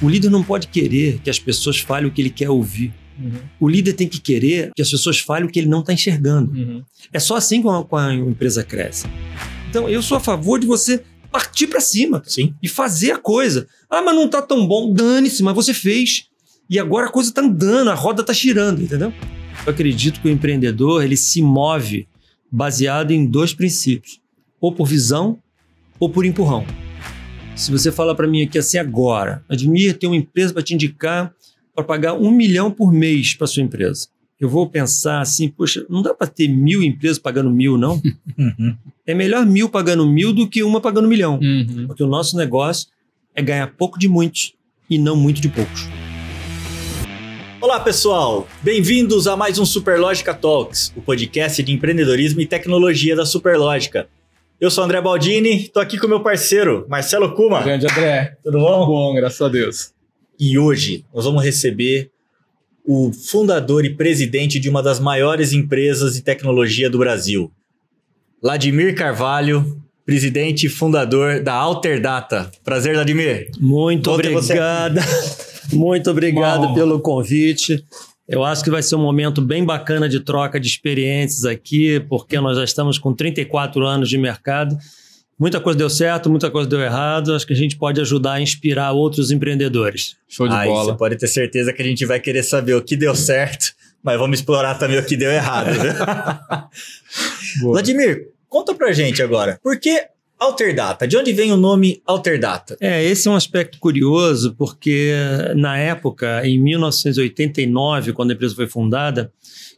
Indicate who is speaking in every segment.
Speaker 1: O líder não pode querer que as pessoas falem o que ele quer ouvir. Uhum. O líder tem que querer que as pessoas falem o que ele não está enxergando. Uhum. É só assim que a, empresa cresce. Então, eu sou a favor de você partir para cima
Speaker 2: Sim.
Speaker 1: e fazer a coisa. Ah, mas não está tão bom. Dane-se, mas você fez. E agora a coisa está andando, a roda está girando, entendeu? Eu acredito que o empreendedor ele se move baseado em dois princípios: ou por visão ou por empurrão. Se você fala para mim aqui assim agora, Admir, tem uma empresa para te indicar para pagar um milhão por mês para sua empresa. Eu vou pensar assim, poxa, não dá para ter mil empresas pagando mil, não? Uhum. É melhor mil pagando mil do que uma pagando um milhão. Uhum. Porque o nosso negócio é ganhar pouco de muitos e não muito de poucos.
Speaker 2: Olá, pessoal! Bem-vindos a mais um Superlógica Talks, o podcast de empreendedorismo e tecnologia da Superlógica. Eu sou André Baldini, estou aqui com meu parceiro, Marcelo Kuma.
Speaker 3: Grande André.
Speaker 2: Tudo bom?
Speaker 3: Bom, graças a Deus.
Speaker 2: E hoje nós vamos receber o fundador e presidente de uma das maiores empresas de tecnologia do Brasil, Vladimir Carvalho, presidente e fundador da Alterdata. Prazer, Vladimir.
Speaker 1: Muito obrigado. Muito obrigado pelo convite. Eu acho que vai ser um momento bem bacana de troca de experiências aqui, porque nós já estamos com 34 anos de mercado. Muita coisa deu certo, muita coisa deu errado. Acho que a gente pode ajudar a inspirar outros empreendedores.
Speaker 2: Show de Aí, bola. Você pode ter certeza que a gente vai querer saber o que deu certo, mas vamos explorar também o que deu errado. Vladimir, conta pra gente agora. Por que Alterdata, de onde vem o nome Alterdata?
Speaker 1: É, esse é um aspecto curioso, porque na época, em 1989, quando a empresa foi fundada,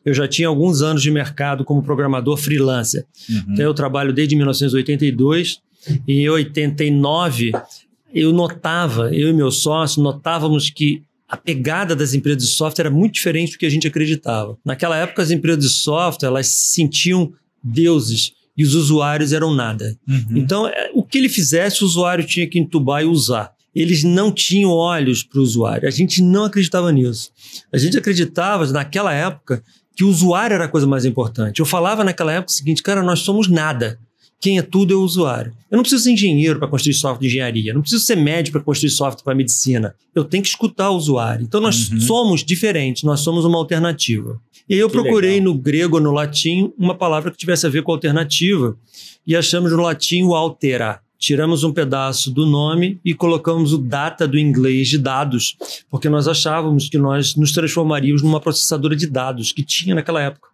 Speaker 1: eu já tinha alguns anos de mercado como programador freelancer. Uhum. Então eu trabalho desde 1982 e em 89 eu notava, eu e meu sócio notávamos que a pegada das empresas de software era muito diferente do que a gente acreditava. Naquela época as empresas de software, elas se sentiam deuses e os usuários eram nada. Uhum. Então, é, o que ele fizesse, o usuário tinha que entubar e usar. Eles não tinham olhos para o usuário. A gente não acreditava nisso. A gente acreditava, naquela época, que o usuário era a coisa mais importante. Eu falava naquela época o seguinte, cara, nós somos nada. Quem é tudo é o usuário. Eu não preciso ser engenheiro para construir software de engenharia, não preciso ser médico para construir software para medicina. Eu tenho que escutar o usuário. Então nós uhum. somos diferentes, nós somos uma alternativa. E aí eu que procurei legal. no grego ou no latim uma palavra que tivesse a ver com alternativa e achamos no latim o alterar. Tiramos um pedaço do nome e colocamos o data do inglês de dados, porque nós achávamos que nós nos transformaríamos numa processadora de dados que tinha naquela época,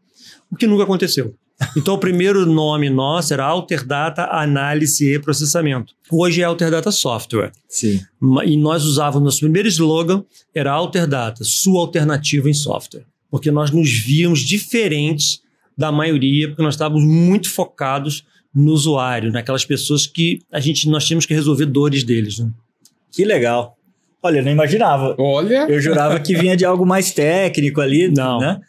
Speaker 1: o que nunca aconteceu. Então, o primeiro nome nosso era Alterdata Análise e Processamento. Hoje é Alterdata Software.
Speaker 2: Sim.
Speaker 1: E nós usávamos, nosso primeiro slogan era Alterdata, sua alternativa em software. Porque nós nos víamos diferentes da maioria, porque nós estávamos muito focados no usuário, naquelas pessoas que a gente, nós tínhamos que resolver dores deles. Né?
Speaker 2: Que legal. Olha, eu não imaginava.
Speaker 3: Olha.
Speaker 2: Eu jurava que vinha de algo mais técnico ali.
Speaker 1: Não.
Speaker 2: Né?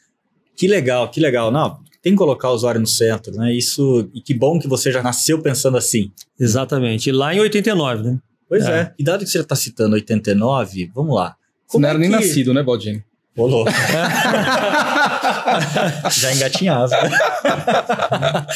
Speaker 2: Que legal, que legal. Não, tem que colocar o usuário no centro, né? Isso, e que bom que você já nasceu pensando assim.
Speaker 1: Exatamente. E lá em 89, né?
Speaker 2: Pois é. é. E dado que você já está citando 89, vamos lá.
Speaker 3: Como não é era que... nem nascido, né, Baldini?
Speaker 2: Rolou. já engatinhava.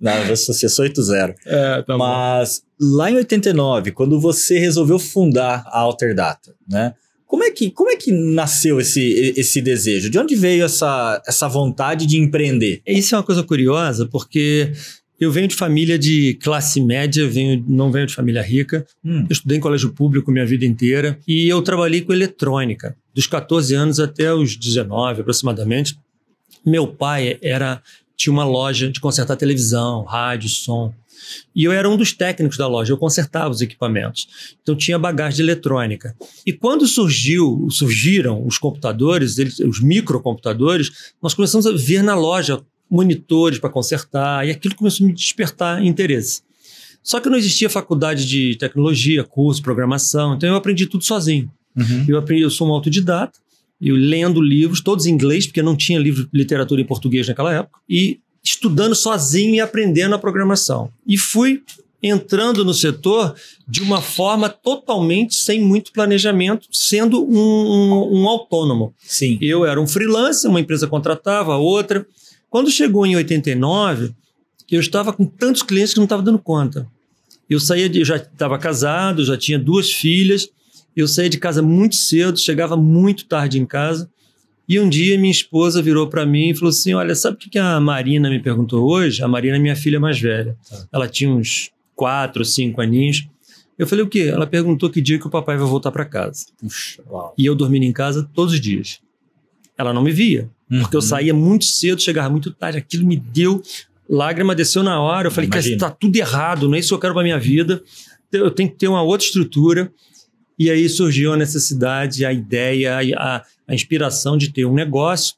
Speaker 2: não, você sou 8-0.
Speaker 3: É, tá
Speaker 2: Mas bom. lá em 89, quando você resolveu fundar a Alterdata, né? Como é que, como é que nasceu esse, esse desejo? De onde veio essa, essa vontade de empreender?
Speaker 1: Isso é uma coisa curiosa, porque eu venho de família de classe média, venho, não venho de família rica. Hum. Eu estudei em colégio público minha vida inteira e eu trabalhei com eletrônica, dos 14 anos até os 19 aproximadamente. Meu pai era tinha uma loja de consertar televisão, rádio, som. E eu era um dos técnicos da loja, eu consertava os equipamentos. Então tinha bagagem de eletrônica. E quando surgiu, surgiram os computadores, eles, os microcomputadores, nós começamos a ver na loja monitores para consertar, e aquilo começou a me despertar interesse. Só que não existia faculdade de tecnologia, curso, programação, então eu aprendi tudo sozinho. Uhum. Eu aprendi, eu sou um autodidata, eu lendo livros, todos em inglês, porque não tinha livro de literatura em português naquela época, e estudando sozinho e aprendendo a programação. E fui entrando no setor de uma forma totalmente sem muito planejamento, sendo um, um, um autônomo.
Speaker 2: Sim.
Speaker 1: Eu era um freelancer, uma empresa contratava, outra. Quando chegou em 89, eu estava com tantos clientes que não estava dando conta. Eu saía de, eu já estava casado, já tinha duas filhas Eu saía de casa muito cedo, chegava muito tarde em casa. E um dia minha esposa virou para mim e falou assim: Olha, sabe o que a Marina me perguntou hoje? A Marina é minha filha mais velha. Tá. Ela tinha uns quatro, cinco aninhos. Eu falei: O quê? Ela perguntou que dia que o papai vai voltar para casa. Puxa, e eu dormindo em casa todos os dias. Ela não me via, uhum. porque eu saía muito cedo, chegava muito tarde. Aquilo me deu. Lágrima desceu na hora. Eu falei: Cara, está tudo errado, não é isso que eu quero para minha vida. Eu tenho que ter uma outra estrutura. E aí surgiu a necessidade, a ideia, a, a inspiração de ter um negócio,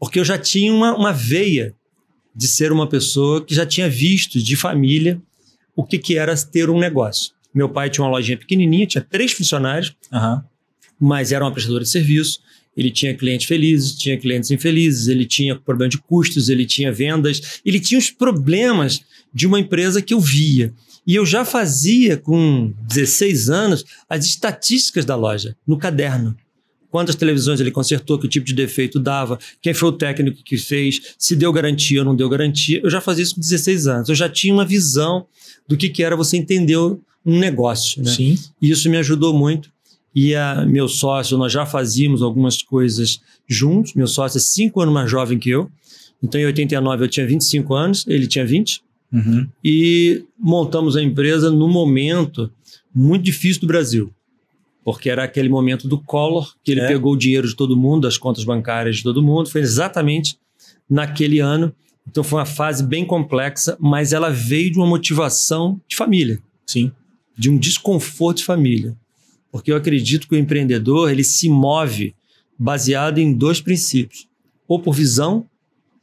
Speaker 1: porque eu já tinha uma, uma veia de ser uma pessoa que já tinha visto de família o que, que era ter um negócio. Meu pai tinha uma lojinha pequenininha, tinha três funcionários, uhum. mas era uma prestadora de serviço. Ele tinha clientes felizes, tinha clientes infelizes, ele tinha problema de custos, ele tinha vendas, ele tinha os problemas de uma empresa que eu via. E eu já fazia, com 16 anos, as estatísticas da loja no caderno. Quantas televisões ele consertou, que tipo de defeito dava, quem foi o técnico que fez, se deu garantia ou não deu garantia. Eu já fazia isso com 16 anos. Eu já tinha uma visão do que, que era você entender um negócio. Né?
Speaker 2: Sim.
Speaker 1: E isso me ajudou muito. E a, meu sócio, nós já fazíamos algumas coisas juntos. Meu sócio é cinco anos mais jovem que eu. Então, em 89, eu tinha 25 anos, ele tinha 20. Uhum. E montamos a empresa no momento muito difícil do Brasil, porque era aquele momento do Collor, que ele é. pegou o dinheiro de todo mundo, das contas bancárias de todo mundo, foi exatamente naquele ano. Então foi uma fase bem complexa, mas ela veio de uma motivação de família.
Speaker 2: Sim.
Speaker 1: De um desconforto de família. Porque eu acredito que o empreendedor ele se move baseado em dois princípios: ou por visão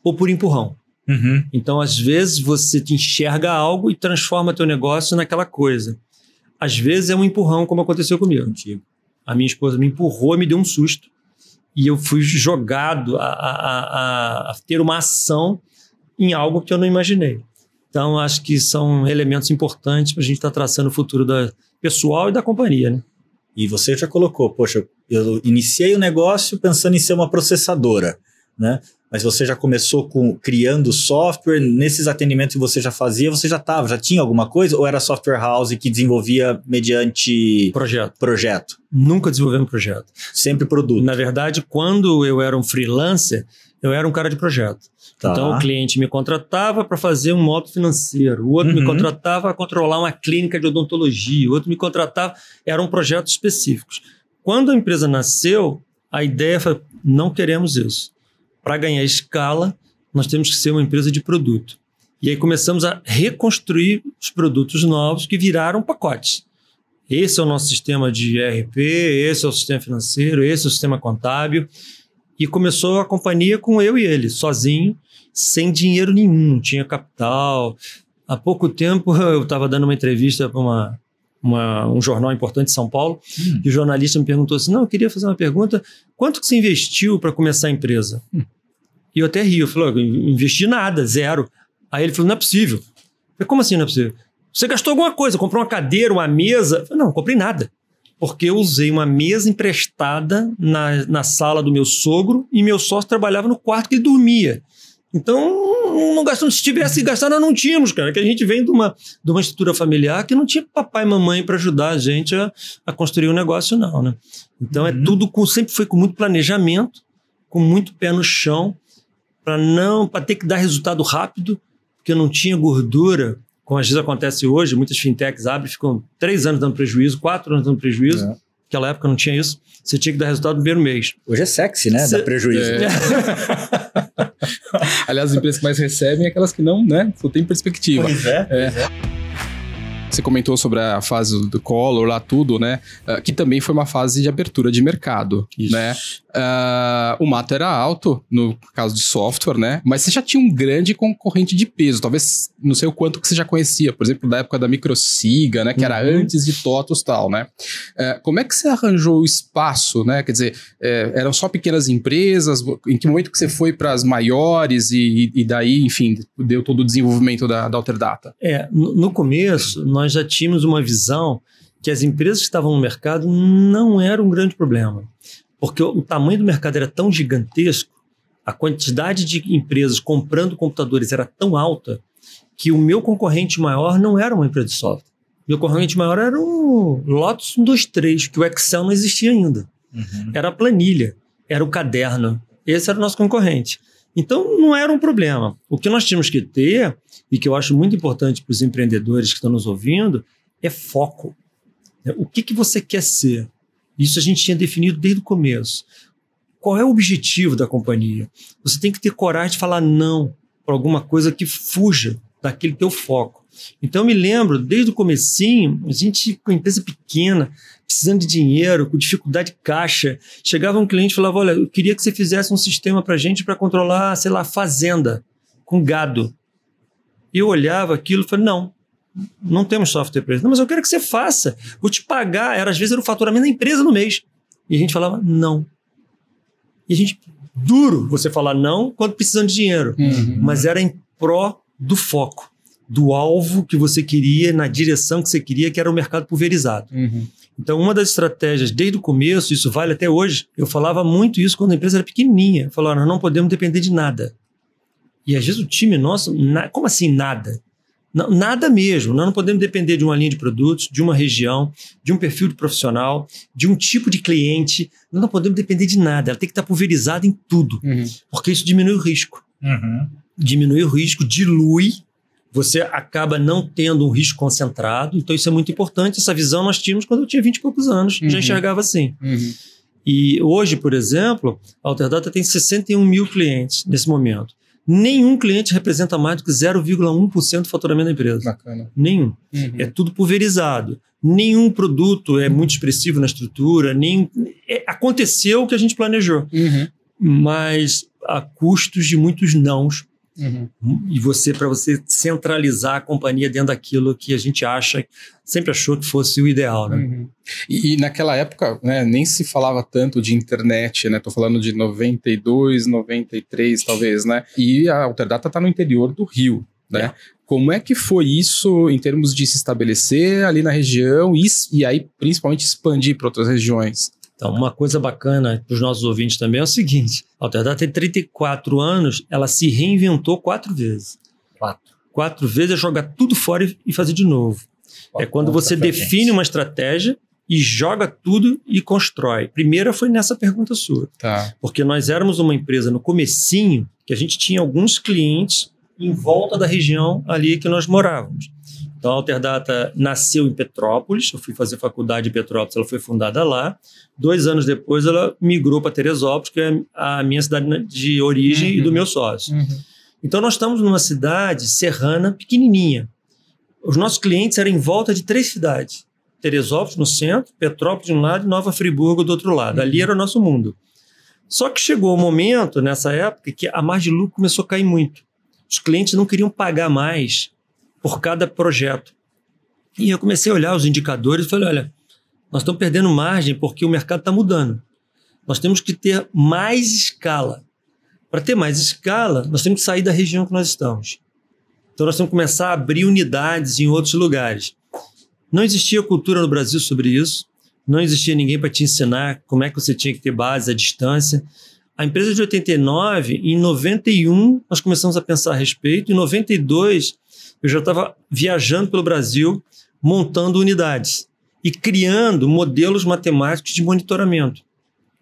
Speaker 1: ou por empurrão. Uhum. Então, às vezes, você te enxerga algo e transforma teu negócio naquela coisa. Às vezes é um empurrão, como aconteceu comigo. Contigo. A minha esposa me empurrou, me deu um susto. E eu fui jogado a, a, a, a ter uma ação em algo que eu não imaginei. Então, acho que são elementos importantes para a gente estar tá traçando o futuro da pessoal e da companhia. Né?
Speaker 2: E você já colocou, poxa, eu iniciei o negócio pensando em ser uma processadora, né? Mas você já começou com criando software, nesses atendimentos que você já fazia, você já estava, já tinha alguma coisa? Ou era software house que desenvolvia mediante
Speaker 1: projeto?
Speaker 2: Projeto.
Speaker 1: Nunca desenvolvi um projeto.
Speaker 2: Sempre produto.
Speaker 1: Na verdade, quando eu era um freelancer, eu era um cara de projeto. Tá. Então o cliente me contratava para fazer um modo financeiro, o outro uhum. me contratava para controlar uma clínica de odontologia, o outro me contratava, eram projetos específicos. Quando a empresa nasceu, a ideia foi: não queremos isso para ganhar escala, nós temos que ser uma empresa de produto. E aí começamos a reconstruir os produtos novos que viraram pacotes. Esse é o nosso sistema de ERP, esse é o sistema financeiro, esse é o sistema contábil. E começou a companhia com eu e ele, sozinho, sem dinheiro nenhum, tinha capital. Há pouco tempo eu estava dando uma entrevista para uma, uma, um jornal importante de São Paulo hum. e o jornalista me perguntou assim: Não, eu queria fazer uma pergunta. Quanto que você investiu para começar a empresa? Hum. E eu até rio. Eu falei, investi nada, zero. Aí ele falou, não é possível. Eu falei, como assim não é possível? Você gastou alguma coisa, comprou uma cadeira, uma mesa? Eu falei, não, não comprei nada. Porque eu usei uma mesa emprestada na, na sala do meu sogro e meu sócio trabalhava no quarto que ele dormia. Então, não gastamos. Se tivesse gastado, nós não tínhamos, cara. Que a gente vem de uma, de uma estrutura familiar que não tinha papai e mamãe para ajudar a gente a, a construir o um negócio, não, né? Então, é uhum. é tudo com. Sempre foi com muito planejamento, com muito pé no chão para não para ter que dar resultado rápido, porque não tinha gordura, como às vezes acontece hoje, muitas fintechs abrem, ficam três anos dando prejuízo, quatro anos dando prejuízo. É. Naquela época não tinha isso. Você tinha que dar resultado no primeiro mês.
Speaker 2: Hoje é sexy, né? Cê... Dar prejuízo. É.
Speaker 3: Aliás, as empresas que mais recebem é aquelas que não, né? Só tem perspectiva.
Speaker 2: Pois é. é. Pois é.
Speaker 3: Você comentou sobre a fase do Collor lá, tudo, né? Uh, que também foi uma fase de abertura de mercado, Isso. né? Uh, o mato era alto, no caso de software, né? Mas você já tinha um grande concorrente de peso. Talvez, não sei o quanto que você já conhecia. Por exemplo, da época da Microsiga, né? Que uhum. era antes de TOTOS e tal, né? Uh, como é que você arranjou o espaço, né? Quer dizer, eh, eram só pequenas empresas? Em que momento que você foi para as maiores e, e, daí, enfim, deu todo o desenvolvimento da, da Alterdata?
Speaker 1: É, no, no começo, nós nós já tínhamos uma visão que as empresas que estavam no mercado não era um grande problema. Porque o tamanho do mercado era tão gigantesco, a quantidade de empresas comprando computadores era tão alta, que o meu concorrente maior não era uma empresa de software, Meu concorrente maior era o Lotus 123, que o Excel não existia ainda. Uhum. Era a planilha, era o caderno. Esse era o nosso concorrente. Então, não era um problema. O que nós tínhamos que ter, e que eu acho muito importante para os empreendedores que estão nos ouvindo, é foco. O que, que você quer ser? Isso a gente tinha definido desde o começo. Qual é o objetivo da companhia? Você tem que ter coragem de falar não para alguma coisa que fuja daquele teu foco. Então eu me lembro, desde o comecinho, a gente com empresa pequena, precisando de dinheiro, com dificuldade de caixa, chegava um cliente e falava, olha, eu queria que você fizesse um sistema para gente para controlar, sei lá, fazenda com gado. Eu olhava aquilo e falei, não, não temos software para isso. Não, mas eu quero que você faça. Vou te pagar. Era, às vezes era o faturamento da empresa no mês. E a gente falava, não. E a gente, duro você falar não quando precisando de dinheiro. Uhum. Mas era em pró do foco, do alvo que você queria, na direção que você queria, que era o mercado pulverizado. Uhum. Então, uma das estratégias, desde o começo, isso vale até hoje, eu falava muito isso quando a empresa era pequenininha. Falava, nós não podemos depender de nada. E às vezes o time nosso, na, como assim nada? Não, nada mesmo. Nós não podemos depender de uma linha de produtos, de uma região, de um perfil de profissional, de um tipo de cliente. Nós não podemos depender de nada. Ela tem que estar pulverizada em tudo, uhum. porque isso diminui o risco. Uhum. Diminui o risco, dilui. Você acaba não tendo um risco concentrado. Então, isso é muito importante. Essa visão nós tínhamos quando eu tinha 20 e poucos anos. Uhum. Já enxergava assim. Uhum. E hoje, por exemplo, a Alterdata tem 61 mil clientes nesse momento. Nenhum cliente representa mais do que 0,1% do faturamento da empresa.
Speaker 3: Bacana.
Speaker 1: Nenhum. Uhum. É tudo pulverizado. Nenhum produto é muito expressivo na estrutura. Nem... É, aconteceu o que a gente planejou. Uhum. Mas a custos de muitos nãos Uhum. E você, para você centralizar a companhia dentro daquilo que a gente acha, sempre achou que fosse o ideal, né? Uhum.
Speaker 3: E, e, naquela época, né, nem se falava tanto de internet, né? Tô falando de 92, 93, talvez, né? E a Alterdata está no interior do Rio, né? É. Como é que foi isso em termos de se estabelecer ali na região e, e aí principalmente expandir para outras regiões?
Speaker 1: Então, uma coisa bacana para os nossos ouvintes também é o seguinte: a Alterdata tem 34 anos, ela se reinventou quatro vezes.
Speaker 2: Quatro.
Speaker 1: Quatro vezes é jogar tudo fora e fazer de novo. Quatro é quando você define uma estratégia e joga tudo e constrói. Primeira foi nessa pergunta sua.
Speaker 3: Tá.
Speaker 1: Porque nós éramos uma empresa no comecinho que a gente tinha alguns clientes em volta da região ali que nós morávamos. Então, a Alterdata nasceu em Petrópolis, eu fui fazer faculdade em Petrópolis, ela foi fundada lá. Dois anos depois, ela migrou para Teresópolis, que é a minha cidade de origem uhum. e do uhum. meu sócio. Uhum. Então, nós estamos numa cidade serrana pequenininha. Os nossos clientes eram em volta de três cidades. Teresópolis no centro, Petrópolis de um lado e Nova Friburgo do outro lado. Ali uhum. era o nosso mundo. Só que chegou o um momento, nessa época, que a margem de lucro começou a cair muito. Os clientes não queriam pagar mais por cada projeto. E eu comecei a olhar os indicadores e falei: olha, nós estamos perdendo margem porque o mercado está mudando. Nós temos que ter mais escala. Para ter mais escala, nós temos que sair da região que nós estamos. Então, nós temos que começar a abrir unidades em outros lugares. Não existia cultura no Brasil sobre isso. Não existia ninguém para te ensinar como é que você tinha que ter base à distância. A empresa de 89, em 91, nós começamos a pensar a respeito. Em 92, eu já estava viajando pelo Brasil, montando unidades e criando modelos matemáticos de monitoramento.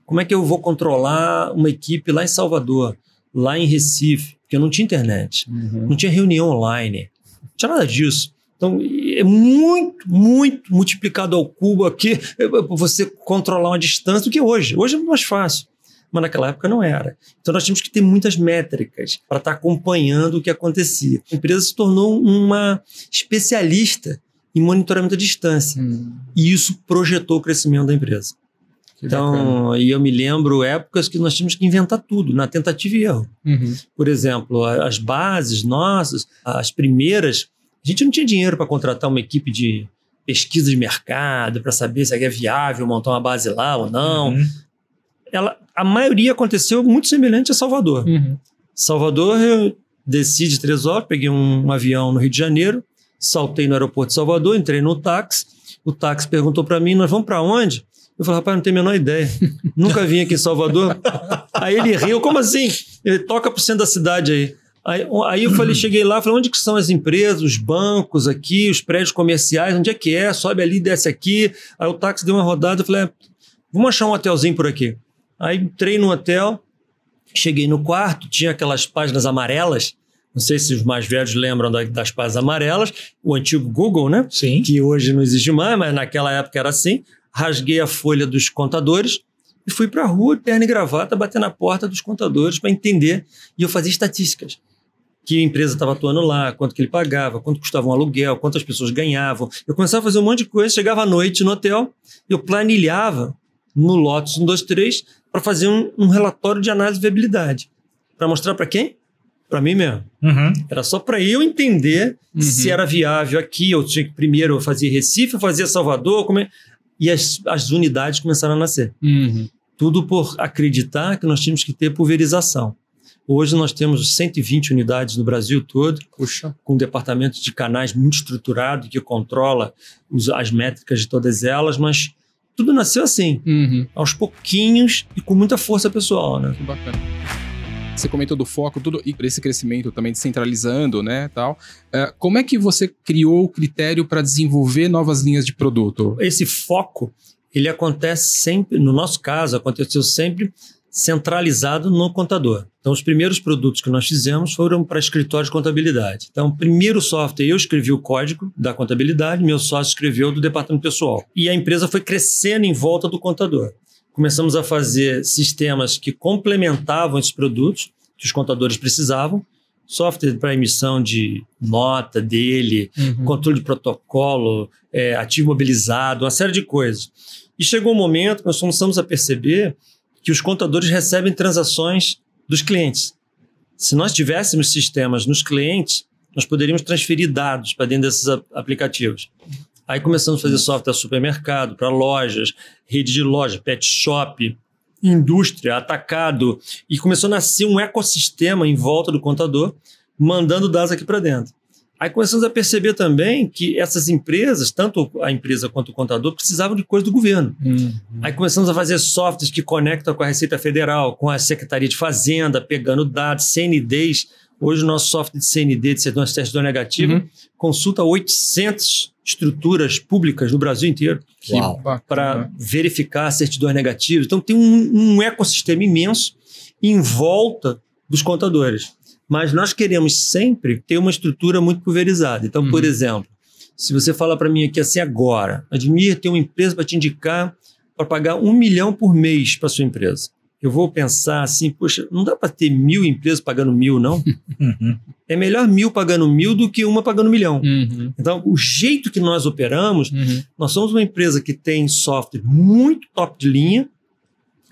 Speaker 1: Como é que eu vou controlar uma equipe lá em Salvador, lá em Recife? Porque eu não tinha internet, uhum. não tinha reunião online, não tinha nada disso. Então, é muito, muito multiplicado ao cubo aqui você controlar uma distância do que hoje. Hoje é mais fácil mas naquela época não era. Então nós tínhamos que ter muitas métricas para estar acompanhando o que acontecia. A empresa se tornou uma especialista em monitoramento à distância. Hum. E isso projetou o crescimento da empresa. Que então, e eu me lembro épocas que nós tínhamos que inventar tudo, na tentativa e erro. Uhum. Por exemplo, as bases nossas, as primeiras, a gente não tinha dinheiro para contratar uma equipe de pesquisa de mercado para saber se é viável montar uma base lá ou não. Uhum. Ela, a maioria aconteceu muito semelhante a Salvador. Uhum. Salvador, eu desci de três horas, peguei um, um, avião no Rio de Janeiro, saltei no aeroporto de Salvador, entrei no táxi. O táxi perguntou para mim: Nós vamos para onde? Eu falei, rapaz, não tenho a menor ideia. Nunca vim aqui em Salvador. aí ele riu, como assim? Ele toca pro centro da cidade aí. Aí, aí eu falei, cheguei lá, falei, onde que são as empresas, os bancos aqui, os prédios comerciais, onde é que é? Sobe ali, desce aqui. Aí o táxi deu uma rodada, eu falei, ah, vamos achar um hotelzinho por aqui. Aí entrei no hotel, cheguei no quarto, tinha aquelas páginas amarelas, não sei se os mais velhos lembram das páginas amarelas, o antigo Google, né?
Speaker 2: Sim.
Speaker 1: Que hoje não existe mais, mas naquela época era assim. Rasguei a folha dos contadores e fui para a rua, terno e gravata, bater na porta dos contadores para entender. E eu fazia estatísticas que empresa estava atuando lá, quanto que ele pagava, quanto custava um aluguel, quantas pessoas ganhavam. Eu começava a fazer um monte de coisa, chegava à noite no hotel, eu planilhava no Lotus 1, 2, 3 para fazer um, um, relatório de análise de viabilidade. Para mostrar para quem? Para mim mesmo.
Speaker 2: Uhum.
Speaker 1: Era só para eu entender uhum. se era viável aqui. Eu tinha que primeiro fazer Recife, fazia Salvador, como é... e as, as unidades começaram a nascer.
Speaker 3: Uhum.
Speaker 1: Tudo por acreditar que nós tínhamos que ter pulverização. Hoje nós temos 120 unidades no Brasil todo,
Speaker 3: Puxa.
Speaker 1: com um departamento de canais muito estruturado que controla os, as métricas de todas elas, mas tudo nasceu assim,
Speaker 3: uhum.
Speaker 1: aos pouquinhos e com muita força pessoal, né?
Speaker 3: Que bacana. Você comentou do foco, tudo e esse crescimento também descentralizando, né, tal. Uh, como é que você criou o critério para desenvolver novas linhas de produto?
Speaker 1: Esse foco, ele acontece sempre, no nosso caso, aconteceu sempre centralizado no contador. Então, os primeiros produtos que nós fizemos foram para escritório de contabilidade. Então, o primeiro software, eu escrevi o código da contabilidade, meu sócio escreveu do departamento pessoal. E a empresa foi crescendo em volta do contador. Começamos a fazer sistemas que complementavam esses produtos que os contadores precisavam, software para emissão de nota dele, uhum. controle de protocolo, é, ativo mobilizado, uma série de coisas. E chegou um momento que nós começamos a perceber que os contadores recebem transações dos clientes. Se nós tivéssemos sistemas nos clientes, nós poderíamos transferir dados para dentro desses aplicativos. Aí começamos a fazer software supermercado, para lojas, rede de lojas, pet shop, indústria, atacado. E começou a nascer um ecossistema em volta do contador, mandando dados aqui para dentro. Aí começamos a perceber também que essas empresas, tanto a empresa quanto o contador, precisavam de coisa do governo.
Speaker 3: Uhum.
Speaker 1: Aí começamos a fazer softwares que conectam com a Receita Federal, com a Secretaria de Fazenda, pegando dados, CNDs. Hoje o nosso software de CND, de certidão negativa, uhum. consulta 800 estruturas públicas no Brasil inteiro para verificar certidões negativas. Então tem um, um ecossistema imenso em volta dos contadores mas nós queremos sempre ter uma estrutura muito pulverizada. Então, uhum. por exemplo, se você fala para mim aqui assim agora, Admir, tem uma empresa para te indicar para pagar um milhão por mês para sua empresa. Eu vou pensar assim, poxa, não dá para ter mil empresas pagando mil, não?
Speaker 2: Uhum.
Speaker 1: É melhor mil pagando mil do que uma pagando um milhão.
Speaker 3: Uhum.
Speaker 1: Então, o jeito que nós operamos,
Speaker 3: uhum.
Speaker 1: nós somos uma empresa que tem software muito top de linha,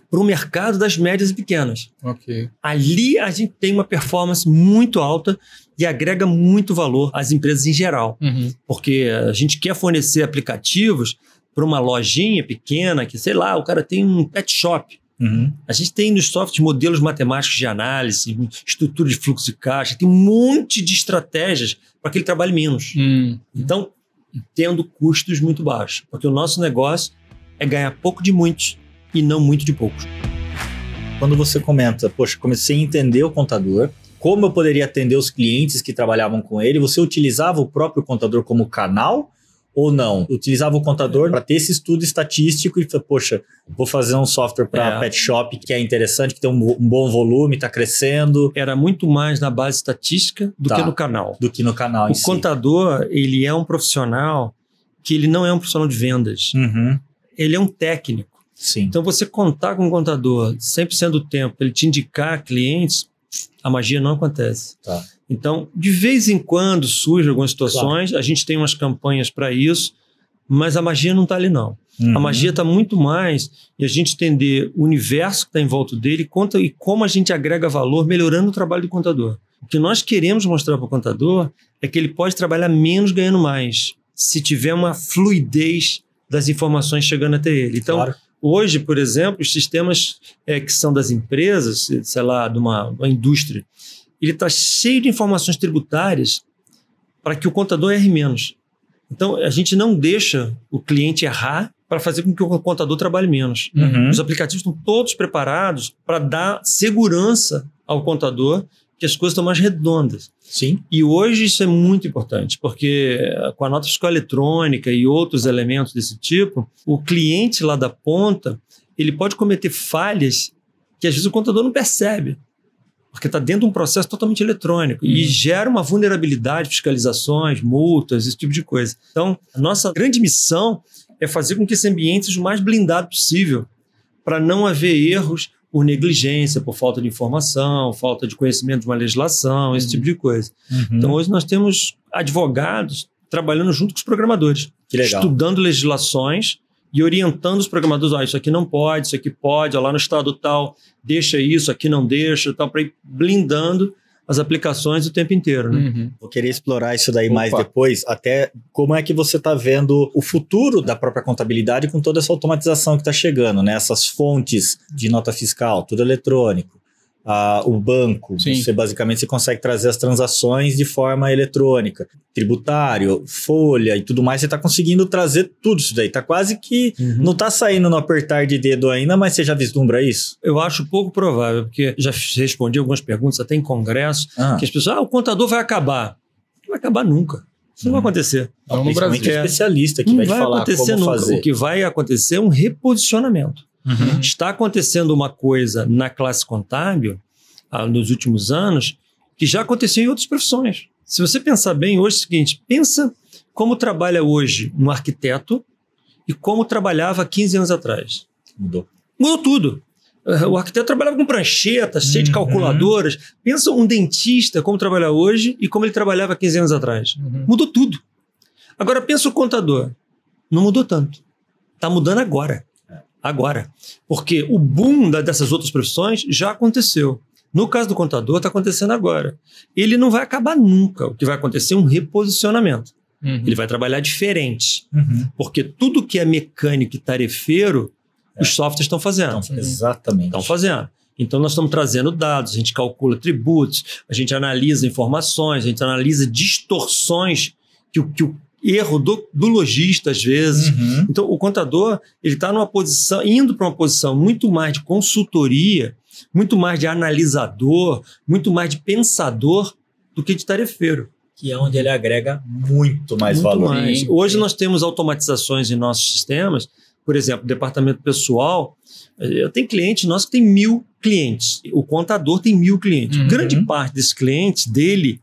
Speaker 1: para o mercado das médias e pequenas.
Speaker 3: Okay.
Speaker 1: Ali a gente tem uma performance muito alta e agrega muito valor às empresas em geral.
Speaker 3: Uhum.
Speaker 1: Porque a gente quer fornecer aplicativos para uma lojinha pequena que, sei lá, o cara tem um pet shop.
Speaker 2: Uhum.
Speaker 1: A gente tem nos softwares modelos matemáticos de análise, estrutura de fluxo de caixa, tem um monte de estratégias para que ele trabalhe menos.
Speaker 3: Uhum.
Speaker 1: Então, tendo custos muito baixos. Porque o nosso negócio é ganhar pouco de muitos e não muito de poucos.
Speaker 2: Quando você comenta, poxa, comecei a entender o contador, como eu poderia atender os clientes que trabalhavam com ele, você utilizava o próprio contador como canal ou não? Utilizava o contador para ter esse estudo estatístico e, poxa, vou fazer um software para é. pet shop que é interessante, que tem um, um bom volume, está crescendo.
Speaker 1: Era muito mais na base estatística do tá. que no canal.
Speaker 2: Do que no canal.
Speaker 1: O contador, ele é um profissional que ele não é um profissional de vendas.
Speaker 2: Uhum.
Speaker 1: Ele é um técnico.
Speaker 2: Sim.
Speaker 1: Então, você contar com um contador 100% do tempo, ele te indicar clientes, a magia não acontece.
Speaker 2: Tá.
Speaker 1: Então, de vez em quando surgem algumas situações, claro. a gente tem umas campanhas para isso, mas a magia não está ali, não.
Speaker 2: Uhum.
Speaker 1: A magia está muito mais em a gente entender o universo que está em volta dele conta, e como a gente agrega valor melhorando o trabalho do contador. O que nós queremos mostrar para o contador é que ele pode trabalhar menos ganhando mais, se tiver uma fluidez das informações chegando até ele. Então, claro Hoje, por exemplo, os sistemas é, que são das empresas, sei lá, de uma, uma indústria, ele está cheio de informações tributárias para que o contador erre menos. Então, a gente não deixa o cliente errar para fazer com que o contador trabalhe menos.
Speaker 2: Uhum.
Speaker 1: Os aplicativos estão todos preparados para dar segurança ao contador que as coisas estão mais redondas.
Speaker 2: Sim.
Speaker 1: E hoje isso é muito importante, porque com a nota fiscal eletrônica e outros elementos desse tipo, o cliente lá da ponta, ele pode cometer falhas que às vezes o contador não percebe porque está dentro de um processo totalmente eletrônico e uhum. gera uma vulnerabilidade, fiscalizações, multas, esse tipo de coisa. Então, a nossa grande missão é fazer com que esse ambiente seja o mais blindado possível, para não haver erros por negligência, por falta de informação, falta de conhecimento de uma legislação, esse uhum. tipo de coisa. Uhum. Então, hoje nós temos advogados trabalhando junto com os programadores, estudando legislações e orientando os programadores, ah, isso aqui não pode, isso aqui pode, lá no estado tal, deixa isso, aqui não deixa, tal, para ir blindando as aplicações o tempo inteiro. Né?
Speaker 2: Uhum. Vou querer explorar isso daí Opa. mais depois, até como é que você está vendo o futuro da própria contabilidade com toda essa automatização que está chegando, né? Essas fontes de nota fiscal, tudo eletrônico a, o banco. Sim. Você basicamente você consegue trazer as transações de forma eletrônica. Tributário, folha e tudo mais, você está conseguindo trazer tudo isso daí. Está quase que uhum. não está saindo no apertar de dedo ainda, mas você já vislumbra isso?
Speaker 1: Eu acho pouco provável, porque já respondi algumas perguntas até em congresso, ah. que as pessoas, ah, o contador vai acabar. Não vai acabar nunca. Isso não vai uhum. acontecer.
Speaker 2: Não, no Brasil. é especialista que não vai, vai falar acontecer como nunca. fazer.
Speaker 1: O que vai acontecer é um reposicionamento. Uhum. Está acontecendo uma coisa na classe contábil, ah, nos últimos anos, que já aconteceu em outras profissões. Se você pensar bem, hoje é o seguinte: pensa como trabalha hoje um arquiteto e como trabalhava 15 anos atrás.
Speaker 2: Mudou.
Speaker 1: Mudou tudo. O arquiteto trabalhava com pranchetas, cheio de uhum. calculadoras. Pensa um dentista como trabalha hoje e como ele trabalhava 15 anos atrás. Uhum. Mudou tudo. Agora pensa o contador. Não mudou tanto. Está mudando agora agora. Porque o boom da, dessas outras profissões já aconteceu. No caso do contador, está acontecendo agora. Ele não vai acabar nunca. O que vai acontecer é um reposicionamento. Uhum. Ele vai trabalhar diferente. Uhum. Porque tudo que é mecânico e tarefeiro, é. os softwares estão fazendo.
Speaker 2: Então, exatamente.
Speaker 1: Estão fazendo. Então, nós estamos trazendo dados, a gente calcula tributos, a gente analisa informações, a gente analisa distorções que o, que o erro do, do lojista, às vezes. Uhum. Então, o contador, ele está numa posição, indo para uma posição muito mais de consultoria, muito mais de analisador, muito mais de pensador do que de tarefeiro.
Speaker 2: Que é onde ele agrega muito mais muito valor. Mais.
Speaker 1: Hoje nós temos automatizações em nossos sistemas, por exemplo, departamento pessoal. Eu tenho cliente nosso que tem mil clientes. O contador tem mil clientes. Uhum. Grande parte desses clientes dele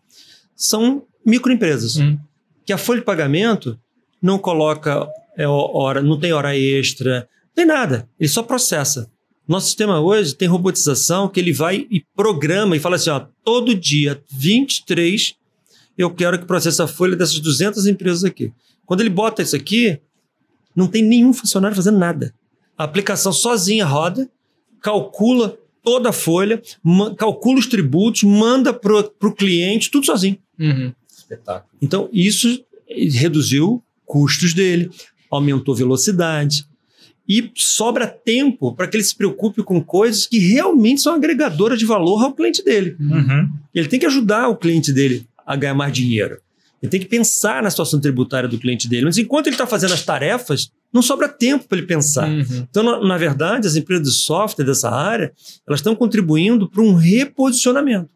Speaker 1: são microempresas. Uhum que a folha de pagamento não coloca é, hora, não tem hora extra, não tem nada, ele só processa. Nosso sistema hoje tem robotização que ele vai e programa e fala assim: ó, todo dia, 23, eu quero que processe a folha dessas 200 empresas aqui. Quando ele bota isso aqui, não tem nenhum funcionário fazendo nada. A aplicação sozinha roda, calcula toda a folha, calcula os tributos, manda para o cliente, tudo sozinho.
Speaker 2: Uhum. Espetáculo.
Speaker 1: Então, isso reduziu custos dele, aumentou velocidade e sobra tempo para que ele se preocupe com coisas que realmente são agregadoras de valor ao cliente dele. Uhum. Ele tem que ajudar o cliente dele a ganhar mais dinheiro. Ele tem que pensar na situação tributária do cliente dele. Mas enquanto ele está fazendo as tarefas, não sobra tempo para ele pensar. Uhum. Então, na, na, verdade, as empresas de software dessa área, elas estão contribuindo para um reposicionamento.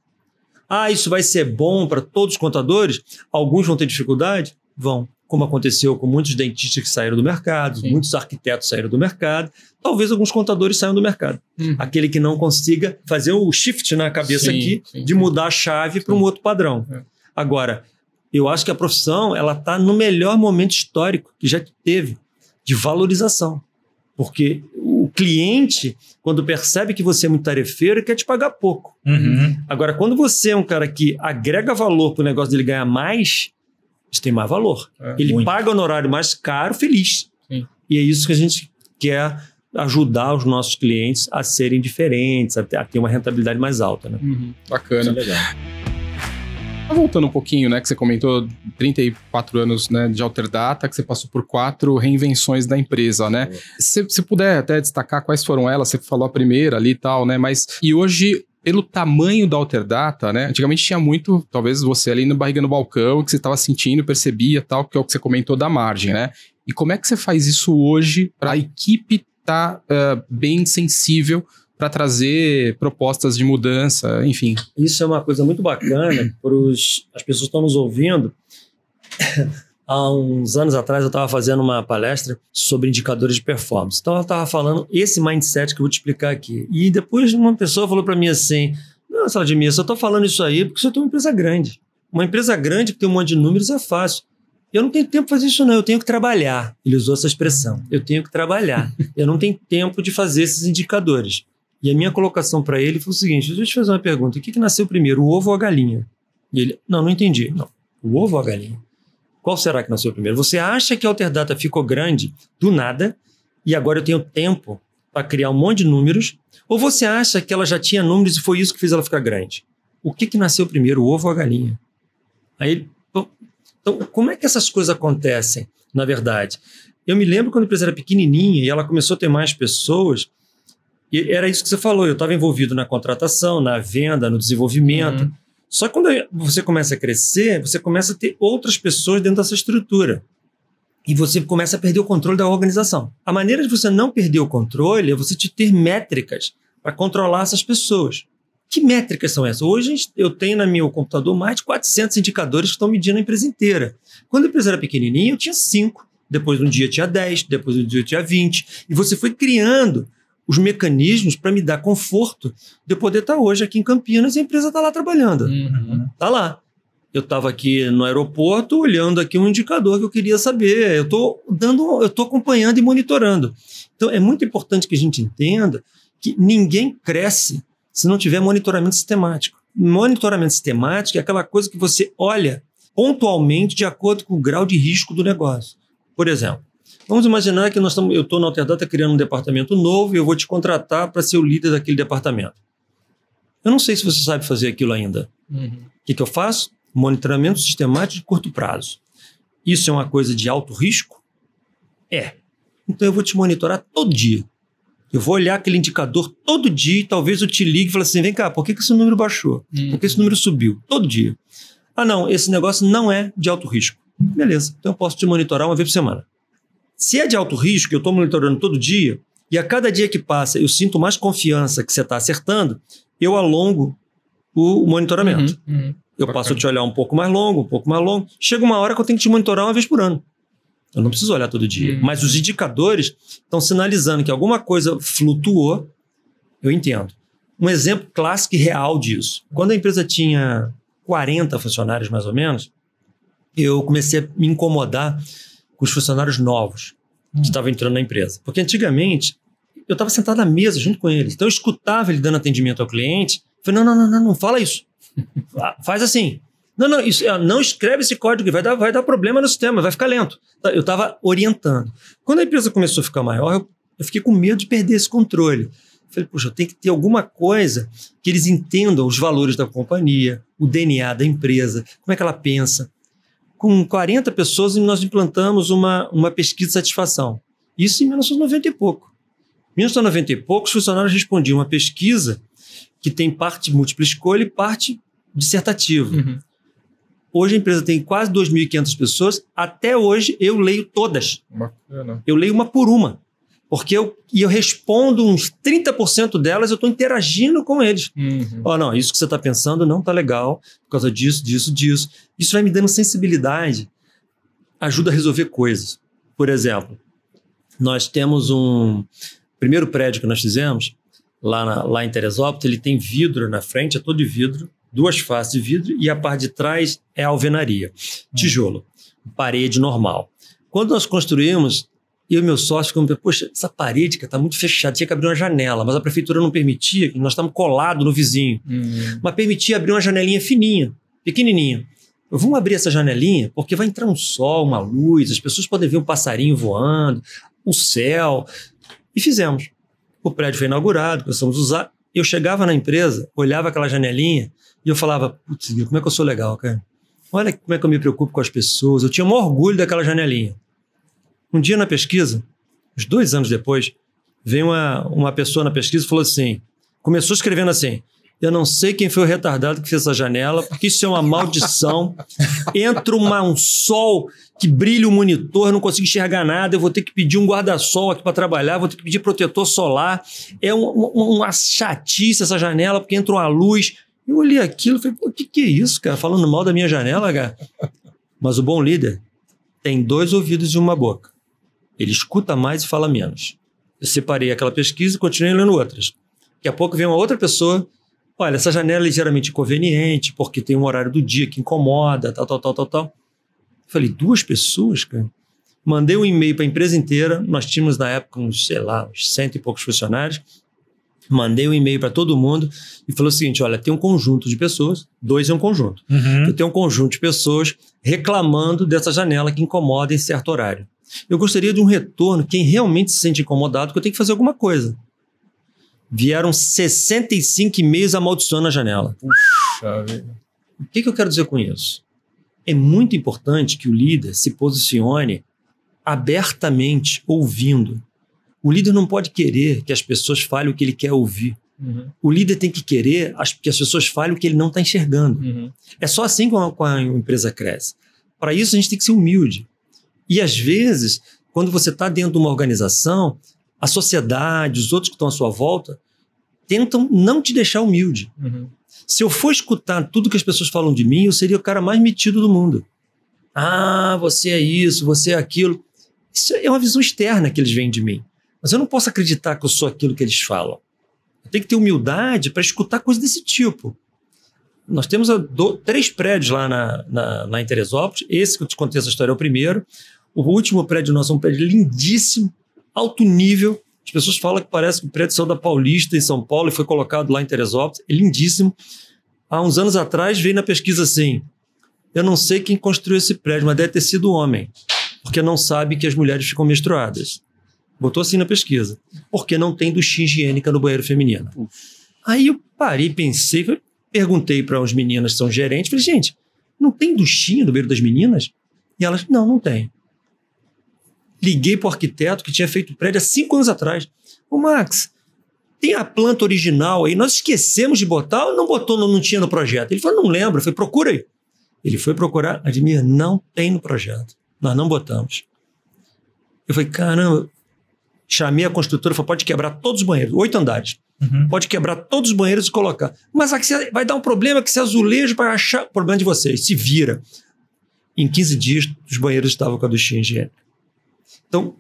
Speaker 1: Ah, isso vai ser bom para todos os contadores? Alguns vão ter dificuldade? Vão. Como aconteceu com muitos dentistas que saíram do mercado, Sim. muitos arquitetos saíram do mercado, talvez alguns contadores saiam do mercado. Uhum. Aquele que não consiga fazer o shift na cabeça sim, aqui sim, de mudar a chave para um outro padrão. É. Agora, eu acho que a profissão ela está no melhor momento histórico que já teve de valorização. Porque cliente, quando percebe que você é muito tarefeiro, quer te pagar pouco. Uhum. Agora, quando você é um cara que agrega valor para o negócio dele ganhar mais, isso tem mais valor. É, Ele muito. paga honorário mais caro, feliz. Sim. E é isso que a gente quer ajudar os nossos clientes a serem diferentes, a ter, uma rentabilidade mais alta. Né?
Speaker 3: Uhum. Bacana. legal. Voltando um pouquinho, né, que você comentou 34 anos né, de Alterdata, que você passou por quatro reinvenções da empresa, né? Se, se puder até destacar quais foram elas, você falou a primeira ali e tal, né? Mas e hoje pelo tamanho da Alterdata, né? Antigamente tinha muito, talvez você ali no barriga no balcão, que você estava sentindo, percebia tal, que é o que você comentou da margem, né? E como é que você faz isso hoje para a equipe estar tá, uh, bem sensível para trazer propostas de mudança, enfim.
Speaker 1: Isso é uma coisa muito bacana para as pessoas que estão nos ouvindo. Há uns anos atrás eu estava fazendo uma palestra sobre indicadores de performance. Então eu estava falando esse mindset que eu vou te explicar aqui. E depois uma pessoa falou para mim assim: Não, Saladimir, eu só estou falando isso aí porque você tem uma empresa grande. Uma empresa grande que tem um monte de números é fácil. Eu não tenho tempo para fazer isso, não. Eu tenho que trabalhar. Ele usou essa expressão. Eu tenho que trabalhar. eu não tenho tempo de fazer esses indicadores. E a minha colocação para ele foi o seguinte: deixa eu te fazer uma pergunta. O que, que nasceu primeiro, o ovo ou a galinha? E ele, não, não entendi. Não, o ovo ou a galinha? Qual será que nasceu primeiro? Você acha que a Alterdata ficou grande do nada e agora eu tenho tempo para criar um monte de números? Ou você acha que ela já tinha números e foi isso que fez ela ficar grande? O que, que nasceu primeiro, o ovo ou a galinha? Aí então, como é que essas coisas acontecem, na verdade? Eu me lembro quando a empresa era pequenininha e ela começou a ter mais pessoas, e era isso que você falou, eu estava envolvido na contratação, na venda, no desenvolvimento. Uhum. Só que quando você começa a crescer, você começa a ter outras pessoas dentro dessa estrutura. E você começa a perder o controle da organização. A maneira de você não perder o controle é você ter métricas para controlar essas pessoas. Que métricas são essas? Hoje eu tenho no meu computador mais de 400 indicadores que estão medindo a empresa inteira. Quando a empresa era pequenininha, eu tinha 5. Depois de um dia tinha 10, depois de um dia tinha 20. E você foi criando os mecanismos para me dar conforto de eu poder estar hoje aqui em Campinas e a empresa está lá trabalhando. Está uhum. Tá lá. Eu estava aqui no aeroporto olhando aqui um indicador que eu queria saber. Eu estou dando, eu estou acompanhando e monitorando. Então é muito importante que a gente entenda que ninguém cresce se não tiver monitoramento sistemático. Monitoramento sistemático é aquela coisa que você olha pontualmente de acordo com o grau de risco do negócio. Por exemplo, vamos imaginar que nós estamos, eu estou na Alterdata criando um departamento novo e eu vou te contratar para ser o líder daquele departamento. Eu não sei se você sabe fazer aquilo ainda. Uhum. O que, que eu faço? Monitoramento sistemático de curto prazo. Isso é uma coisa de alto risco? É. Então eu vou te monitorar todo dia. Eu vou olhar aquele indicador todo dia e talvez eu te ligue e fale assim: vem cá, por que, que esse número baixou? Por que esse número subiu? Todo dia. Ah, não, esse negócio não é de alto risco. Beleza, então eu posso te monitorar uma vez por semana. Se é de alto risco, eu estou monitorando todo dia, e a cada dia que passa eu sinto mais confiança que você está acertando, eu alongo o monitoramento. Uhum, uhum. Eu Bacana. passo a te olhar um pouco mais longo, um pouco mais longo. Chega uma hora que eu tenho que te monitorar uma vez por ano. Eu não preciso olhar todo dia. Uhum. Mas os indicadores estão sinalizando que alguma coisa flutuou, eu entendo. Um exemplo clássico e real disso. Quando a empresa tinha 40 funcionários, mais ou menos, eu comecei a me incomodar com os funcionários novos que uhum. estavam entrando na empresa. Porque antigamente, eu estava sentado na mesa junto com eles. Então eu escutava ele dando atendimento ao cliente. Falei, não, não, não, não, não fala isso. Faz assim. Não, não, isso, não escreve esse código, vai dar, vai dar problema no sistema, vai ficar lento. Tá, eu estava orientando. Quando a empresa começou a ficar maior, eu, eu fiquei com medo de perder esse controle. falei, poxa, eu tenho que ter alguma coisa que eles entendam os valores da companhia, o DNA da empresa, como é que ela pensa. Com 40 pessoas, nós implantamos uma, uma pesquisa de satisfação. Isso em 1990 e pouco. Em 1990 e pouco, os funcionários respondiam uma pesquisa que tem parte múltipla escolha e parte dissertativa. Uhum. Hoje a empresa tem quase 2.500 pessoas. Até hoje eu leio todas. Bacana. Eu leio uma por uma. Porque eu, e eu respondo uns 30% delas, eu estou interagindo com eles. Uhum. Oh, não, isso que você está pensando não está legal, por causa disso, disso, disso. Isso vai me dando sensibilidade, ajuda a resolver coisas. Por exemplo, nós temos um. Primeiro prédio que nós fizemos, lá, na, lá em Teresópolis, ele tem vidro na frente, é todo de vidro duas faces de vidro e a parte de trás é alvenaria, tijolo, parede normal. Quando nós construímos, e meu sócio ficamos, poxa, essa parede está muito fechada, tinha que abrir uma janela, mas a prefeitura não permitia, nós estamos colados no vizinho, uhum. mas permitia abrir uma janelinha fininha, pequenininha. Vamos abrir essa janelinha porque vai entrar um sol, uma luz, as pessoas podem ver um passarinho voando, o céu. E fizemos. O prédio foi inaugurado, começamos a usar. Eu chegava na empresa, olhava aquela janelinha, e eu falava, putz, como é que eu sou legal, cara? Olha como é que eu me preocupo com as pessoas. Eu tinha um orgulho daquela janelinha. Um dia na pesquisa, uns dois anos depois, veio uma, uma pessoa na pesquisa e falou assim: começou escrevendo assim: Eu não sei quem foi o retardado que fez essa janela, porque isso é uma maldição. Entra uma, um sol que brilha o monitor, eu não consigo enxergar nada, eu vou ter que pedir um guarda-sol aqui para trabalhar, vou ter que pedir protetor solar. É um, um, uma chatice essa janela, porque entra uma luz. Eu olhei aquilo e falei, o que, que é isso, cara? Falando mal da minha janela, cara. Mas o bom líder tem dois ouvidos e uma boca. Ele escuta mais e fala menos. Eu separei aquela pesquisa e continuei lendo outras. Daqui a pouco vem uma outra pessoa. Olha, essa janela é ligeiramente inconveniente, porque tem um horário do dia que incomoda, tal, tal, tal, tal, tal. Falei, duas pessoas, cara? Mandei um e-mail para a empresa inteira. Nós tínhamos na época uns, sei lá, uns cento e poucos funcionários. Mandei um e-mail para todo mundo e falou o seguinte: olha, tem um conjunto de pessoas, dois é um conjunto. Uhum. Tem um conjunto de pessoas reclamando dessa janela que incomoda em certo horário. Eu gostaria de um retorno, quem realmente se sente incomodado, que eu tenho que fazer alguma coisa. Vieram 65 e-mails amaldiçoando a janela. Puxa vida. O que, que eu quero dizer com isso? É muito importante que o líder se posicione abertamente ouvindo o líder não pode querer que as pessoas falem o que ele quer ouvir. Uhum. O líder tem que querer que as pessoas falem o que ele não está enxergando. Uhum. É só assim que a, a empresa cresce. Para isso, a gente tem que ser humilde. E às vezes, quando você está dentro de uma organização, a sociedade, os outros que estão à sua volta, tentam não te deixar humilde. Uhum. Se eu for escutar tudo que as pessoas falam de mim, eu seria o cara mais metido do mundo. Ah, você é isso, você é aquilo. Isso é uma visão externa que eles veem de mim. Mas eu não posso acreditar que eu sou aquilo que eles falam. Eu tenho que ter humildade para escutar coisas desse tipo. Nós temos do, três prédios lá na, na, na. Esse que eu te contei essa história é o primeiro. O último prédio nosso é um prédio lindíssimo, alto nível. As pessoas falam que parece que o prédio saiu da Paulista, em São Paulo, e foi colocado lá em Teresópolis. É lindíssimo. Há uns anos atrás veio na pesquisa assim: eu não sei quem construiu esse prédio, mas deve ter sido homem, porque não sabe que as mulheres ficam menstruadas. Botou assim na pesquisa. Porque não tem duchinha higiênica no banheiro feminino. Aí eu parei, pensei, perguntei para uns meninas que são gerentes, falei, gente, não tem duchinha no banheiro das meninas? E elas, não, não tem. Liguei para o arquiteto que tinha feito o prédio há cinco anos atrás. Ô, Max, tem a planta original aí, nós esquecemos de botar ou não botou, não, não tinha no projeto? Ele falou, não lembro. Eu falei, procura aí. Ele foi procurar, Admir, não tem no projeto. Nós não botamos. Eu falei, caramba, Chamei a construtora e falei: pode quebrar todos os banheiros, oito andares. Uhum. Pode quebrar todos os banheiros e colocar. Mas aqui vai dar um problema que esse azulejo vai achar. Problema de vocês, se vira. Em 15 dias, os banheiros estavam com a duchinha higiênica. Então,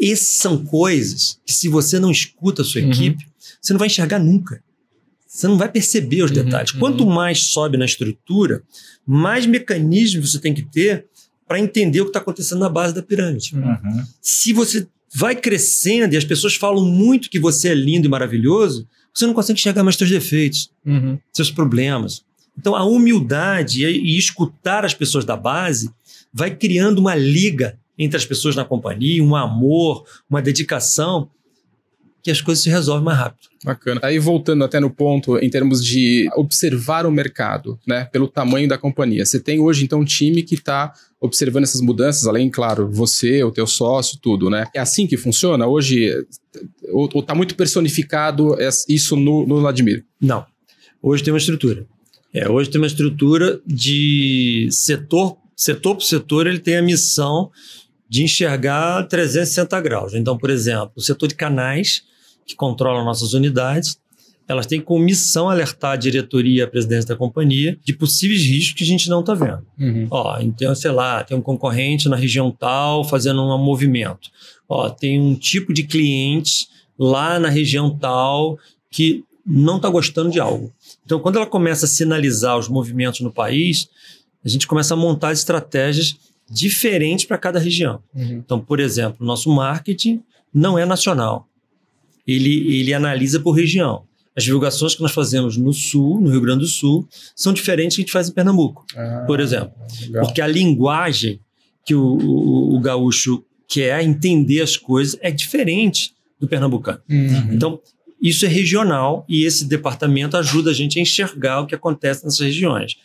Speaker 1: essas são coisas que, se você não escuta a sua uhum. equipe, você não vai enxergar nunca. Você não vai perceber os uhum, detalhes. Uhum. Quanto mais sobe na estrutura, mais mecanismos você tem que ter para entender o que está acontecendo na base da pirâmide. Uhum. Se você vai crescendo e as pessoas falam muito que você é lindo e maravilhoso, você não consegue enxergar mais seus defeitos, uhum. seus problemas. Então, a humildade e, e escutar as pessoas da base vai criando uma liga entre as pessoas na companhia, um amor, uma dedicação que as coisas se resolvem mais rápido.
Speaker 3: Bacana. Aí voltando até no ponto em termos de observar o mercado, né, pelo tamanho da companhia. Você tem hoje então um time que está observando essas mudanças, além, claro, você, o teu sócio, tudo, né? É assim que funciona hoje? Ou, está muito personificado isso no, no Vladimir?
Speaker 1: Não. Hoje tem uma estrutura. É, hoje tem uma estrutura de setor, setor por setor, ele tem a missão de enxergar 360 graus. Então, por exemplo, o setor de canais, que controla nossas unidades, elas têm como missão alertar a diretoria e a presidência da companhia de possíveis riscos que a gente não está vendo. Uhum. Ó, então, sei lá, tem um concorrente na região tal fazendo um movimento. Ó, tem um tipo de cliente lá na região tal que não está gostando de algo. Então, quando ela começa a sinalizar os movimentos no país, a gente começa a montar estratégias diferentes para cada região. Uhum. Então, por exemplo, nosso marketing não é nacional. Ele, ele analisa por região. As divulgações que nós fazemos no Sul, no Rio Grande do Sul, são diferentes que a gente faz em Pernambuco, ah, por exemplo. Legal. Porque a linguagem que o, o, o, gaúcho quer entender as coisas é diferente do pernambucano. Uhum. Então, isso é regional e esse departamento ajuda a gente a enxergar o que acontece nessas regiões.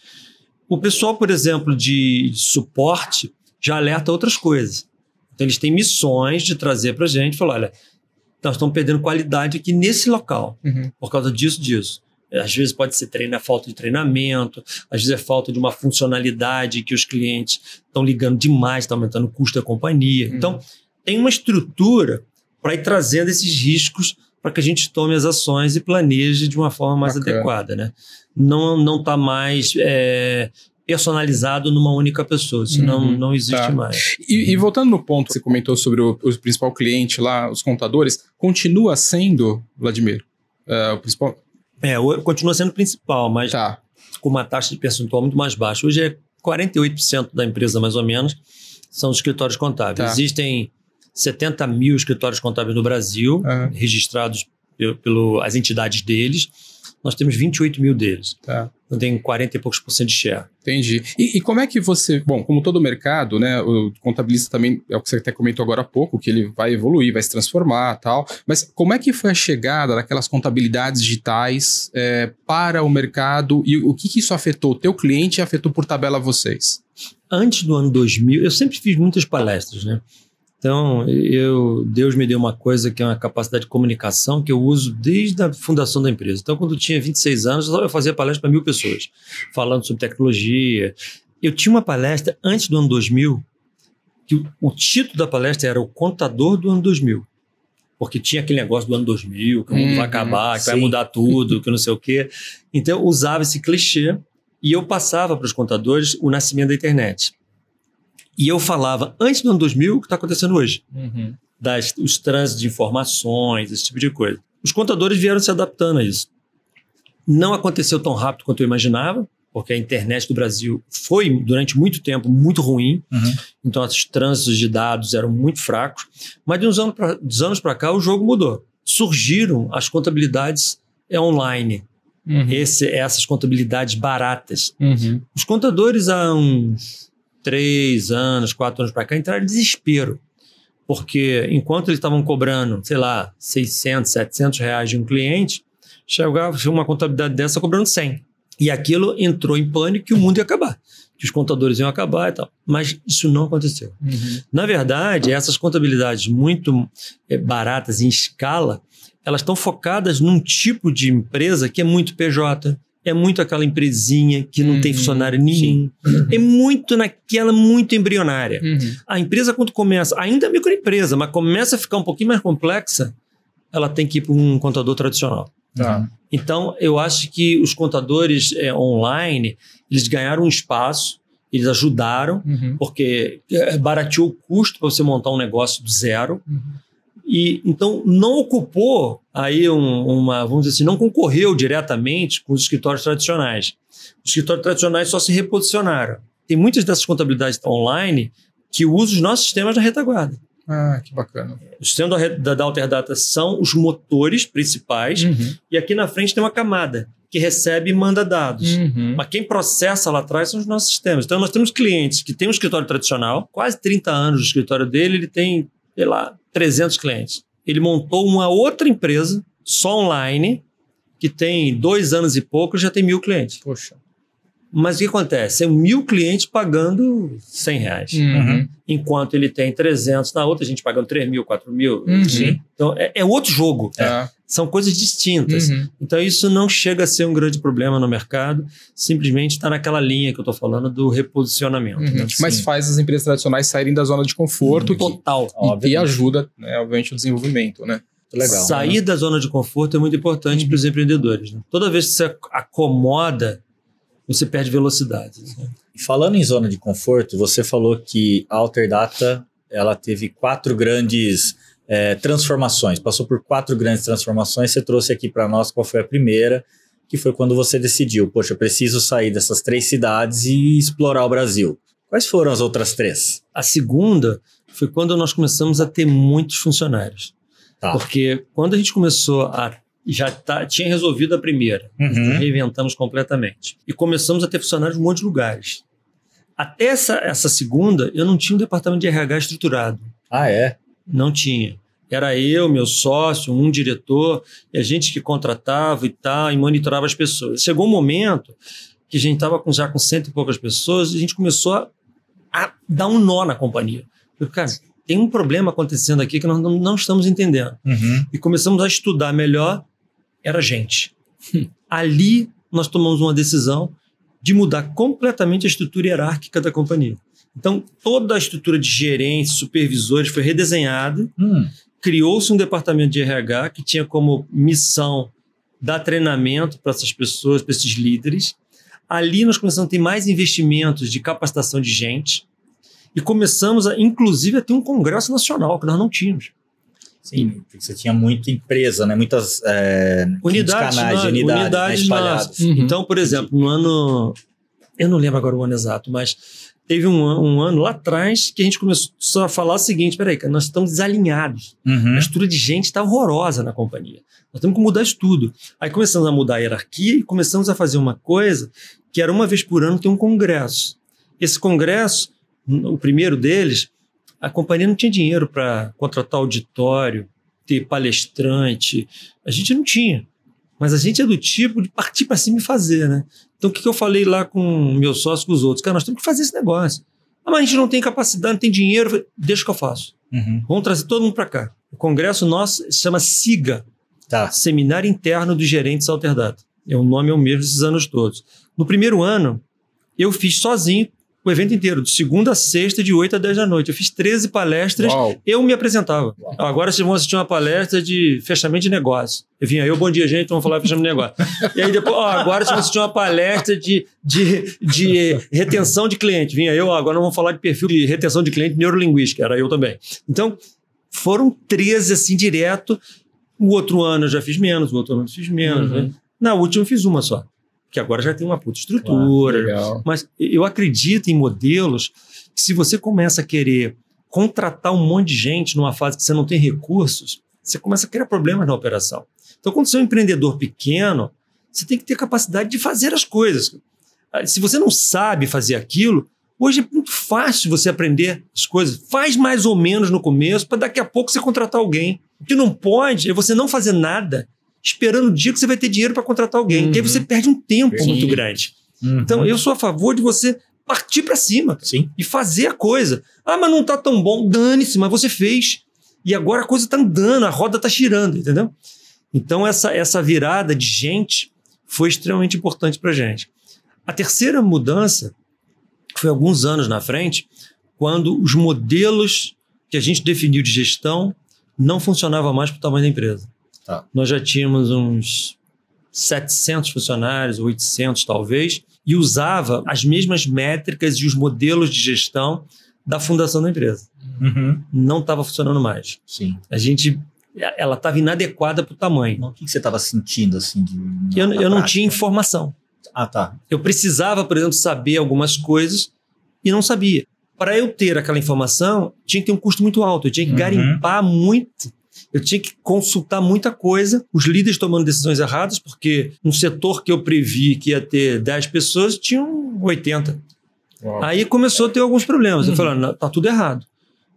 Speaker 1: O pessoal, por exemplo, de suporte já alerta outras coisas. Então, eles têm missões de trazer para a gente falar: olha, nós estamos perdendo qualidade aqui nesse local, uhum. por causa disso, disso. Às vezes pode ser treino, falta de treinamento, às vezes é falta de uma funcionalidade que os clientes estão ligando demais, está aumentando o custo da companhia. Uhum. Então, tem uma estrutura para ir trazendo esses riscos para que a gente tome as ações e planeje de uma forma mais Bacana. adequada. Né? Não está mais é, personalizado numa única pessoa. Isso uhum, não, não existe tá. mais.
Speaker 3: E, e, voltando no ponto que você comentou sobre o, o, principal cliente lá, os contadores, continua sendo, Vladimir, uh, o principal?
Speaker 1: É, continua sendo o principal, mas tá. com uma taxa de percentual muito mais baixa. Hoje é 48% da empresa, mais ou menos, são os escritórios contábeis. Tá. Existem 70 mil escritórios contábeis no Brasil, uhum. registrados pelas entidades deles nós temos 28 mil deles. Tá. Então tem 40 e poucos por cento de share.
Speaker 3: Entendi. E, e, como é que você. Bom, como todo mercado, né? O contabilista também, é o que você até comentou agora há pouco, que ele vai evoluir, vai se transformar tal. Mas como é que foi a chegada daquelas contabilidades digitais é, para o mercado e o que, que isso afetou o teu cliente e afetou por tabela vocês?
Speaker 1: Antes do ano 2000, eu sempre fiz muitas palestras, né? Então, eu, Deus me deu uma coisa que é uma capacidade de comunicação que eu uso desde a fundação da empresa. Então, quando eu tinha 26 anos, eu fazia palestra para mil pessoas, falando sobre tecnologia. Eu tinha uma palestra antes do ano 2000, que o, o título da palestra era O Contador do Ano 2000. Porque tinha aquele negócio do ano 2000, que o mundo uhum, vai acabar, que sim. vai mudar tudo, que não sei o quê. Então, eu usava esse clichê e eu passava para os contadores o nascimento da internet. E eu falava, antes do ano 2000, o que está acontecendo hoje. Uhum. Das, os trânsitos de informações, esse tipo de coisa. Os contadores vieram se adaptando a isso. Não aconteceu tão rápido quanto eu imaginava, porque a internet do Brasil foi, durante muito tempo, muito ruim. Uhum. Então, os trânsitos de dados eram muito fracos. Mas de uns anos para cá, o jogo mudou. Surgiram as contabilidades é, online. Uhum. Esse, essas contabilidades baratas. Uhum. Os contadores, há uns três anos, quatro anos para cá, entraram em desespero. Porque enquanto eles estavam cobrando, sei lá, 600, 700 reais de um cliente, chegava uma contabilidade dessa cobrando 100. E aquilo entrou em pânico que o mundo ia acabar, que os contadores iam acabar e tal. Mas isso não aconteceu. Uhum. Na verdade, essas contabilidades muito é, baratas em escala, elas estão focadas num tipo de empresa que é muito PJ, é muito aquela empresinha que não uhum, tem funcionário nenhum. Uhum. É muito naquela, muito embrionária. Uhum. A empresa, quando começa, ainda é microempresa, mas começa a ficar um pouquinho mais complexa, ela tem que ir para um contador tradicional. Tá. Então, eu acho que os contadores é, online, eles ganharam um espaço, eles ajudaram, uhum. porque é, barateou o custo para você montar um negócio do zero. Uhum. E então não ocupou aí um, uma, vamos dizer assim, não concorreu diretamente com os escritórios tradicionais. Os escritórios tradicionais só se reposicionaram. Tem muitas dessas contabilidades online que usam os nossos sistemas da retaguarda.
Speaker 3: Ah, que bacana.
Speaker 1: Os sistemas da, da, da Alterdata são os motores principais uhum. e aqui na frente tem uma camada que recebe e manda dados. Uhum. Mas quem processa lá atrás são os nossos sistemas. Então nós temos clientes que têm um escritório tradicional, quase 30 anos o escritório dele, ele tem, sei lá, 300 clientes. Ele montou uma outra empresa, só online, que tem dois anos e pouco, já tem mil clientes.
Speaker 3: Poxa.
Speaker 1: Mas o que acontece? São mil clientes pagando 100 reais. Uhum. Enquanto ele tem 300 na outra, a gente pagando 3 mil, 4 mil. Uhum. Então, é, é, outro jogo. É. São coisas distintas. Uhum. Então, isso não chega a ser um grande problema no mercado. Simplesmente está naquela linha que eu estou falando do reposicionamento.
Speaker 3: Uhum. Né? Mas faz as empresas tradicionais saírem da zona de conforto.
Speaker 1: Total.
Speaker 3: Que, e, ajuda, né, obviamente, o desenvolvimento, né?
Speaker 1: Legal, Sair né? da zona de conforto é muito importante para os empreendedores. Né? Toda vez que você acomoda você perde velocidade.
Speaker 2: Falando em zona de conforto, você falou que a Alterdata ela teve quatro grandes é, transformações, passou por quatro grandes transformações. Você trouxe aqui para nós qual foi a primeira, que foi quando você decidiu, poxa, eu preciso sair dessas três cidades e explorar o Brasil. Quais foram as outras três?
Speaker 1: A segunda foi quando nós começamos a ter muitos funcionários. Tá. Porque quando a gente começou a já tá, tinha resolvido a primeira. Uhum. Reinventamos completamente. E começamos a ter funcionários em um monte de lugares. Até essa, essa segunda, eu não tinha um departamento de RH estruturado.
Speaker 2: Ah, é?
Speaker 1: Não tinha. Era eu, meu sócio, um diretor, e a gente que contratava e tal, e monitorava as pessoas. Chegou um momento que a gente estava com, já com cento e poucas pessoas, e a gente começou a, a dar um nó na companhia. Eu, cara, tem um problema acontecendo aqui que nós não, não estamos entendendo. Uhum. E começamos a estudar melhor era gente. Ali nós tomamos uma decisão de mudar completamente a estrutura hierárquica da companhia. Então, toda a estrutura de gerentes, supervisores foi redesenhada. Hum. Criou-se um departamento de RH que tinha como missão dar treinamento para essas pessoas, para esses líderes. Ali nós começamos a ter mais investimentos de capacitação de gente e começamos, a, inclusive, a ter um congresso nacional que nós não tínhamos.
Speaker 2: Sim, porque você tinha muita empresa, né? Muitas é,
Speaker 1: unidades,
Speaker 2: canais,
Speaker 1: na,
Speaker 2: unidades,
Speaker 1: unidades
Speaker 2: né? espalhadas. Uhum.
Speaker 1: Então, por exemplo, no ano. Eu não lembro agora o ano exato, mas teve um, um, ano lá atrás que a gente começou a falar o seguinte: peraí, nós estamos desalinhados. Uhum. A estrutura de gente está horrorosa na companhia. Nós temos que mudar isso tudo. Aí começamos a mudar a hierarquia e começamos a fazer uma coisa que era uma vez por ano ter um congresso. Esse congresso, o primeiro deles, a companhia não tinha dinheiro para contratar auditório, ter palestrante. A gente não tinha. Mas a gente é do tipo de partir para cima e fazer, né? Então o que, que eu falei lá com meu sócio, com os outros? Cara, nós temos que fazer esse negócio. Ah, mas a gente não tem capacidade, não tem dinheiro. Deixa que eu faço. Uhum. Vamos trazer todo mundo para cá. O congresso nosso se chama SIGA tá. Seminário Interno dos Gerentes Alterdata. É o nome é o mesmo esses anos todos. No primeiro ano, eu fiz sozinho o evento inteiro, de segunda a sexta, de 8 a 10 da noite. Eu fiz 13 palestras, Uau. eu me apresentava. Uau. Agora vocês vão assistir uma palestra de fechamento de negócio. Eu vinha aí, bom dia, gente, vamos falar de fechamento de negócio. e aí depois, ó, agora vocês vão assistir uma palestra de, de, de retenção de cliente. Vinha eu, ó, agora vamos falar de perfil de retenção de cliente neurolinguística, era eu também. Então, foram 13 assim direto. O outro ano eu já fiz menos, o outro ano eu fiz menos. Uhum. Né? Na última eu fiz uma só que agora já tem uma puta estrutura. Ah, mas eu acredito em modelos que se você começa a querer contratar um monte de gente numa fase que você não tem recursos, você começa a criar problemas na operação. Então, quando você é um empreendedor pequeno, você tem que ter capacidade de fazer as coisas. Ah, se você não sabe fazer aquilo, hoje é muito fácil você aprender as coisas. Faz mais ou menos no começo, para daqui a pouco você contratar alguém. O que não pode é você não fazer nada esperando o dia que você vai ter dinheiro para contratar alguém. Uhum. Que aí você perde um tempo Sim. muito grande. Uhum. Então, eu sou a favor de você partir para cima
Speaker 2: Sim.
Speaker 1: e fazer a coisa. Ah, mas não tá tão bom. Dane-se, mas você fez. E agora a coisa tá andando, a roda tá girando, entendeu? Então, essa, essa virada de gente foi extremamente importante para gente. A terceira mudança foi alguns anos na frente, quando os modelos que a gente definiu de gestão não funcionavam mais para o tamanho da empresa. Tá. Nós já tínhamos uns 700 funcionários, 800 talvez, e usava as mesmas métricas e os modelos de gestão da fundação da empresa. Uhum. Não estava funcionando mais.
Speaker 2: Sim.
Speaker 1: A gente ela estava inadequada para o tamanho.
Speaker 2: O que, que você estava sentindo assim? De,
Speaker 1: eu, eu não tinha informação.
Speaker 2: Ah, tá.
Speaker 1: Eu precisava, por exemplo, saber algumas coisas e não sabia. Para eu ter aquela informação, tinha que ter um custo muito alto. Eu tinha que uhum. garimpar muito eu tinha que consultar muita coisa, os líderes tomando decisões erradas, porque um setor que eu previ que ia ter 10 pessoas, tinham 80. Uau. Aí começou a ter alguns problemas. Uhum. Eu falei, tá tudo errado.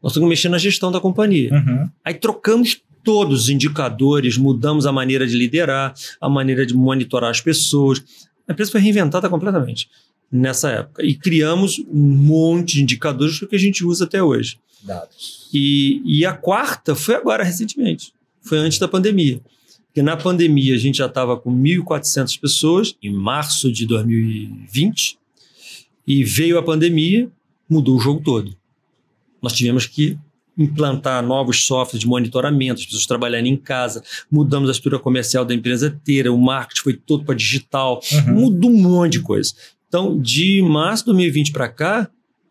Speaker 1: Nós temos que mexer na gestão da companhia. Uhum. Aí trocamos todos os indicadores, mudamos a maneira de liderar, a maneira de monitorar as pessoas. A empresa foi reinventada completamente nessa época. E criamos um monte de indicadores que a gente usa até hoje.
Speaker 2: Dados.
Speaker 1: E, e a quarta foi agora, recentemente. Foi antes da pandemia. Porque na pandemia a gente já estava com 1.400 pessoas, em março de 2020, e veio a pandemia, mudou o jogo todo. Nós tivemos que implantar novos softwares de monitoramento, as pessoas trabalhando em casa, mudamos a estrutura comercial da empresa inteira, o marketing foi todo para digital, uhum. mudou um monte de coisa. Então, de março de 2020 para cá,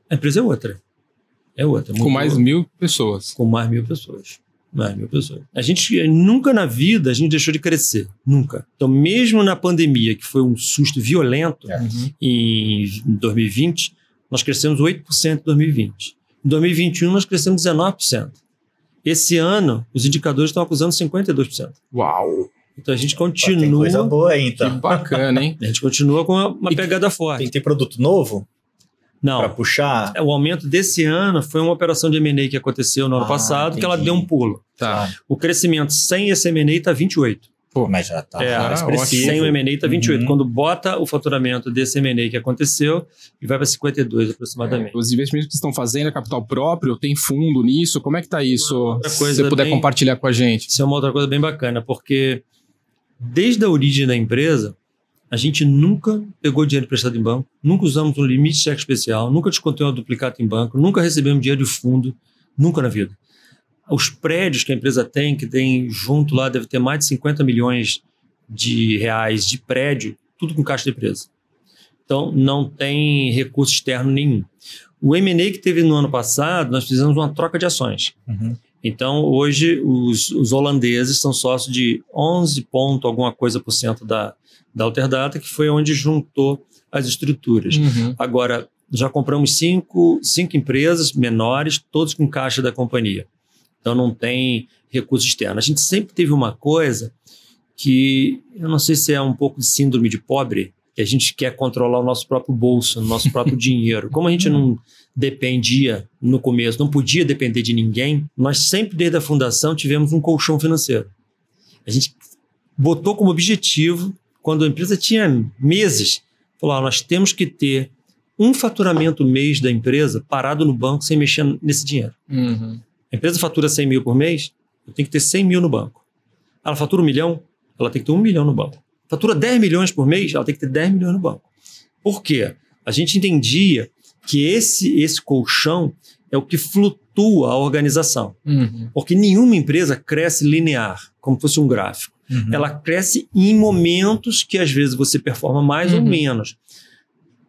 Speaker 1: a empresa é outra. É outra.
Speaker 3: Com mais mil pessoas.
Speaker 1: Com mais mil pessoas. Mais mil pessoas. A gente nunca na vida a gente deixou de crescer. Nunca. Então, mesmo na pandemia, que foi um susto violento é. uhum. em 2020, nós crescemos 8% em 2020. Em 2021, nós crescemos 19%. Esse ano, os indicadores estão acusando 52%.
Speaker 3: Uau!
Speaker 1: Então a gente continua. Tem
Speaker 2: coisa boa aí, então.
Speaker 3: Que bacana, hein?
Speaker 1: A gente continua com uma, uma pegada forte.
Speaker 2: Tem, tem produto novo?
Speaker 1: Não.
Speaker 2: Para puxar?
Speaker 1: É, o aumento desse ano foi uma operação de M&A que aconteceu no ano ah, passado, entendi. que ela deu um pulo.
Speaker 3: Tá.
Speaker 1: O crescimento sem esse M&A está 28.
Speaker 2: Pô, mas já está
Speaker 1: é, expressivo. Sem o M&A está 28. Uhum. Quando bota o faturamento desse M&A que aconteceu, ele vai para 52 aproximadamente.
Speaker 3: É. Os investimentos que estão fazendo é capital próprio? Tem fundo nisso? Como é que está isso? Se você puder bem, compartilhar com a gente.
Speaker 1: Isso é uma outra coisa bem bacana, porque desde a origem da empresa, A gente nunca pegou dinheiro emprestado em banco, nunca usamos um limite de cheque especial, nunca descontei uma duplicata em banco, nunca recebemos dinheiro de fundo, nunca na vida. Os prédios que a empresa tem, que tem junto lá, deve ter mais de 50 milhões de reais de prédio, tudo com caixa de empresa. Então, não tem recurso externo nenhum. O M&A que teve no ano passado, nós fizemos uma troca de ações. Uhum. Então, hoje, os, os, holandeses são sócios de 11 ponto alguma coisa por cento da, da Alterdata, que foi onde juntou as estruturas. Uhum. Agora, já compramos cinco, cinco empresas menores, todos com caixa da companhia. Então, não tem recurso externo. A gente sempre teve uma coisa que, eu não sei se é um pouco de síndrome de pobre, que a gente quer controlar o nosso próprio bolso, o nosso próprio dinheiro. Como a gente não dependia no começo, não podia depender de ninguém, nós sempre, desde a fundação, tivemos um colchão financeiro. A gente botou como objetivo, quando a empresa tinha meses, falou: ah, nós temos que ter um faturamento mês da empresa parado no banco sem mexer nesse dinheiro. Uhum. A empresa fatura 100 mil por mês, eu tenho que ter 100 mil no banco. Ela fatura um milhão, ela tem que ter um milhão no banco fatura 10 milhões por mês, ela tem que ter 10 milhões no banco. Por quê? A gente entendia que esse, esse colchão é o que flutua a organização. Uhum. Porque nenhuma empresa cresce linear, como fosse um gráfico. Uhum. Ela cresce em momentos que às vezes você performa mais uhum. ou menos.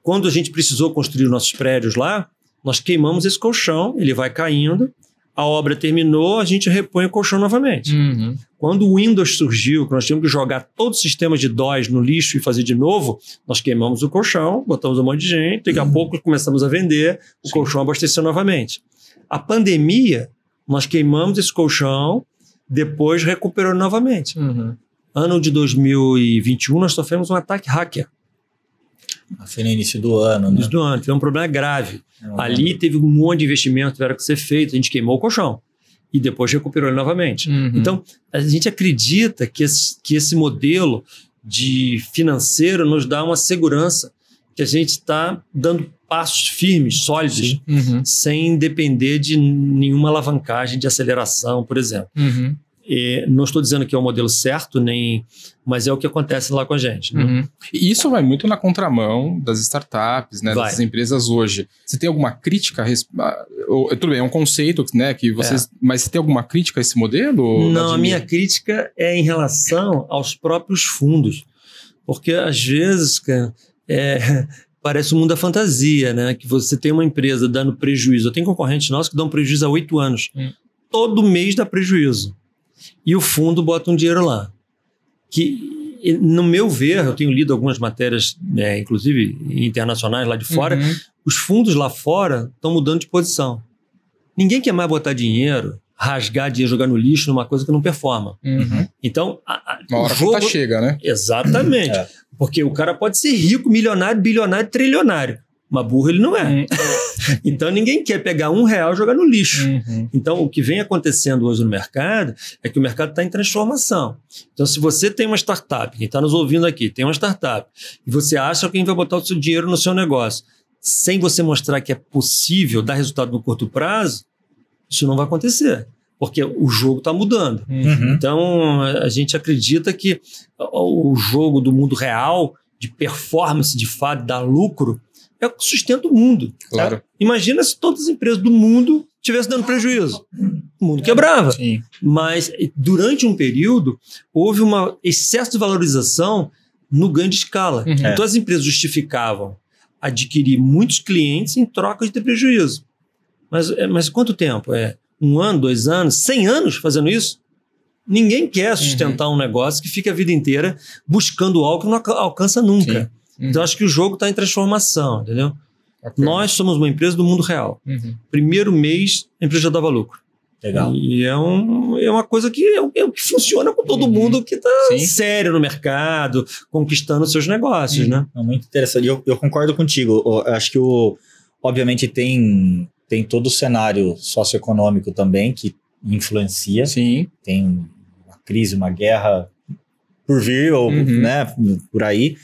Speaker 1: Quando a gente precisou construir nossos prédios lá, nós queimamos esse colchão, ele vai caindo, a obra terminou, a gente repõe o colchão novamente. Uhum. Quando o Windows surgiu, que nós tínhamos que jogar todos os sistemas de DOS no lixo e fazer de novo, nós queimamos o colchão, botamos um monte de gente, daqui uhum. a pouco começamos a vender, o Sim. colchão abasteceu novamente. A pandemia, nós queimamos esse colchão, depois recuperou novamente. Uhum. Ano de 2021, nós sofremos um ataque hacker.
Speaker 2: Foi no início do ano, né?
Speaker 1: início do ano, teve um problema grave. Uhum. Ali teve um monte de investimento que tiveram que ser feito, a gente queimou o colchão e depois recuperou ele novamente. Uhum. Então, a gente acredita que esse, que esse modelo de financeiro nos dá uma segurança que a gente está dando passos firmes, sólidos, uhum. sem depender de nenhuma alavancagem de aceleração, por exemplo. Uhum. E não estou dizendo que é o modelo certo, nem, mas é o que acontece lá com a gente. Né? Uhum.
Speaker 3: E isso vai muito na contramão das startups, né, das empresas hoje. Você tem alguma crítica? A, tudo bem, é um conceito, né, que vocês, é. mas você tem alguma crítica a esse modelo?
Speaker 1: Não, a minha crítica é em relação aos próprios fundos, porque às vezes, cara, é, parece o um mundo da fantasia, né? Que você tem uma empresa dando prejuízo. Eu tenho concorrentes nossos que dão prejuízo há oito anos. Hum. Todo mês dá prejuízo e o fundo bota um dinheiro lá. Que, no meu ver, eu tenho lido algumas matérias, né, inclusive internacionais lá de fora, uhum. os fundos lá fora estão mudando de posição. Ninguém quer mais botar dinheiro, rasgar dinheiro, jogar no lixo numa coisa que não performa. Uhum. Então, a,
Speaker 3: a, uma hora jogo... chega, né?
Speaker 1: Exatamente. É. Porque o cara pode ser rico, milionário, bilionário, trilionário. Mas burro ele não é. Uhum. então ninguém quer pegar um real e jogar no lixo. Uhum. Então o que vem acontecendo hoje no mercado é que o mercado está em transformação. Então se você tem uma startup, quem está nos ouvindo aqui, tem uma startup, e você acha que vai botar o seu dinheiro no seu negócio, sem você mostrar que é possível dar resultado no curto prazo, isso não vai acontecer porque o jogo está mudando. Uhum. Então, a gente acredita que o jogo do mundo real, de performance, de fato, dar lucro, é o que sustenta o mundo. Claro. Tá? Imagina se todas as empresas do mundo estivessem dando prejuízo. O mundo quebrava. Sim. Mas durante um período houve um excesso de valorização no ganho de escala. Uhum. Então as empresas justificavam adquirir muitos clientes em troca de ter prejuízo. Mas, é, mas quanto tempo? É um ano, dois anos, cem anos fazendo isso? Ninguém quer sustentar uhum. um negócio que fica a vida inteira buscando algo que não alcança nunca. Sim. Uhum. Então, acho que o jogo está em transformação, entendeu? Okay. Nós somos uma empresa do mundo real. Uhum. Primeiro mês, a empresa já dava lucro. Legal. E é, um, é uma coisa que é, é que funciona com todo uhum. mundo que está sério no mercado, conquistando seus negócios, uhum. né?
Speaker 2: É muito interessante. Eu, eu concordo contigo. Eu acho que, o, obviamente, tem, tem todo o cenário socioeconômico também que influencia. Sim. Tem uma crise, uma guerra por vir, ou uhum. né, por aí.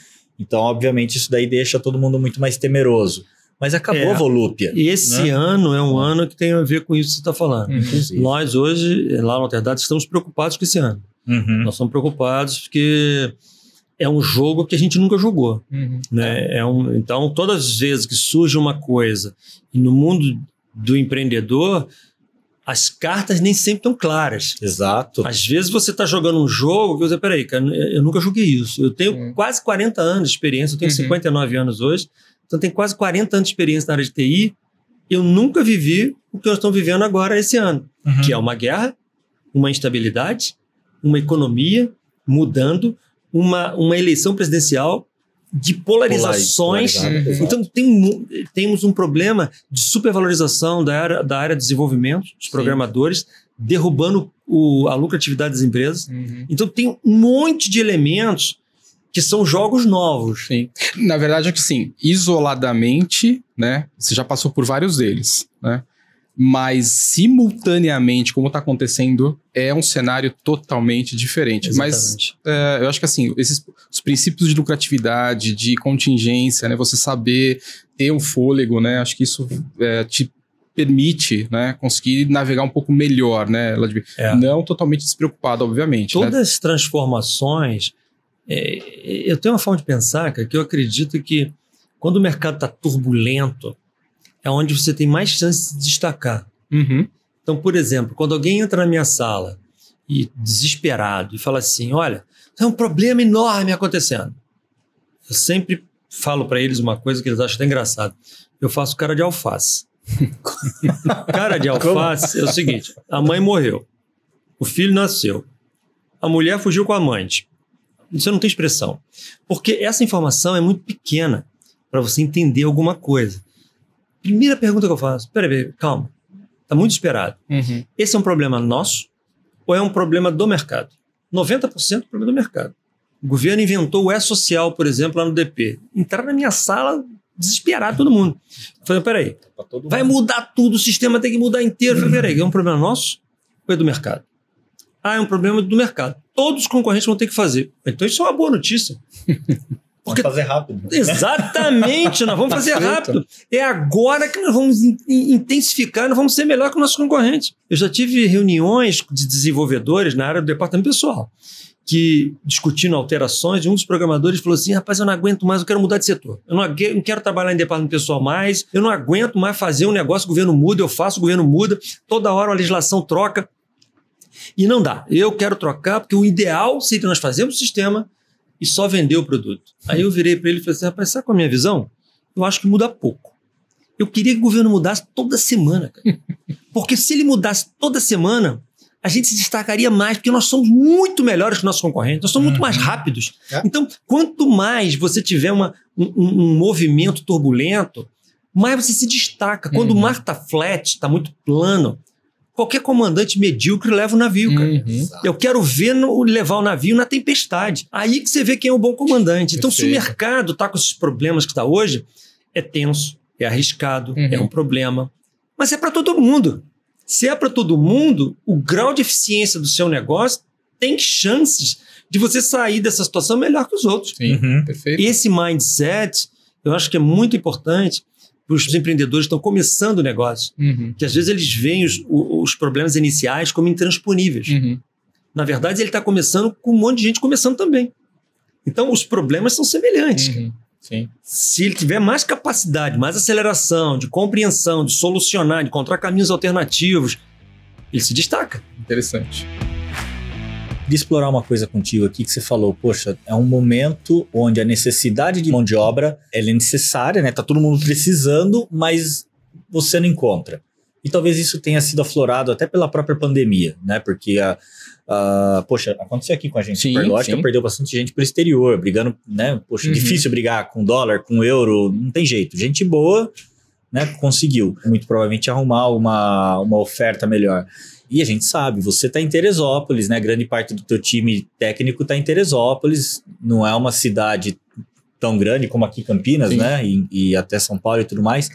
Speaker 2: Então, obviamente, isso daí deixa todo mundo muito mais temeroso. Mas acabou é, a volúpia.
Speaker 1: E esse né? ano é um ano que tem a ver com isso que você está falando. Uhum. Nós hoje, lá na Alterdade, estamos preocupados com esse ano. Uhum. Nós estamos preocupados porque é um jogo que a gente nunca jogou. Uhum. Né? É um, então, todas as vezes que surge uma coisa e no mundo do empreendedor, as cartas nem sempre estão claras.
Speaker 2: Exato.
Speaker 1: Às vezes você está jogando um jogo que você, peraí, cara, eu nunca joguei isso. Eu tenho uhum. quase 40 anos de experiência, eu tenho uhum. 59 anos hoje, então tenho quase 40 anos de experiência na área de TI. Eu nunca vivi o que nós estamos vivendo agora esse ano, uhum. que é uma guerra, uma instabilidade, uma economia mudando, uma, uma eleição presidencial de polarizações. Então, tem, temos um problema de supervalorização da área, da área de desenvolvimento, dos Sim. programadores, derrubando o, a lucratividade das empresas. Uhum. Então, tem um monte de elementos que são jogos novos.
Speaker 3: Sim. Na verdade é que sim, isoladamente, né? Você já passou por vários deles, né? Mas simultaneamente, como está acontecendo, é um cenário totalmente diferente. Exatamente. Mas é, eu acho que assim, esses os princípios de lucratividade, de contingência, né, você saber ter um fôlego, né, acho que isso é, te permite, né, conseguir navegar um pouco melhor, né, é. não totalmente despreocupado, obviamente.
Speaker 1: Né. Todas
Speaker 3: né?
Speaker 1: as transformações, é, eu tenho uma forma de pensar, cara, que eu acredito que quando o mercado está turbulento, é onde você tem mais chance de destacar. Uhum. Então, por exemplo, quando alguém entra na minha sala e desesperado e fala assim, olha, tem um problema enorme acontecendo. Eu sempre falo para eles uma coisa que eles acham até engraçado. Eu faço cara de alface. cara de alface é o seguinte: a mãe morreu, o filho nasceu, a mulher fugiu com a amante. Você não tem expressão. Porque essa informação é muito pequena para você entender alguma coisa. Primeira pergunta que eu faço: peraí, calma. Está muito esperado. Uhum. Esse é um problema nosso ou é um problema do mercado? 90% é problema do mercado. O governo inventou o E-Social, por exemplo, lá no DP. Entraram na minha sala desesperado todo mundo. Eu falei, peraí, tá vai mudar tudo, o sistema tem que mudar inteiro. Eu falei, peraí, é um problema nosso ou é do mercado? Ah, é um problema do mercado. Todos os concorrentes vão ter que fazer. Então isso é uma boa notícia.
Speaker 2: Porque, vamos fazer rápido.
Speaker 1: Exatamente, nós vamos fazer rápido. É agora que nós vamos intensificar, nós vamos ser melhor que o nosso concorrente. Eu já tive reuniões de desenvolvedores na área do departamento pessoal, que discutindo alterações, e um dos programadores falou assim: rapaz, eu não aguento mais, eu quero mudar de setor. Eu não, não quero trabalhar em departamento pessoal mais, eu não aguento mais fazer um negócio, o governo muda, eu faço, o governo muda, toda hora a legislação troca. E não dá. Eu quero trocar, porque o ideal seria nós fazermos o sistema e só vender o produto. Aí eu virei para ele e falei assim: rapaz, sabe qual é a minha visão? Eu acho que muda pouco. Eu queria que o governo mudasse toda semana, cara. Porque se ele mudasse toda semana, a gente se destacaria mais, porque nós somos muito melhores que nossos concorrentes, nós somos uhum. muito mais uhum. rápidos. É. Então, quanto mais você tiver uma, um, um, movimento turbulento, mais você se destaca. Quando uhum. o mar está flat, está muito plano, Qualquer comandante medíocre leva o navio, cara. Uhum. Eu quero ver no, levar o navio na tempestade. Aí que você vê quem é o bom comandante. Então, Perfeito. se o mercado está com esses problemas que está hoje, é tenso, é arriscado, uhum. é um problema. Mas é para todo mundo. Se é para todo mundo, o grau de eficiência do seu negócio tem chances de você sair dessa situação melhor que os outros.
Speaker 3: Sim, uhum. perfeito.
Speaker 1: Esse mindset, eu acho que é muito importante os empreendedores que estão começando o negócio. Uhum. Que às vezes eles veem os, os problemas iniciais como intransponíveis. Uhum. Na verdade, ele está começando com um monte de gente começando também. Então, os problemas são semelhantes. Uhum. Se ele tiver mais capacidade, mais aceleração, de compreensão, de solucionar, de encontrar caminhos alternativos, ele se destaca.
Speaker 3: Interessante
Speaker 2: queria explorar uma coisa contigo aqui que você falou, poxa, é um momento onde a necessidade de mão de obra é necessária, né? Tá todo mundo precisando, mas você não encontra. E talvez isso tenha sido aflorado até pela própria pandemia, né? Porque a, a poxa, aconteceu aqui com a gente, sim, Superlógica sim. perdeu bastante gente pro exterior, brigando, né? Poxa, uhum. difícil brigar com dólar, com euro, não tem jeito. Gente boa, né? Conseguiu muito provavelmente arrumar uma, uma oferta melhor. E a gente sabe, você está em Teresópolis, né? Grande parte do teu time técnico está em Teresópolis, não é uma cidade tão grande como aqui Campinas, Sim. né? E, e, até São Paulo e tudo mais.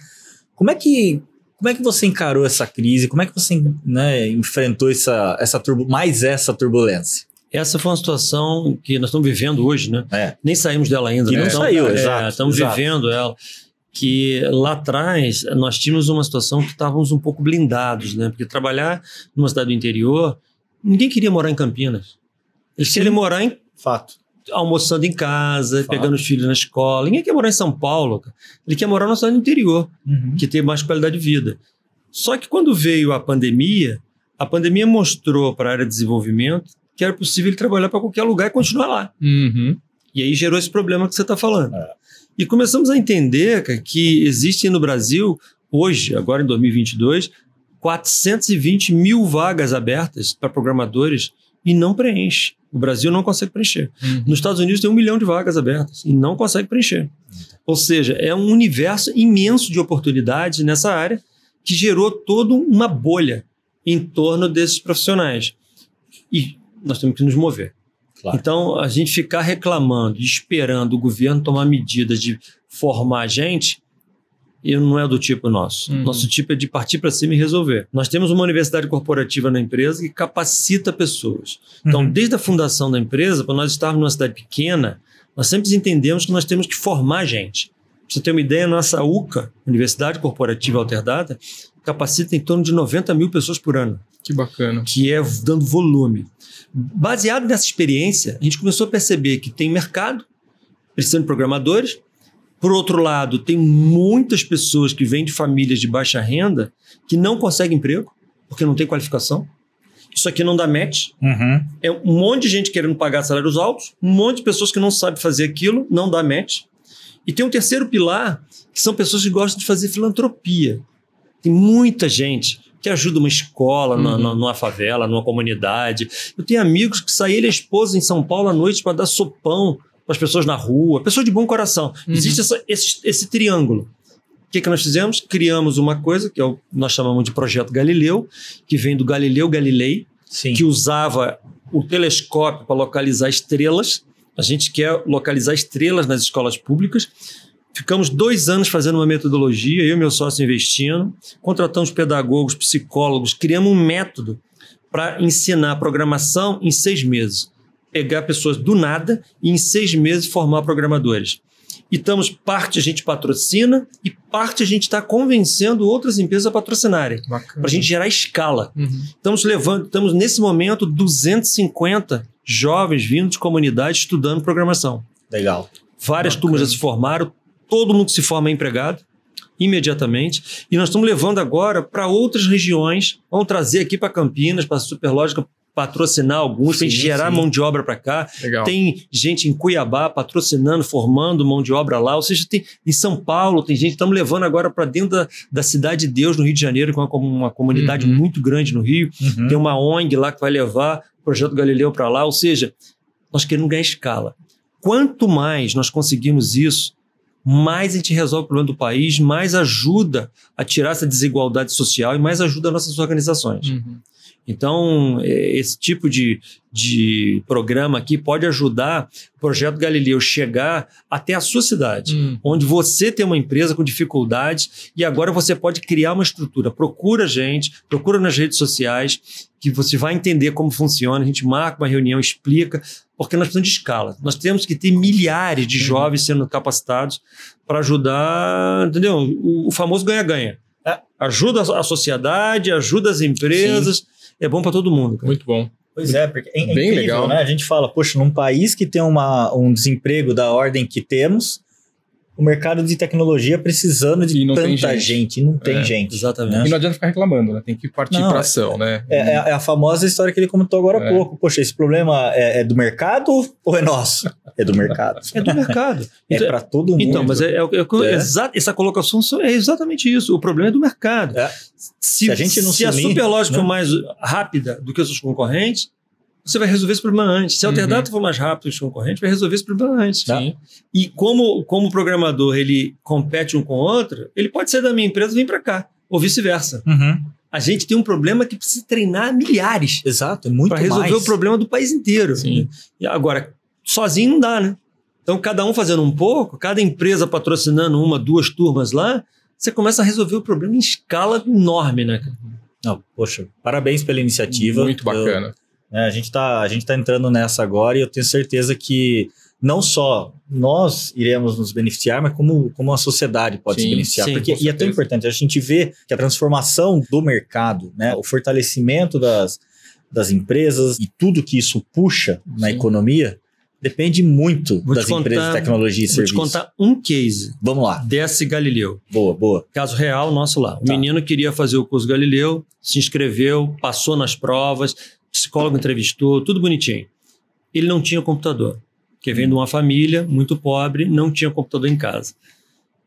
Speaker 2: Como é que como é que você encarou essa crise? Como é que você né, enfrentou essa, essa mais essa turbulência?
Speaker 1: Essa foi uma situação que nós estamos vivendo hoje, né? É. Nem saímos dela ainda.
Speaker 2: Que
Speaker 1: né?
Speaker 2: não então, saiu,
Speaker 1: é,
Speaker 2: exato.
Speaker 1: Estamos
Speaker 2: exato.
Speaker 1: vivendo ela que lá atrás nós tínhamos uma situação que estávamos um pouco blindados, né? Porque trabalhar numa cidade do interior, ninguém queria morar em Campinas. Eles queriam morar em
Speaker 2: Fato.
Speaker 1: almoçando em casa, Fato. pegando os filhos na escola. Ninguém quer morar em São Paulo, cara. ele quer morar na cidade do interior, uhum. que tem mais qualidade de vida. Só que quando veio a pandemia, a pandemia mostrou para a área de desenvolvimento que era possível ele trabalhar para qualquer lugar e continuar lá.
Speaker 3: Uhum.
Speaker 1: E aí gerou esse problema que você está falando. É. E começamos a entender que existem no Brasil, hoje, agora em 2022, 420 mil vagas abertas para programadores e não preenche. O Brasil não consegue preencher. Uhum. Nos Estados Unidos tem um milhão de vagas abertas e não consegue preencher. Ou seja, é um universo imenso de oportunidades nessa área que gerou toda uma bolha em torno desses profissionais. E nós temos que nos mover. Claro. Então, a gente ficar reclamando, esperando o governo tomar medidas de formar gente, não é do tipo nosso. Uhum. Nosso tipo é de partir para cima e resolver. Nós temos uma universidade corporativa na empresa que capacita pessoas. Então, uhum. desde a fundação da empresa, para nós estarmos numa cidade pequena, nós sempre entendemos que nós temos que formar gente. Para você ter uma ideia, nossa UCA, Universidade Corporativa Alterdata, capacita em torno de 90 mil pessoas por ano.
Speaker 3: Que bacana.
Speaker 1: Que é dando volume. Baseado nessa experiência, a gente começou a perceber que tem mercado, precisando de programadores, por outro lado, tem muitas pessoas que vêm de famílias de baixa renda que não conseguem emprego porque não tem qualificação. Isso aqui não dá match.
Speaker 2: Uhum.
Speaker 1: É um monte de gente querendo pagar salários altos, um monte de pessoas que não sabem fazer aquilo, não dá match. E tem um terceiro pilar, que são pessoas que gostam de fazer filantropia. Tem muita gente que ajuda uma escola, uhum. numa, numa, favela, numa comunidade. Eu tenho amigos que saem ele e a esposa em São Paulo à noite para dar sopão para as pessoas na rua, pessoas de bom coração. Uhum. Existe essa, esse, esse triângulo. O que, que nós fizemos? Criamos uma coisa que nós chamamos de Projeto Galileu, que vem do Galileu Galilei, Sim. que usava o telescópio para localizar estrelas. A gente quer localizar estrelas nas escolas públicas. Ficamos dois anos fazendo uma metodologia, eu e meu sócio investindo, contratamos pedagogos, psicólogos, criamos um método para ensinar programação em seis meses pegar pessoas do nada e em seis meses formar programadores. E estamos, parte a gente patrocina e parte a gente está convencendo outras empresas a patrocinarem. Para a gente gerar escala. Uhum. Estamos levando, estamos nesse momento 250 jovens vindo de comunidade estudando programação.
Speaker 2: Legal.
Speaker 1: Várias Bacana. turmas já se formaram, todo mundo se forma empregado imediatamente. E nós estamos levando agora para outras regiões. Vamos trazer aqui para Campinas, para a Superlógica, patrocinar alguns, tem gerar sim. mão de obra para cá.
Speaker 3: Legal.
Speaker 1: Tem gente em Cuiabá patrocinando, formando mão de obra lá. Ou seja, tem em São Paulo, tem gente, estamos levando agora para dentro da, da Cidade de Deus, no Rio de Janeiro, que é uma, uma comunidade uhum. muito grande no Rio. Uhum. Tem uma ONG lá que vai levar o Projeto Galileu para lá. Ou seja, nós queremos ganhar escala. Quanto mais nós conseguimos isso, mais a gente resolve o problema do país, mais ajuda a tirar essa desigualdade social e mais ajuda as nossas organizações. Uhum. Então, é, esse tipo de, de programa aqui pode ajudar o projeto Galileu chegar até a sua cidade, hum. onde você tem uma empresa com dificuldades e agora você pode criar uma estrutura. Procura a gente, procura nas redes sociais, que você vai entender como funciona. A gente marca uma reunião, explica, porque nós precisamos de escala. Nós temos que ter milhares de jovens sendo capacitados para ajudar, entendeu? O, o famoso ganha-ganha. É. Ajuda a sociedade, ajuda as empresas. Sim é bom para todo mundo.
Speaker 3: Cara. Muito bom.
Speaker 2: Pois é, porque é, é Bem incrível, legal. né? A gente fala, poxa, num país que tem uma, um desemprego da ordem que temos, o mercado de tecnologia precisando de tanta gente. gente. e não tem é, gente.
Speaker 3: Exatamente. Né? E não adianta ficar reclamando, né? Tem que partir para ação,
Speaker 2: é,
Speaker 3: né?
Speaker 2: É, é, é, a famosa história que ele comentou agora há é. pouco. Poxa, esse problema é, é, do mercado ou é nosso? É do mercado.
Speaker 1: é do mercado.
Speaker 2: é então, para todo mundo.
Speaker 1: Então, mas é, essa colocação é exatamente isso. O problema é do mercado. Se, se, a gente não se, se a Superlógica né? for mais rápida do que os seus concorrentes, você vai resolver esse problema antes. Se a Alterdata uhum. for mais rápido que os concorrentes, vai resolver esse problema antes. Tá? E como, como o programador ele compete um com o outro, ele pode ser da minha empresa e vir para cá, ou vice-versa.
Speaker 2: Uhum.
Speaker 1: A gente tem um problema que precisa treinar milhares.
Speaker 2: Exato, é muito
Speaker 1: Para resolver
Speaker 2: mais.
Speaker 1: o problema do país inteiro.
Speaker 3: Sim.
Speaker 1: E agora, sozinho não dá, né? Então, cada um fazendo um pouco, cada empresa patrocinando uma, duas turmas lá, você começa a resolver o problema em escala enorme, né?
Speaker 2: Não, poxa, parabéns pela iniciativa.
Speaker 3: Muito bacana. Eu
Speaker 2: é, a gente está tá entrando nessa agora e eu tenho certeza que não só nós iremos nos beneficiar, mas como, como a sociedade pode sim, se beneficiar. Sim, porque, e é tão importante, a gente vê que a transformação do mercado, né, o fortalecimento das, das empresas e tudo que isso puxa na sim. economia, Depende muito das contar, empresas de tecnologia e
Speaker 1: vou
Speaker 2: serviço.
Speaker 1: Vou te contar um case.
Speaker 2: Vamos lá.
Speaker 1: Desse Galileu.
Speaker 2: Boa, boa.
Speaker 1: Caso real nosso lá. O tá. menino queria fazer o curso Galileu, se inscreveu, passou nas provas, psicólogo entrevistou, tudo bonitinho. Ele não tinha computador, porque vem de uma família muito pobre, não tinha computador em casa.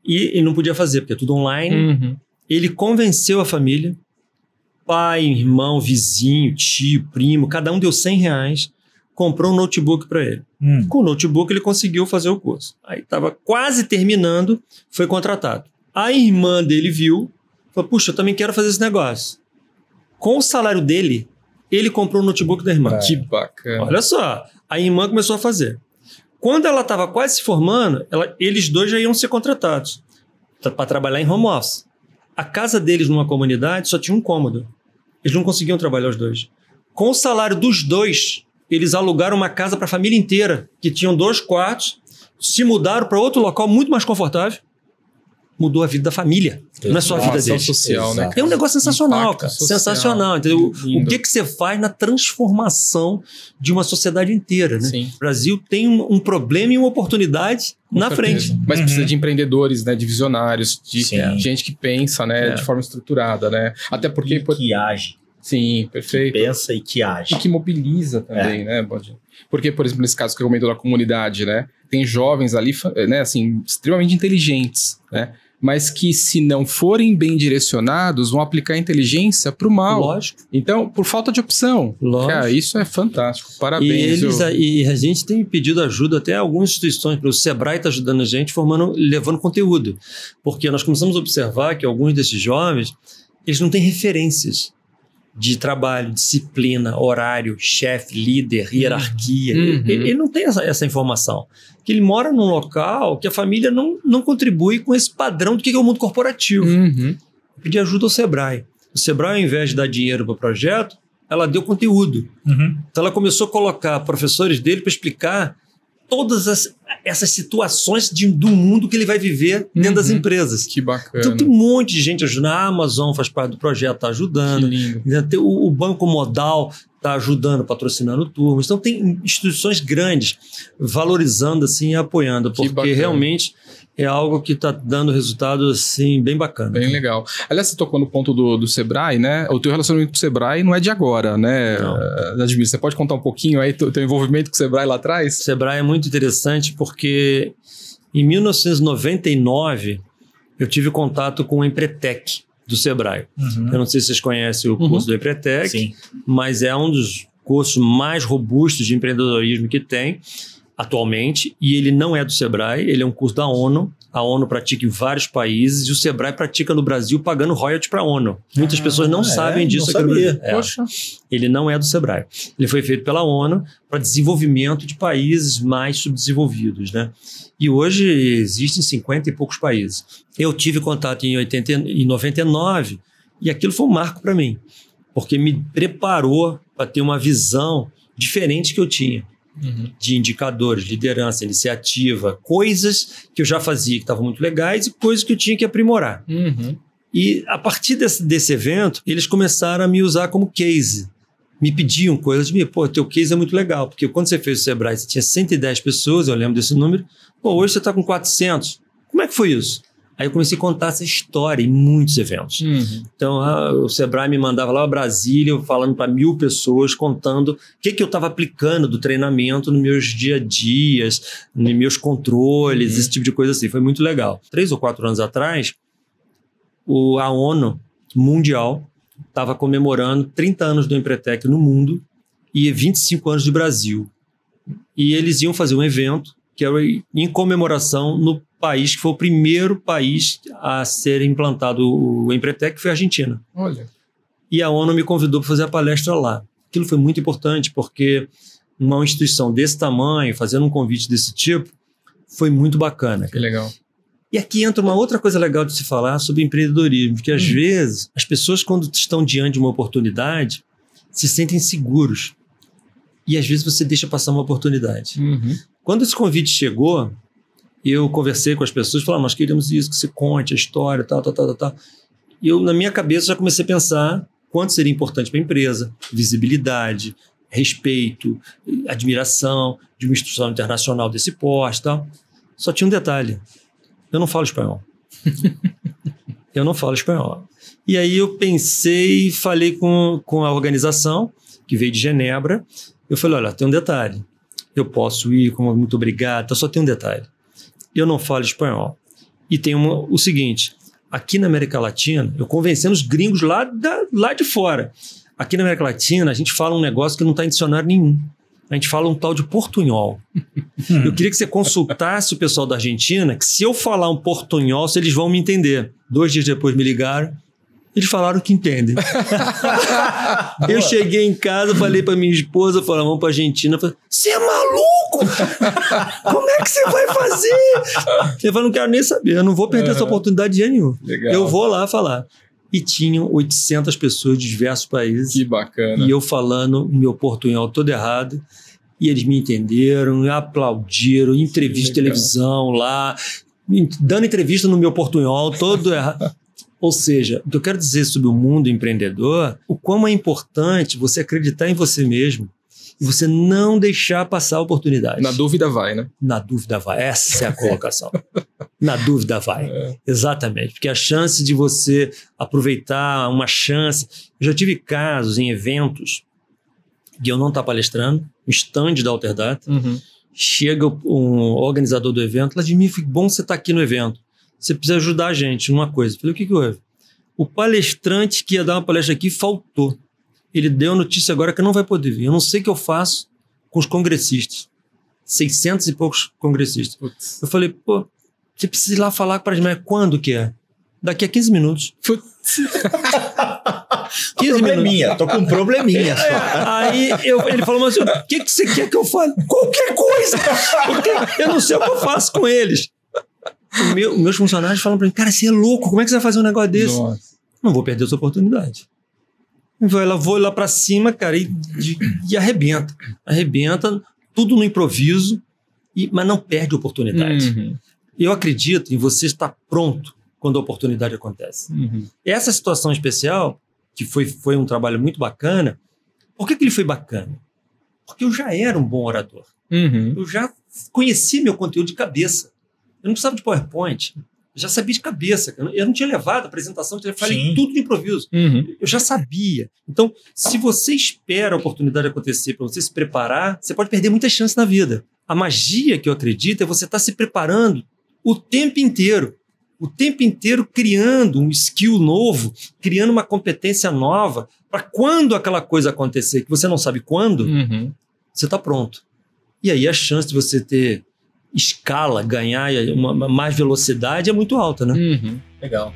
Speaker 1: E ele não podia fazer, porque é tudo online. Uhum. Ele convenceu a família, pai, irmão, vizinho, tio, primo, cada um deu 100 reais, comprou um notebook para ele. Hum. Com o notebook ele conseguiu fazer o curso. Aí estava quase terminando, foi contratado. A irmã dele viu, falou: Puxa, eu também quero fazer esse negócio. Com o salário dele, ele comprou o notebook da irmã.
Speaker 3: Que bacana.
Speaker 1: Olha só, a irmã começou a fazer. Quando ela estava quase se formando, ela, eles dois já iam ser contratados para trabalhar em home office. A casa deles numa comunidade só tinha um cômodo. Eles não conseguiam trabalhar os dois. Com o salário dos dois, eles alugaram uma casa para a família inteira, que tinham dois quartos, se mudaram para outro local muito mais confortável. Mudou a vida da família, não é só a vida deles.
Speaker 3: Social, né?
Speaker 1: É um negócio sensacional, Impacto cara. Social. Sensacional, entendeu? O que, que você faz na transformação de uma sociedade inteira, né? Sim. O Brasil tem um, um problema e uma oportunidade Com na certeza. frente.
Speaker 3: Mas uhum. precisa de empreendedores, né? De visionários, de Sim. gente que pensa, né? É. De forma estruturada, né? Até porque...
Speaker 2: E que age.
Speaker 3: Sim, perfeito.
Speaker 2: Que pensa e que age.
Speaker 3: E que mobiliza também, é. né, Bode? Porque, por exemplo, nesse caso que eu comentou da comunidade, né? Tem jovens ali, né, assim, extremamente inteligentes, né? Mas que, se não forem bem direcionados, vão aplicar inteligência para o mal.
Speaker 1: Lógico.
Speaker 3: Então, por falta de opção.
Speaker 1: Lógico.
Speaker 3: Cara, isso é fantástico. Parabéns.
Speaker 1: E, eles, eu... e a gente tem pedido ajuda até algumas instituições. O Sebrae está ajudando a gente, formando, levando conteúdo. Porque nós começamos a observar que alguns desses jovens, eles não têm referências de trabalho, disciplina, horário, chefe, líder, hierarquia. Uhum. Ele, ele, não tem essa, essa, informação. Que ele mora num local que a família não, não contribui com esse padrão do que é o mundo corporativo.
Speaker 3: Uhum.
Speaker 1: Pedir ajuda ao Sebrae. O Sebrae, ao invés de dar dinheiro para o projeto, ela deu conteúdo.
Speaker 2: Uhum.
Speaker 1: Então ela começou a colocar professores dele para explicar todas as, essas situações de, do mundo que ele vai viver dentro uhum. das empresas.
Speaker 3: Que bacana.
Speaker 1: Então tem um monte de gente ajudando. A Amazon faz parte do projeto, está ajudando.
Speaker 3: Que lindo.
Speaker 1: O, o Banco Modal está ajudando, patrocinando turmas. Então tem instituições grandes valorizando assim e apoiando, porque realmente é algo que está dando resultado assim bem bacana.
Speaker 3: Bem legal. Aliás, você tocou no ponto do, do Sebrae, né? O teu relacionamento com o Sebrae não é de agora, né, Admir? Você pode contar um pouquinho aí o teu envolvimento com o Sebrae lá atrás?
Speaker 1: O Sebrae é muito interessante porque em 1999 eu tive contato com o Empretec do Sebrae. Uhum. Eu não sei se vocês conhecem o curso uhum. do Empretec,
Speaker 2: Sim.
Speaker 1: mas é um dos cursos mais robustos de empreendedorismo que tem atualmente, e ele não é do Sebrae, ele é um curso da ONU. A ONU pratica em vários países e o Sebrae pratica no Brasil pagando royalties para a ONU. Muitas ah, pessoas não é? sabem disso
Speaker 2: não
Speaker 1: aqui
Speaker 2: sabia.
Speaker 1: no Brasil. É. Poxa. Ele não é do Sebrae. Ele foi feito pela ONU para desenvolvimento de países mais subdesenvolvidos, né? E hoje existem 50 e poucos países. Eu tive contato em, 80, em 99 e aquilo foi um marco para mim, porque me preparou para ter uma visão diferente que eu tinha uhum. de indicadores, liderança, iniciativa, coisas que eu já fazia que estavam muito legais e coisas que eu tinha que aprimorar.
Speaker 3: Uhum.
Speaker 1: E a partir desse, desse evento, eles começaram a me usar como case. Me pediam coisas de mim, pô, teu case é muito legal, porque quando você fez o Sebrae, você tinha 110 pessoas, eu lembro desse número, pô, hoje você está com 400. Como é que foi isso? Aí eu comecei a contar essa história em muitos eventos.
Speaker 3: Uhum.
Speaker 1: Então, a, o Sebrae me mandava lá a Brasília, falando para mil pessoas, contando o que, que eu estava aplicando do treinamento nos meus dia a dias, nos meus controles, uhum. esse tipo de coisa assim. Foi muito legal. Três ou quatro anos atrás, o, a ONU Mundial estava comemorando 30 anos do Empretec no mundo e 25 anos de Brasil. E eles iam fazer um evento que era em comemoração no país que foi o primeiro país a ser implantado o Empretec, que foi a Argentina.
Speaker 3: Olha.
Speaker 1: E a ONU me convidou para fazer a palestra lá. Aquilo foi muito importante, porque uma instituição desse tamanho, fazendo um convite desse tipo, foi muito bacana.
Speaker 3: Que legal.
Speaker 1: E aqui entra uma outra coisa legal de se falar sobre empreendedorismo, porque às hum. vezes as pessoas, quando estão diante de uma oportunidade, se sentem seguros. E às vezes você deixa passar uma oportunidade.
Speaker 3: Uhum.
Speaker 1: Quando esse convite chegou, eu conversei com as pessoas, falaram, nós queremos isso, que você conte a história, tal, tal, tal, tal. E eu, na minha cabeça, já comecei a pensar quanto seria importante para a empresa, visibilidade, respeito, admiração de uma instituição internacional desse porte tal. Só tinha um detalhe: eu não falo espanhol. eu não falo espanhol. E aí eu pensei, falei com, com a organização, que veio de Genebra. Eu falei: olha, tem um detalhe. Eu posso ir, como muito obrigado, só tem um detalhe. Eu não falo espanhol. E tem uma, o seguinte: aqui na América Latina, eu convencendo os gringos lá, da, lá de fora. Aqui na América Latina, a gente fala um negócio que não está em dicionário nenhum. A gente fala um tal de portunhol. eu queria que você consultasse o pessoal da Argentina, que se eu falar um portunhol, eles vão me entender. Dois dias depois me ligaram, eles falaram que entendem. eu cheguei em casa, falei para minha esposa, falei, vamos para Argentina. Você é maluco? Como é que você vai fazer? Eu falei, não quero nem saber, eu não vou perder essa oportunidade de nenhum. Legal. Eu vou lá falar. E tinham 800 pessoas de diversos países.
Speaker 3: Que bacana.
Speaker 1: E eu falando meu portunhol todo errado. E eles me entenderam, aplaudiram, entrevista de televisão lá, dando entrevista no meu portunhol todo errado. Ou seja, o que eu quero dizer sobre o mundo empreendedor, o quão é importante você acreditar em você mesmo e você não deixar passar a oportunidade.
Speaker 3: Na dúvida vai, né?
Speaker 1: Na dúvida vai. Essa é a colocação. Na dúvida vai. É. Exatamente. Porque a chance de você aproveitar uma chance. Eu já tive casos em eventos de eu não estar palestrando, um stand da Alterdata. Uhum. Chega um organizador do evento, lá de mim, que bom você estar aqui no evento você precisa ajudar a gente numa coisa. Eu falei, o que, que houve? O palestrante que ia dar uma palestra aqui faltou. Ele deu a notícia agora que não vai poder vir. Eu não sei o que eu faço com os congressistas. 600 e poucos congressistas. Putz. Eu falei, pô, você precisa ir lá falar para as mulheres quando que é? Daqui a 15 minutos.
Speaker 2: Putz. 15 probleminha, tô com um probleminha só.
Speaker 1: Aí eu, ele falou assim: o que, que você quer que eu fale? Qualquer coisa! Porque eu não sei o que eu faço com eles meu, meus funcionários falam para mim, cara, você é louco, como é que você vai fazer um negócio desse? Nossa. Não vou perder essa oportunidade. Vou lá, vou lá para cima, cara, e, de, e arrebenta. Arrebenta, tudo no improviso, e, mas não perde oportunidade. Uhum. Eu acredito em você estar pronto quando a oportunidade acontece. Uhum. Essa situação especial, que foi, foi um trabalho muito bacana, por que, que ele foi bacana? Porque eu já era um bom orador. Uhum. Eu já conhecia meu conteúdo de cabeça. Eu não precisava de PowerPoint. Eu já sabia de cabeça. Eu não tinha levado a apresentação, eu falei Sim. tudo de improviso. Uhum. Eu já sabia. Então, se você espera a oportunidade acontecer para você se preparar, você pode perder muita chance na vida. A magia que eu acredito é você estar tá se preparando o tempo inteiro. O tempo inteiro criando um skill novo, criando uma competência nova, para quando aquela coisa acontecer, que você não sabe quando, uhum. você está pronto. E aí a chance de você ter escala, ganhar uma, mais velocidade é muito alta, né?
Speaker 2: Uhum. Legal.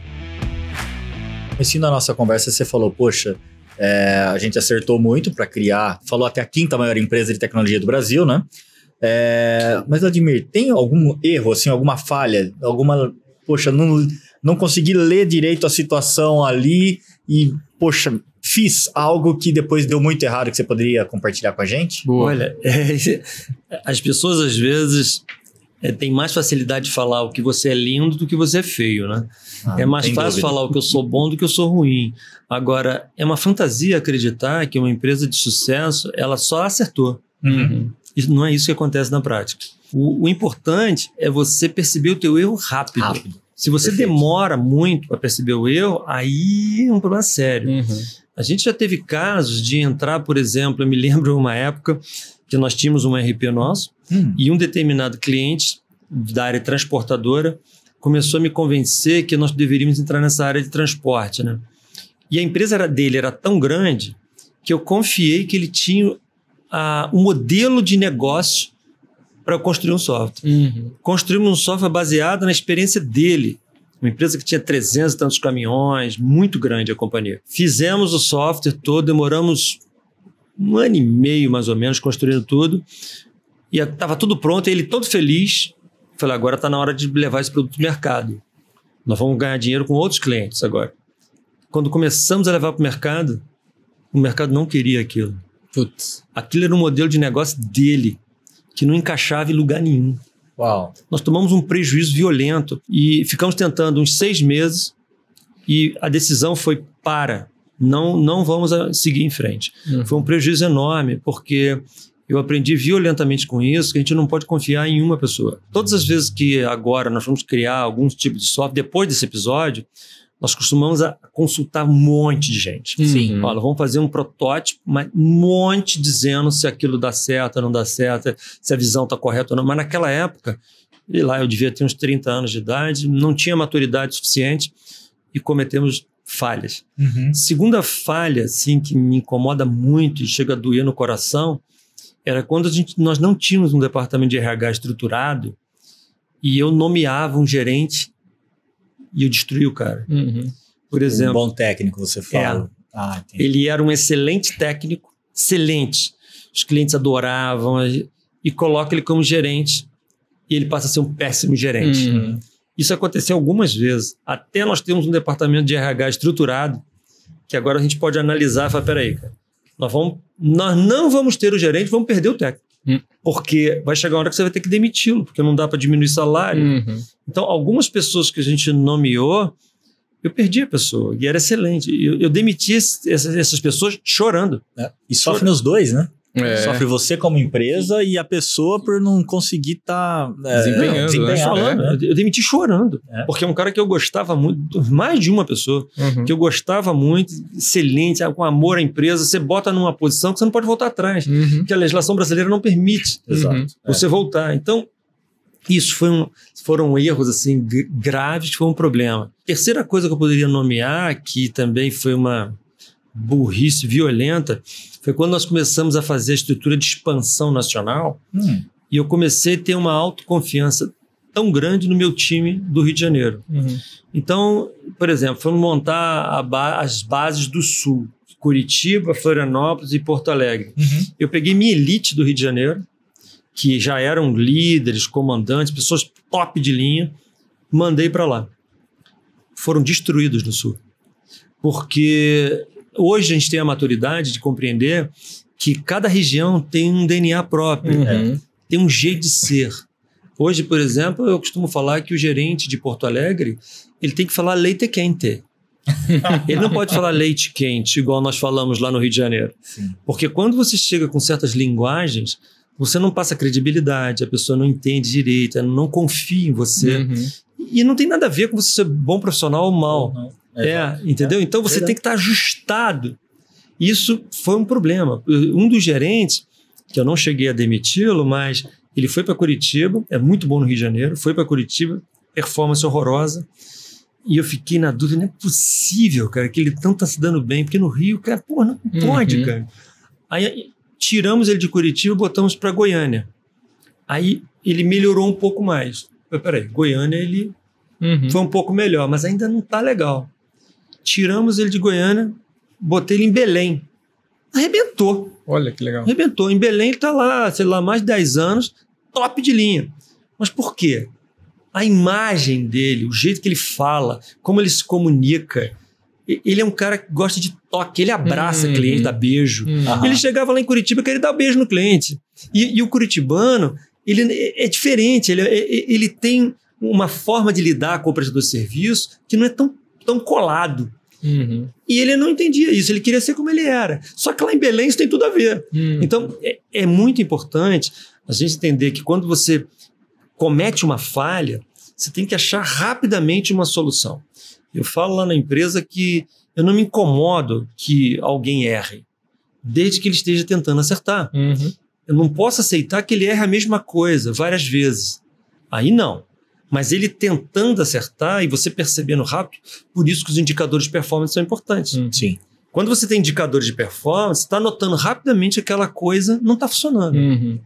Speaker 2: Assim, na nossa conversa, você falou, poxa, é, a gente acertou muito para criar, falou até a quinta maior empresa de tecnologia do Brasil, né? É, mas, Vladimir, tem algum erro, assim, alguma falha, alguma. Poxa, não, não consegui ler direito a situação ali e, poxa, fiz algo que depois deu muito errado que você poderia compartilhar com a gente?
Speaker 1: Boa. Olha, é, as pessoas às vezes é, tem mais facilidade de falar o que você é lindo do que você é feio, né? Ah, é mais fácil dúvida. falar o que eu sou bom do que eu sou ruim. Agora, é uma fantasia acreditar que uma empresa de sucesso, ela só acertou. Uhum. Isso, não é isso que acontece na prática. O, o, importante é você perceber o teu erro rápido. rápido. Se você Perfeito. demora muito para perceber o erro, aí é um problema sério. Uhum. A gente já teve casos de entrar, por exemplo, eu me lembro uma época que nós tínhamos um RP nosso hum. e um determinado cliente da área transportadora começou a me convencer que nós deveríamos entrar nessa área de transporte, né? E a empresa era dele era tão grande que eu confiei que ele tinha a, um modelo de negócio para construir um software. Uhum. Construímos um software baseado na experiência dele. Uma empresa que tinha 300 e tantos caminhões, muito grande a companhia. Fizemos o software todo, demoramos um ano e meio mais ou menos construindo tudo. E estava tudo pronto, ele todo feliz. Falei, agora está na hora de levar esse produto para o mercado. Nós vamos ganhar dinheiro com outros clientes agora. Quando começamos a levar para o mercado, o mercado não queria aquilo. Putz. Aquilo era um modelo de negócio dele, que não encaixava em lugar nenhum.
Speaker 2: Uau.
Speaker 1: Nós tomamos um prejuízo violento e ficamos tentando uns seis meses e a decisão foi para não, não vamos seguir em frente. Uhum. Foi um prejuízo enorme, porque eu aprendi violentamente com isso que a gente não pode confiar em uma pessoa. Todas as vezes que agora nós vamos criar algum tipo de software, depois desse episódio, nós costumamos consultar um monte de gente.
Speaker 2: Sim.
Speaker 1: Fala, vamos fazer um protótipo, mas um monte dizendo se aquilo dá certo ou não dá certo, se a visão está correta ou não. Mas naquela época, e lá eu devia ter uns 30 anos de idade, não tinha maturidade suficiente e cometemos falhas.
Speaker 2: Uhum.
Speaker 1: Segunda falha, assim, que me incomoda muito e chega a doer no coração, era quando a gente, nós não tínhamos um departamento de RH estruturado e eu nomeava um gerente e eu destruí o cara.
Speaker 2: Uhum.
Speaker 1: Por exemplo.
Speaker 2: Um bom técnico, você fala.
Speaker 1: É, ah, ele era um excelente técnico, excelente. Os clientes adoravam e coloca ele como gerente e ele passa a ser um péssimo gerente.
Speaker 2: Uhum.
Speaker 1: Isso aconteceu algumas vezes. Até nós temos um departamento de RH estruturado que agora a gente pode analisar e falar, peraí, cara, nós, vamos, nós não vamos ter o gerente, vamos perder o técnico.
Speaker 3: Hum.
Speaker 1: Porque vai chegar uma hora que você vai ter que demiti-lo, porque não dá para diminuir salário.
Speaker 3: Uhum.
Speaker 1: Então, algumas pessoas que a gente nomeou, eu perdi a pessoa, e era excelente. Eu, eu demiti essas, essas pessoas chorando.
Speaker 2: É. E sofre nos dois, né?
Speaker 3: É.
Speaker 2: Sofre você como empresa e a pessoa por não conseguir estar tá,
Speaker 3: é, desempenhando. desempenhando
Speaker 1: né? Eu demiti chorando. É. Porque é um cara que eu gostava muito, mais de uma pessoa,
Speaker 3: uhum.
Speaker 1: que eu gostava muito, excelente, com amor à empresa. Você bota numa posição que você não pode voltar atrás.
Speaker 3: Uhum.
Speaker 1: Que a legislação brasileira não permite
Speaker 2: uhum.
Speaker 1: você voltar. Então, isso foi um, foram erros assim graves, foi um problema. Terceira coisa que eu poderia nomear, que também foi uma burrice violenta, foi quando nós começamos a fazer a estrutura de expansão nacional
Speaker 2: hum.
Speaker 1: e eu comecei a ter uma autoconfiança tão grande no meu time do Rio de Janeiro.
Speaker 3: Uhum.
Speaker 1: Então, por exemplo, fomos montar ba as bases do Sul, Curitiba, Florianópolis e Porto Alegre.
Speaker 2: Uhum.
Speaker 1: Eu peguei minha elite do Rio de Janeiro, que já eram líderes, comandantes, pessoas top de linha, mandei para lá. Foram destruídos no Sul. Porque Hoje a gente tem a maturidade de compreender que cada região tem um DNA próprio,
Speaker 3: uhum.
Speaker 1: tem um jeito de ser. Hoje, por exemplo, eu costumo falar que o gerente de Porto Alegre ele tem que falar leite quente. ele não pode falar leite quente, igual nós falamos lá no Rio de Janeiro.
Speaker 2: Sim.
Speaker 1: Porque quando você chega com certas linguagens, você não passa credibilidade, a pessoa não entende direito, ela não confia em você.
Speaker 3: Uhum.
Speaker 1: E não tem nada a ver com você ser bom profissional ou mal.
Speaker 2: Não.
Speaker 1: É, entendeu? Então você tem que estar ajustado. Isso foi um problema. Um dos gerentes, que eu não cheguei a demiti-lo, mas ele foi para Curitiba, é muito bom no Rio de Janeiro, foi para Curitiba, performance horrorosa. E eu fiquei na dúvida, não é possível, cara, que ele não tá se dando bem, porque no Rio, cara, pô, não pode,
Speaker 3: Uhum.
Speaker 1: cara. Aí tiramos ele de Curitiba e botamos para Goiânia. Aí ele melhorou um pouco mais. Peraí, Goiânia ele
Speaker 3: Uhum.
Speaker 1: foi um pouco melhor, mas ainda não tá legal. Tiramos ele de Goiânia, botei ele em Belém. Arrebentou,
Speaker 3: Olha que legal.
Speaker 1: arrebentou. Em Belém ele tá lá, sei lá, mais de 10 anos, top de linha. Mas por quê? A imagem dele, o jeito que ele fala, como ele se comunica. Ele é um cara que gosta de toque, ele abraça
Speaker 3: Uhum.
Speaker 1: cliente, dá beijo.
Speaker 3: Uhum.
Speaker 2: Aham.
Speaker 1: Ele chegava lá em Curitiba e queria dar beijo no cliente. E, e o curitibano, ele é, é diferente, ele, é- ele tem uma forma de lidar com o prestador de serviço que não é tão, tão colado.
Speaker 3: Uhum.
Speaker 1: E ele não entendia isso, ele queria ser como ele era. Só que lá em Belém isso tem tudo a ver.
Speaker 3: Uhum.
Speaker 1: Então, é, é muito importante a gente entender que quando você comete uma falha, você tem que achar rapidamente uma solução. Eu falo lá na empresa que eu não me incomodo que alguém erre, desde que ele esteja tentando acertar.
Speaker 3: Uhum.
Speaker 1: Eu não posso aceitar que ele erre a mesma coisa várias vezes. Aí não. Mas ele tentando acertar e você percebendo rápido, por isso que os indicadores de performance são importantes.
Speaker 3: Hum.
Speaker 2: Sim.
Speaker 1: Quando você tem indicadores de performance, está notando rapidamente que aquela coisa não está funcionando.
Speaker 3: Uhum.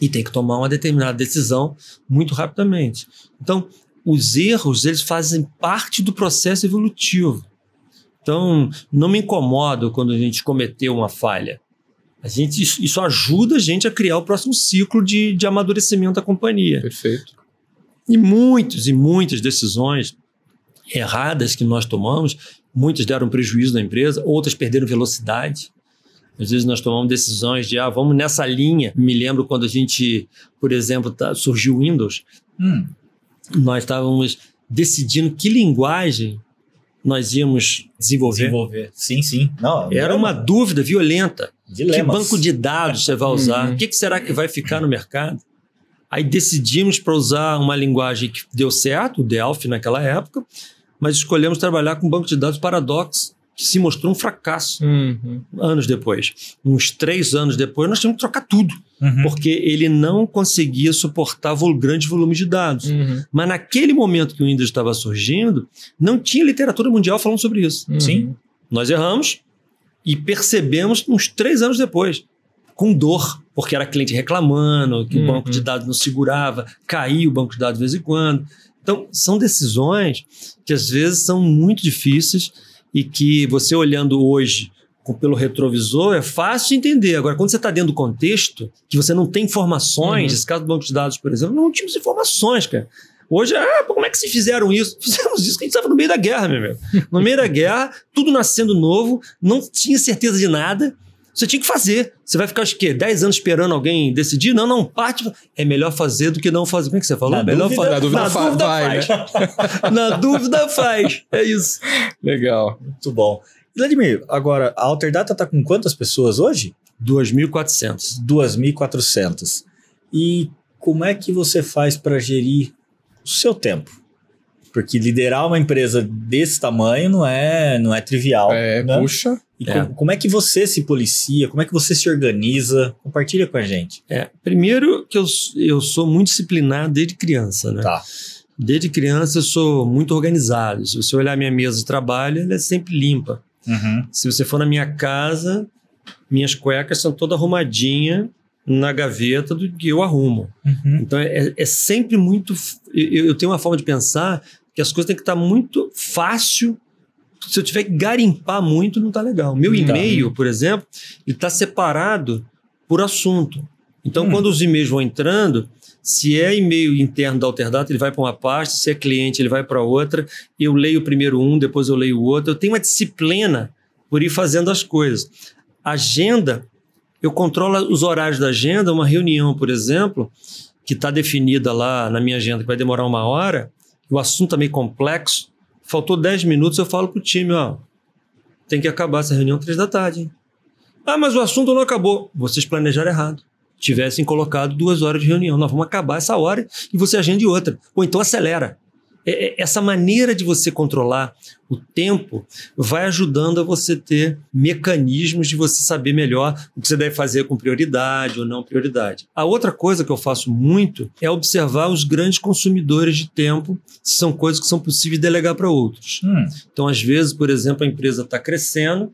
Speaker 1: E tem que tomar uma determinada decisão muito rapidamente. Então, os erros, eles fazem parte do processo evolutivo. Então, não me incomodo quando a gente cometeu uma falha. A gente, isso, isso ajuda a gente a criar o próximo ciclo de, de amadurecimento da companhia.
Speaker 3: Perfeito.
Speaker 1: E muitas e muitas decisões erradas que nós tomamos, muitas deram prejuízo na empresa, outras perderam velocidade. Às vezes nós tomamos decisões de, ah, vamos nessa linha. Me lembro quando a gente, por exemplo, tá, surgiu o Windows,
Speaker 2: Hum.
Speaker 1: nós estávamos decidindo que linguagem nós íamos desenvolver.
Speaker 2: Desenvolver. Sim, sim. Não,
Speaker 1: Era uma dúvida violenta.
Speaker 2: Dilemas.
Speaker 1: Que banco de dados você vai usar?
Speaker 3: Uhum.
Speaker 1: O que, que será que vai ficar no mercado? Aí decidimos para usar uma linguagem que deu certo, o Delphi naquela época, mas escolhemos trabalhar com um banco de dados Paradox, que se mostrou um fracasso
Speaker 4: Uhum.
Speaker 1: anos depois. Uns três anos depois, nós tivemos que trocar tudo,
Speaker 2: Uhum.
Speaker 1: porque ele não conseguia suportar vol grandes volumes de dados.
Speaker 4: Uhum.
Speaker 1: Mas naquele momento que o Windows estava surgindo, não tinha literatura mundial falando sobre isso.
Speaker 4: Uhum.
Speaker 2: Sim.
Speaker 1: Nós erramos e percebemos uns três anos depois, com dor, porque era cliente reclamando, que
Speaker 4: Uhum.
Speaker 1: o banco de dados não segurava, caía o banco de dados de vez em quando. Então, são decisões que às vezes são muito difíceis e que você olhando hoje pelo retrovisor é fácil de entender. Agora, quando você está dentro do contexto, que você não tem informações,
Speaker 4: Uhum.
Speaker 1: esse caso do banco de dados, por exemplo, não tínhamos informações, cara. Hoje, ah, como é que se fizeram isso? Fizemos isso que a gente estava no meio da guerra, meu amigo. No meio da guerra, tudo nascendo novo, não tinha certeza de nada. Você tinha que fazer. Você vai ficar, acho que, 10 anos esperando alguém decidir? Não, não, parte. É melhor fazer do que não fazer. Como é que você falou?
Speaker 2: Na
Speaker 1: melhor
Speaker 2: dúvida-
Speaker 1: fazer.
Speaker 3: na dúvida fa- vai, né?
Speaker 1: faz. Na dúvida faz. É isso.
Speaker 3: Legal.
Speaker 2: Muito bom. Vladimir, agora, a Alterdata está com quantas pessoas hoje?
Speaker 1: 2.400.
Speaker 2: 2.400. E como é que você faz para gerir o seu tempo? Porque liderar uma empresa desse tamanho não é, não é trivial.
Speaker 3: É,
Speaker 2: né?
Speaker 3: puxa.
Speaker 2: E
Speaker 1: É.
Speaker 2: como, como é que você se policia? Como é que você se organiza? Compartilha com a gente.
Speaker 1: É, primeiro que eu, eu sou muito disciplinado desde criança, né?
Speaker 2: Tá.
Speaker 1: Desde criança eu sou muito organizado. Se você olhar minha mesa de trabalho, ela é sempre limpa.
Speaker 2: Uhum.
Speaker 1: Se você for na minha casa, minhas cuecas são todas arrumadinhas na gaveta do que eu arrumo.
Speaker 2: Uhum.
Speaker 1: Então é, é sempre muito. Eu, eu tenho uma forma de pensar que as coisas têm que estar muito fácil. Se eu tiver que garimpar muito, não está legal. Meu
Speaker 2: Tá.
Speaker 1: e-mail, por exemplo, ele está separado por assunto. Então,
Speaker 2: Hum.
Speaker 1: quando os e-mails vão entrando, se é e-mail interno da Alterdata, ele vai para uma pasta, se é cliente, ele vai para outra. Eu leio primeiro um, depois eu leio o outro. Eu tenho uma disciplina por ir fazendo as coisas. Agenda, eu controlo os horários da agenda. Uma reunião, por exemplo, que está definida lá na minha agenda, que vai demorar uma hora, o assunto é meio complexo, faltou 10 minutos, eu falo para o time, ó, tem que acabar essa reunião três da tarde. Hein? Ah, mas o assunto não acabou. Vocês planejaram errado. Tivessem colocado duas horas de reunião. Nós vamos acabar essa hora e você agende outra. Ou então acelera. É- é- Essa maneira de você controlar o tempo vai ajudando a você ter mecanismos de você saber melhor o que você deve fazer com prioridade ou não prioridade. A outra coisa que eu faço muito é observar os grandes consumidores de tempo, se são coisas que são possíveis de delegar para outros.
Speaker 2: Hum.
Speaker 1: Então, às vezes, por exemplo, a empresa está crescendo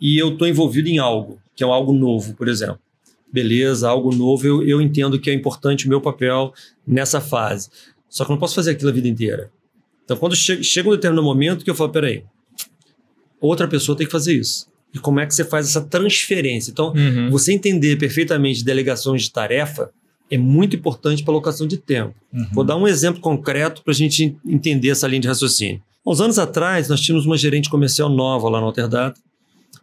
Speaker 1: e eu estou envolvido em algo, que é algo novo, por exemplo. Beleza, algo novo, eu, eu entendo que é importante o meu papel nessa fase. Só que eu não posso fazer aquilo a vida inteira. Então, quando chega, chega um determinado momento que eu falo, peraí, outra pessoa tem que fazer isso. E como é que você faz essa transferência? Então,
Speaker 4: Uhum.
Speaker 1: você entender perfeitamente delegações de tarefa é muito importante para alocação de tempo.
Speaker 2: Uhum.
Speaker 1: Vou dar um exemplo concreto para a gente entender essa linha de raciocínio. Há uns anos atrás, nós tínhamos uma gerente comercial nova lá no Alterdata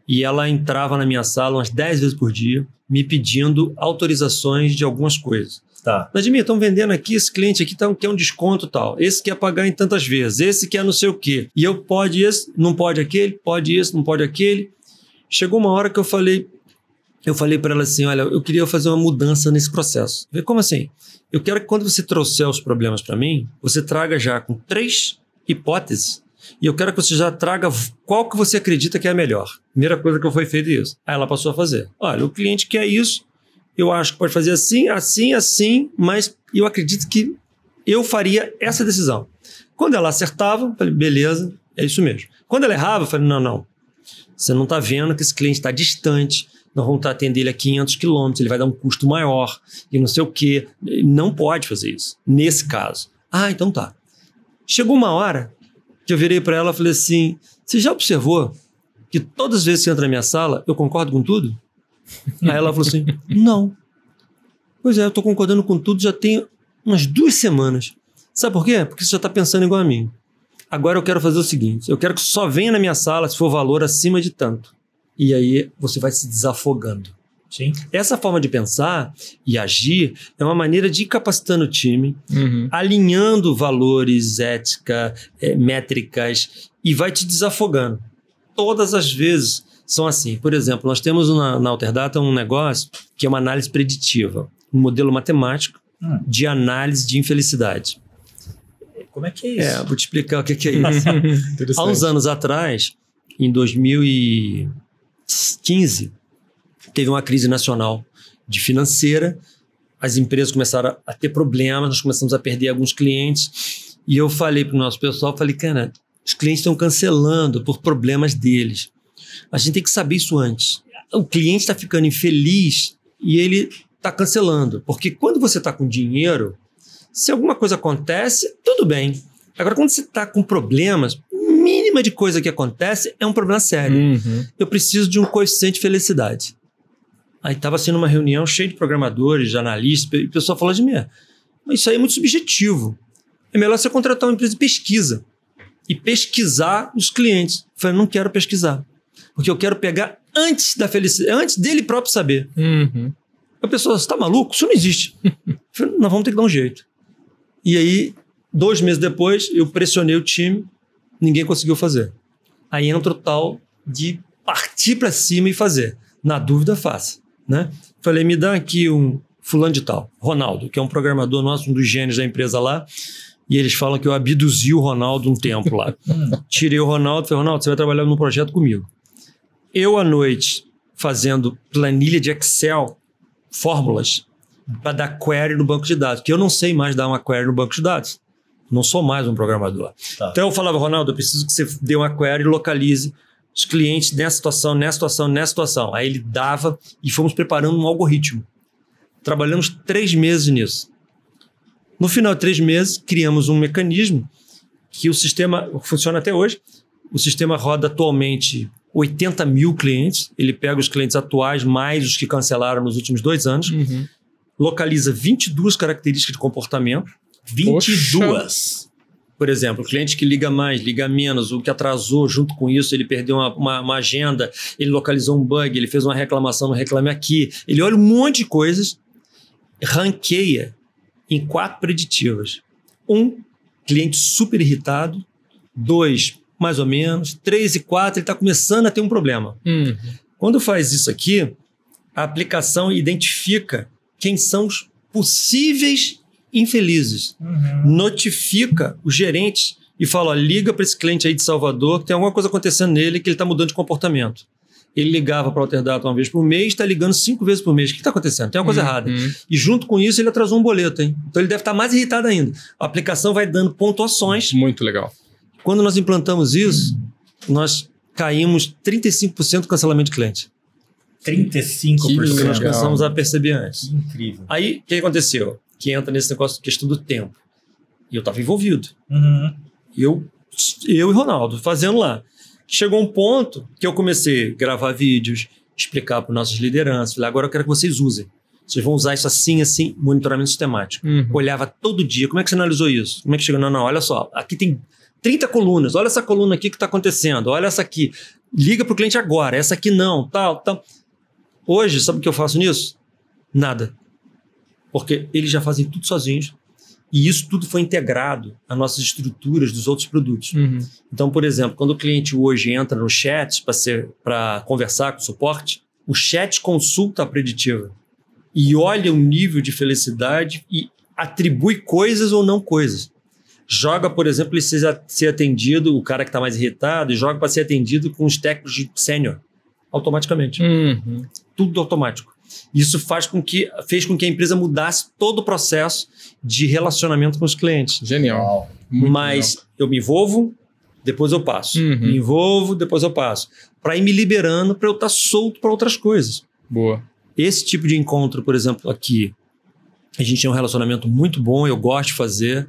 Speaker 1: e ela entrava na minha sala umas 10 vezes por dia, me pedindo autorizações de algumas coisas.
Speaker 2: Tá.
Speaker 1: Vladimir, estão vendendo aqui, esse cliente aqui tá, quer um desconto tal, esse quer pagar em tantas vezes, esse quer não sei o quê. E eu pode esse, não pode aquele, pode esse, não pode aquele. Chegou uma hora que eu falei, eu falei para ela assim, olha, eu queria fazer uma mudança nesse processo. Falei, como assim? Eu quero que quando você trouxer os problemas para mim, você traga já com três hipóteses e eu quero que você já traga qual que você acredita que é a melhor. Primeira coisa que foi feita é isso. Aí ela passou a fazer. Olha, o cliente quer isso, eu acho que pode fazer assim, assim, assim, mas eu acredito que eu faria essa decisão. Quando ela acertava, eu falei, beleza, é isso mesmo. Quando ela errava, eu falei, não, não. Você não está vendo que esse cliente está distante, nós vamos atender ele a 500 quilômetros, ele vai dar um custo maior e não sei o quê. Não pode fazer isso, nesse caso. Ah, então tá. Chegou uma hora que eu virei para ela e falei assim: Você já observou que todas as vezes que você entra na minha sala, eu concordo com tudo? Aí ela falou assim: Não. Pois é, eu estou concordando com tudo já tem umas duas semanas. Sabe por quê? Porque você já está pensando igual a mim. Agora eu quero fazer o seguinte: eu quero que só venha na minha sala se for valor acima de tanto. E aí você vai se desafogando.
Speaker 2: Sim.
Speaker 1: Essa forma de pensar e agir é uma maneira de ir capacitando o time,
Speaker 4: Uhum.
Speaker 1: alinhando valores, ética, eh, métricas e vai te desafogando. Todas as vezes são assim. Por exemplo, nós temos na, na Alterdata um negócio que é uma análise preditiva, um modelo matemático hum. de análise de infelicidade.
Speaker 2: Como é que é isso? É,
Speaker 1: vou te explicar o que, que é isso. Há uns anos atrás, em 2015, teve uma crise nacional de financeira, as empresas começaram a ter problemas, nós começamos a perder alguns clientes, e eu falei para o nosso pessoal, falei, cara, os clientes estão cancelando por problemas deles. A gente tem que saber isso antes. O cliente está ficando infeliz e ele está cancelando, porque quando você está com dinheiro, se alguma coisa acontece, tudo bem. Agora, quando você está com problemas, mínima de coisa que acontece é um problema sério. Uhum. Eu preciso de um coeficiente de felicidade. Aí estava sendo uma reunião cheia de programadores, de analistas, e o pessoal falou de mim: mas isso aí é muito subjetivo. É melhor você contratar uma empresa de pesquisa e pesquisar os clientes. Eu falei, não quero pesquisar. Porque eu quero pegar antes da felicidade, antes dele próprio saber. Uhum. A pessoa, você está maluco? Isso não existe. eu falei, nós vamos ter que dar um jeito. E aí, dois meses depois, eu pressionei o time, ninguém conseguiu fazer. Aí entra o tal de partir para cima e fazer. Na dúvida, faça. Né? Falei, me dá aqui um fulano de tal, Ronaldo, que é um programador nosso, um dos gênios da empresa lá. E eles falam que eu abduzi o Ronaldo um tempo lá. Tirei o Ronaldo e falei, Ronaldo, você vai trabalhar num projeto comigo. Eu, à noite, fazendo planilha de Excel, fórmulas, para dar query no banco de dados, que eu não sei mais dar uma query no banco de dados. Não sou mais um programador. Tá. Então eu falava, Ronaldo, eu preciso que você dê uma query e localize os clientes nessa situação, nessa situação, nessa situação. Aí ele dava e fomos preparando um algoritmo. Trabalhamos três meses nisso. No final de três meses, criamos um mecanismo que o sistema funciona até hoje. O sistema roda atualmente 80 mil clientes. Ele pega os clientes atuais mais os que cancelaram nos últimos dois anos. Uhum localiza 22 características de comportamento.
Speaker 2: 22? Poxa.
Speaker 1: Por exemplo, o cliente que liga mais, liga menos, o que atrasou junto com isso, ele perdeu uma, uma, uma agenda, ele localizou um bug, ele fez uma reclamação no Reclame Aqui. Ele olha um monte de coisas, ranqueia em quatro preditivas. Um, cliente super irritado. Dois, mais ou menos. Três e quatro, ele está começando a ter um problema. Uhum. Quando faz isso aqui, a aplicação identifica quem são os possíveis infelizes. Uhum. Notifica os gerentes e fala: ó, liga para esse cliente aí de Salvador que tem alguma coisa acontecendo nele que ele está mudando de comportamento. Ele ligava para o Alterdata uma vez por mês, está ligando cinco vezes por mês. O que está acontecendo? Tem uma coisa uhum. errada. E junto com isso, ele atrasou um boleto, hein? Então ele deve estar tá mais irritado ainda. A aplicação vai dando pontuações.
Speaker 3: Muito legal.
Speaker 1: Quando nós implantamos isso, nós caímos 35% do cancelamento de cliente.
Speaker 2: 35%. Que
Speaker 1: nós começamos a perceber antes.
Speaker 2: Que incrível.
Speaker 1: Aí, o que aconteceu? Que entra nesse negócio de questão do tempo. E eu estava envolvido.
Speaker 2: Uhum.
Speaker 1: Eu, eu e Ronaldo, fazendo lá. Chegou um ponto que eu comecei a gravar vídeos, explicar para nossas lideranças. Falei, agora eu quero que vocês usem. Vocês vão usar isso assim, assim, monitoramento sistemático. Uhum. Olhava todo dia. Como é que você analisou isso? Como é que chegou? Não, não, olha só. Aqui tem 30 colunas. Olha essa coluna aqui que está acontecendo. Olha essa aqui. Liga para o cliente agora. Essa aqui não. Tal, tal. Hoje, sabe o que eu faço nisso? Nada. Porque eles já fazem tudo sozinhos. E isso tudo foi integrado às nossas estruturas dos outros produtos. Uhum. Então, por exemplo, quando o cliente hoje entra no chat para conversar com o suporte, o chat consulta a preditiva e olha o nível de felicidade e atribui coisas ou não coisas. Joga, por exemplo, ele ser atendido, o cara que está mais irritado, e joga para ser atendido com os técnicos de sênior automaticamente. Uhum. Tudo automático. Isso faz com que, fez com que a empresa mudasse todo o processo de relacionamento com os clientes.
Speaker 3: Genial.
Speaker 1: Muito Mas legal. eu me envolvo, depois eu passo. Uhum. Me envolvo, depois eu passo. Para ir me liberando, para eu estar tá solto para outras coisas.
Speaker 3: Boa.
Speaker 1: Esse tipo de encontro, por exemplo, aqui, a gente tem um relacionamento muito bom, eu gosto de fazer.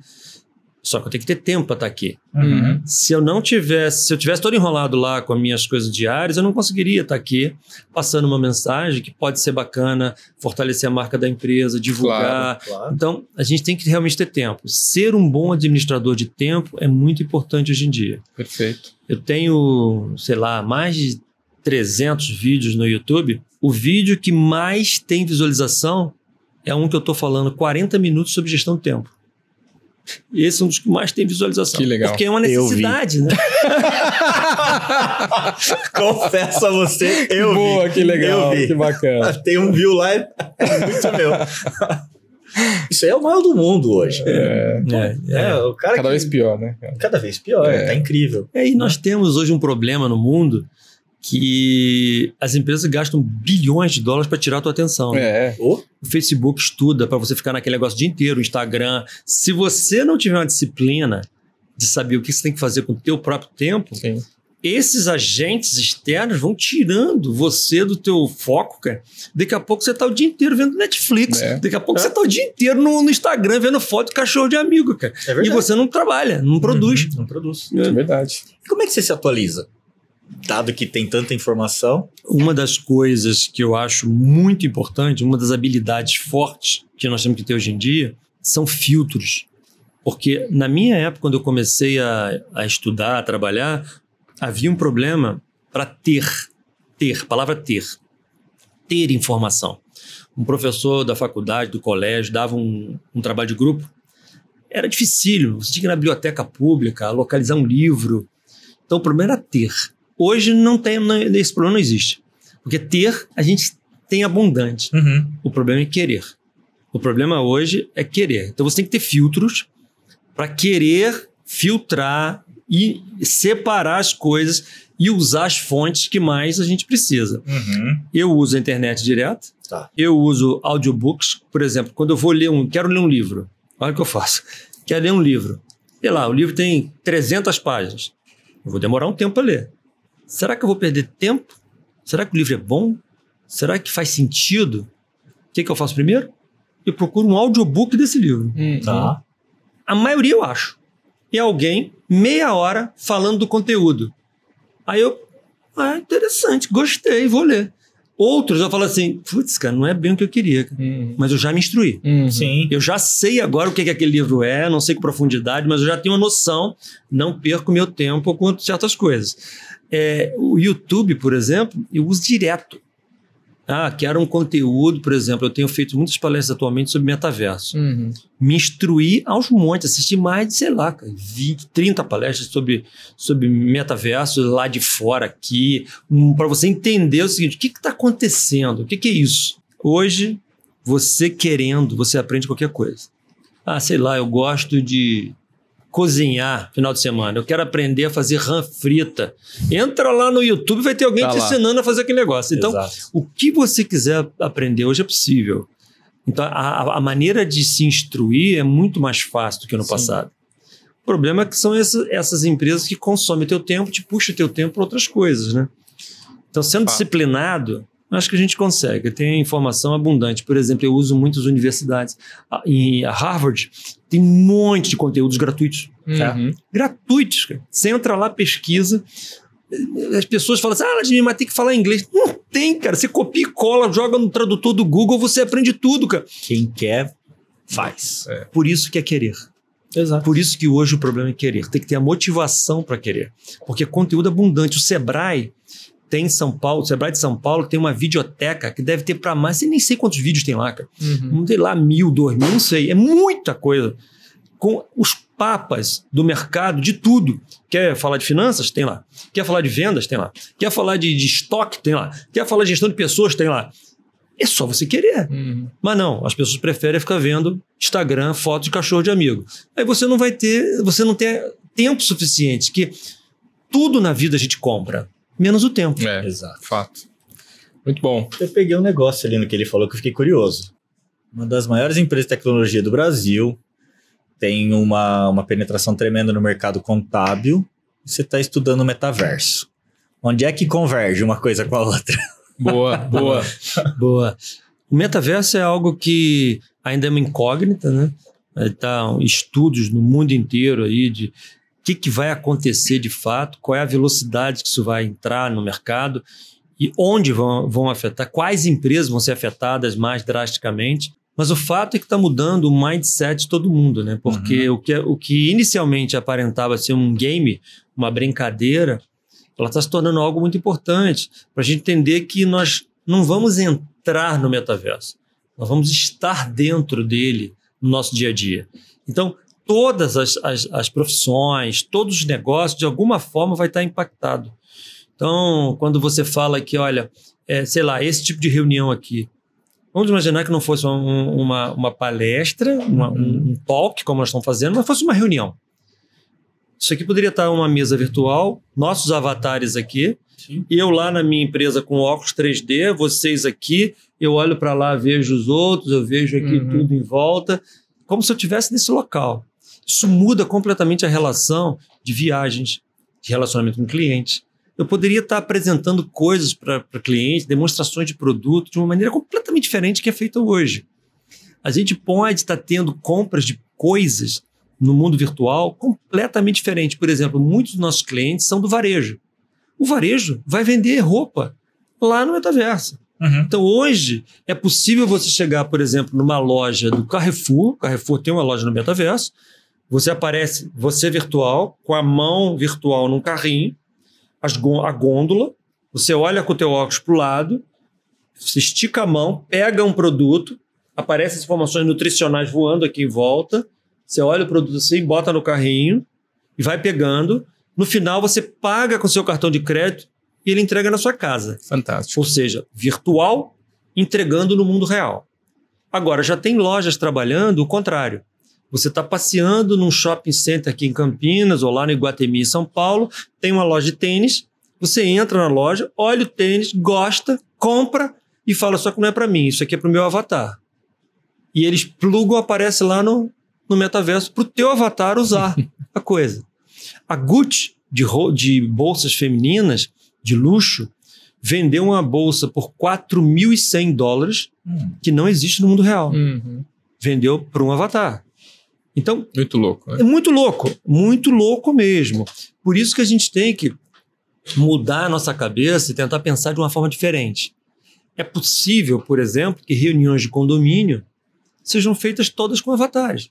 Speaker 1: Só que eu tenho que ter tempo para estar tá aqui. Uhum. Se eu não tivesse, se eu tivesse todo enrolado lá com as minhas coisas diárias, eu não conseguiria estar tá aqui passando uma mensagem que pode ser bacana, fortalecer a marca da empresa, divulgar. Claro, claro. Então, a gente tem que realmente ter tempo. Ser um bom administrador de tempo é muito importante hoje em dia.
Speaker 3: Perfeito.
Speaker 1: Eu tenho, sei lá, mais de 300 vídeos no YouTube. O vídeo que mais tem visualização é um que eu estou falando 40 minutos sobre gestão do tempo. Esse é um dos que mais tem visualização.
Speaker 3: Que legal.
Speaker 1: Porque é uma necessidade, né?
Speaker 2: Confesso a você, eu
Speaker 3: Boa,
Speaker 2: vi.
Speaker 3: que legal,
Speaker 2: Eu vi.
Speaker 3: que bacana.
Speaker 2: Tem um view lá, é muito meu. Isso aí é o maior do mundo hoje.
Speaker 3: É,
Speaker 1: É,
Speaker 2: É, o cara
Speaker 3: cada
Speaker 2: que-
Speaker 3: vez pior, né?
Speaker 2: Cada vez pior,
Speaker 3: É.
Speaker 2: tá incrível.
Speaker 1: É, e nós temos hoje um problema no mundo que as empresas gastam bilhões de dólares para tirar a tua atenção.
Speaker 3: É,
Speaker 1: O Facebook estuda para você ficar naquele negócio o dia inteiro, o Instagram. Se você não tiver uma disciplina de saber o que você tem que fazer com o teu próprio tempo,
Speaker 3: sim.
Speaker 1: esses agentes externos vão tirando você do teu foco, cara. Daqui a pouco você tá o dia inteiro vendo Netflix.
Speaker 3: É.
Speaker 1: Daqui a pouco
Speaker 2: É.
Speaker 1: você tá o dia inteiro no, no Instagram vendo foto de cachorro de amigo, cara.
Speaker 2: é
Speaker 1: E você não trabalha, não produz.
Speaker 2: Uhum, não produz.
Speaker 3: É verdade.
Speaker 2: E como é que você se atualiza? Dado que tem tanta informação.
Speaker 1: Uma das coisas que eu acho muito importante, uma das habilidades fortes que nós temos que ter hoje em dia, são filtros. Porque na minha época, quando eu comecei a, a estudar, a trabalhar, havia um problema para ter. Ter, palavra ter. Ter informação. Um professor da faculdade, do colégio, dava um, um trabalho de grupo. Era dificílimo. Você tinha que ir na biblioteca pública, localizar um livro. Então o problema era ter. Hoje não tem, não- esse problema não existe. Porque ter, a gente tem abundante. O problema é querer. O problema hoje é querer. Então você tem que ter filtros para querer filtrar e separar as coisas e usar as fontes que mais a gente precisa.
Speaker 2: Uhum.
Speaker 1: Eu uso a internet direto.
Speaker 2: Tá.
Speaker 1: Eu uso audiobooks, por exemplo, quando eu vou ler um, quero ler um livro. Olha o que eu faço. Quero ler um livro. Sei lá, o livro tem 300 páginas. Eu vou demorar um tempo para ler. Será que eu vou perder tempo? Será que o livro é bom? Será que faz sentido? O que, que eu faço primeiro? Eu procuro um audiobook desse livro.
Speaker 3: Uhum.
Speaker 2: Tá.
Speaker 1: A maioria eu acho. É alguém, meia hora, falando do conteúdo. Aí eu, ah, interessante, gostei, vou ler. Outros eu falo assim, putz, cara, não é bem o que eu queria.
Speaker 3: Uhum.
Speaker 1: mas eu já me instruí.
Speaker 3: Uhum.
Speaker 2: Sim.
Speaker 1: Eu já sei agora o que, que aquele livro é, não sei com profundidade, mas eu já tenho uma noção, não perco meu tempo com certas coisas. É, o YouTube, por exemplo, eu uso direto. Ah, quero um conteúdo, por exemplo, eu tenho feito muitas palestras atualmente sobre metaverso
Speaker 3: Uhum.
Speaker 1: me instruir aos montes, assisti mais de, sei lá, cara, 20, 30 palestras sobre, sobre metaverso lá de fora, aqui, um, para você entender o seguinte: o que está acontecendo? O que, que é isso? Hoje, você querendo, você aprende qualquer coisa. Ah, sei lá, eu gosto de cozinhar final de semana. Eu quero aprender a fazer rã frita. Entra lá no YouTube, vai ter alguém
Speaker 3: Tá
Speaker 1: te
Speaker 3: lá.
Speaker 1: ensinando a fazer aquele negócio. Então,
Speaker 2: Exato.
Speaker 1: o que você quiser aprender hoje é possível. Então, a, a maneira de se instruir é muito mais fácil do que no
Speaker 3: Sim.
Speaker 1: passado. O problema é que são essa- essas empresas que consomem teu tempo, te puxam teu tempo para outras coisas, né? Então, sendo
Speaker 3: Fato.
Speaker 1: disciplinado, acho que a gente consegue. Tem informação abundante. Por exemplo, eu uso muitas universidades. Em Harvard tem um monte de conteúdos gratuitos
Speaker 3: Uhum.
Speaker 1: gratuitos. Cara. Você entra lá, pesquisa. As pessoas falam assim: ah, Vladimir, mas tem que falar inglês. Não tem, cara. Você copia e cola, joga no tradutor do Google, você aprende tudo, cara.
Speaker 2: Quem quer, faz.
Speaker 1: Por isso que é querer.
Speaker 2: Exato.
Speaker 1: Por isso que hoje o problema é querer. Tem que ter a motivação para querer. Porque é conteúdo abundante. O Sebrae tem em São Paulo, o Sebrae de São Paulo tem uma videoteca que deve ter para mais. Eu nem sei quantos vídeos tem lá, cara.
Speaker 3: Uhum.
Speaker 1: Não tem lá mil, dois mil, não sei. É muita coisa. Com os papas do mercado, de tudo. Quer falar de finanças? Tem lá. Quer falar de vendas? Tem lá. Quer falar de, de estoque? Tem lá. Quer falar de gestão de pessoas? Tem lá. É só você querer.
Speaker 3: Uhum.
Speaker 1: Mas não, as pessoas preferem ficar vendo Instagram, foto de cachorro de amigo. Aí você não vai ter, você não tem tempo suficiente, que tudo na vida a gente compra, menos o tempo.
Speaker 3: É,
Speaker 2: Exato.
Speaker 3: fato. Muito bom.
Speaker 2: Eu peguei um negócio ali no que ele falou que eu fiquei curioso. Uma das maiores empresas de tecnologia do Brasil tem uma, uma penetração tremenda no mercado contábil. Você está estudando o metaverso. Onde é que converge uma coisa com a outra?
Speaker 3: Boa, boa.
Speaker 1: Boa. O metaverso é algo que ainda é uma incógnita, né? Está estudos no mundo inteiro aí de que, que vai acontecer de fato, qual é a velocidade que isso vai entrar no mercado e onde vão, vão afetar, quais empresas vão ser afetadas mais drasticamente. Mas o fato é que está mudando o mindset de todo mundo, né? Porque o, que, o que inicialmente aparentava ser um game, uma brincadeira, ela está se tornando algo muito importante para a gente entender que nós não vamos entrar no metaverso, nós vamos estar dentro dele no nosso dia a dia. Então, todas as, as, as, profissões, todos os negócios, de alguma forma vai estar impactado. Então, quando você fala que, olha, é, sei lá, esse tipo de reunião aqui, vamos imaginar que não fosse um, uma, uma palestra, uma, um, uhum. um talk, como nós estamos fazendo, mas fosse uma reunião. Isso aqui poderia estar uma mesa virtual, nossos avatares aqui, Sim. eu lá na minha empresa com óculos 3D, vocês aqui, eu olho para lá, vejo os outros, eu vejo aqui uhum. tudo em volta, como se eu estivesse nesse local. Isso muda completamente a relação de viagens, de relacionamento com clientes. Eu poderia estar apresentando coisas para clientes, demonstrações de produto de uma maneira completamente diferente que é feita hoje. A gente pode estar tendo compras de coisas no mundo virtual completamente diferente. Por exemplo, muitos dos nossos clientes são do varejo. O varejo vai vender roupa lá no metaverso. Uhum. Então, hoje, é possível você chegar, por exemplo, numa loja do Carrefour. Carrefour tem uma loja no metaverso. Você aparece, você virtual, com a mão virtual num carrinho, as, a gôndola. Você olha com o teu óculos para o lado, você estica a mão, pega um produto, aparecem as informações nutricionais voando aqui em volta. Você olha o produto assim, bota no carrinho e vai pegando. No final, você paga com seu cartão de crédito e ele entrega na sua casa.
Speaker 3: Fantástico.
Speaker 1: Ou seja, virtual entregando no mundo real. Agora, já tem lojas trabalhando o contrário. Você está passeando num shopping center aqui em Campinas ou lá no Iguatemi, em São Paulo, tem uma loja de tênis, você entra na loja, olha o tênis, gosta, compra e fala só que não é para mim, isso aqui é para o meu avatar. E eles plugam, aparece lá no, no metaverso para o teu avatar usar a coisa. A Gucci, de, de bolsas femininas, de luxo, vendeu uma bolsa por 4.100 dólares hum. que não existe no mundo real. Uhum. Vendeu para um avatar. Então.
Speaker 3: Muito louco. Né?
Speaker 1: É muito louco. Muito louco mesmo. Por isso que a gente tem que mudar a nossa cabeça e tentar pensar de uma forma diferente. É possível, por exemplo, que reuniões de condomínio sejam feitas todas com avatares.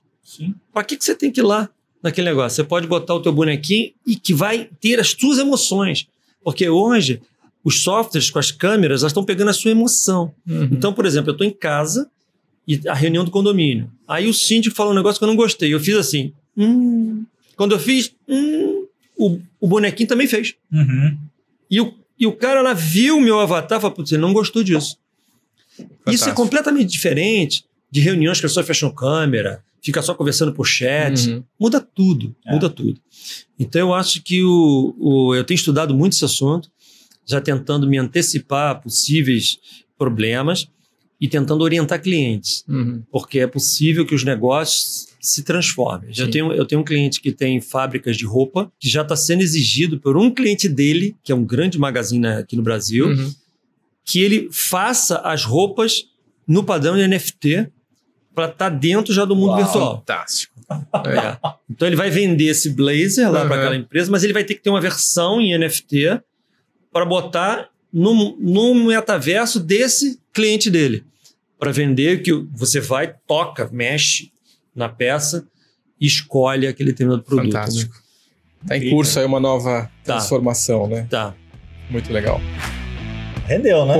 Speaker 1: Para que, que você tem que ir lá naquele negócio? Você pode botar o teu bonequinho e que vai ter as suas emoções. Porque hoje, os softwares com as câmeras, elas estão pegando a sua emoção. Uhum. Então, por exemplo, eu estou em casa e a reunião do condomínio. Aí o síndico falou um negócio que eu não gostei. Eu fiz assim. Hum. Quando eu fiz, hum, o, o bonequinho também fez. Uhum. E, o, e o cara lá viu o meu avatar e falou: Putz, ele não gostou disso. Fantástico. Isso é completamente diferente de reuniões que a pessoa fecha câmera, fica só conversando por chat. Uhum. Muda tudo, é. muda tudo. Então eu acho que o, o, eu tenho estudado muito esse assunto, já tentando me antecipar a possíveis problemas e tentando orientar clientes, uhum. porque é possível que os negócios se transformem. Eu tenho, eu tenho um cliente que tem fábricas de roupa, que já está sendo exigido por um cliente dele, que é um grande magazine aqui no Brasil, uhum. que ele faça as roupas no padrão de NFT para estar tá dentro já do mundo Uau, virtual.
Speaker 3: Fantástico.
Speaker 1: É. Então ele vai vender esse blazer lá uhum. para aquela empresa, mas ele vai ter que ter uma versão em NFT para botar no, no metaverso desse cliente dele. Para vender que você vai, toca, mexe na peça e escolhe aquele determinado produto.
Speaker 3: Né? Fantástico. Né? Tá em curso aí uma nova tá. transformação, né?
Speaker 1: Tá.
Speaker 3: Muito legal.
Speaker 2: Rendeu, né?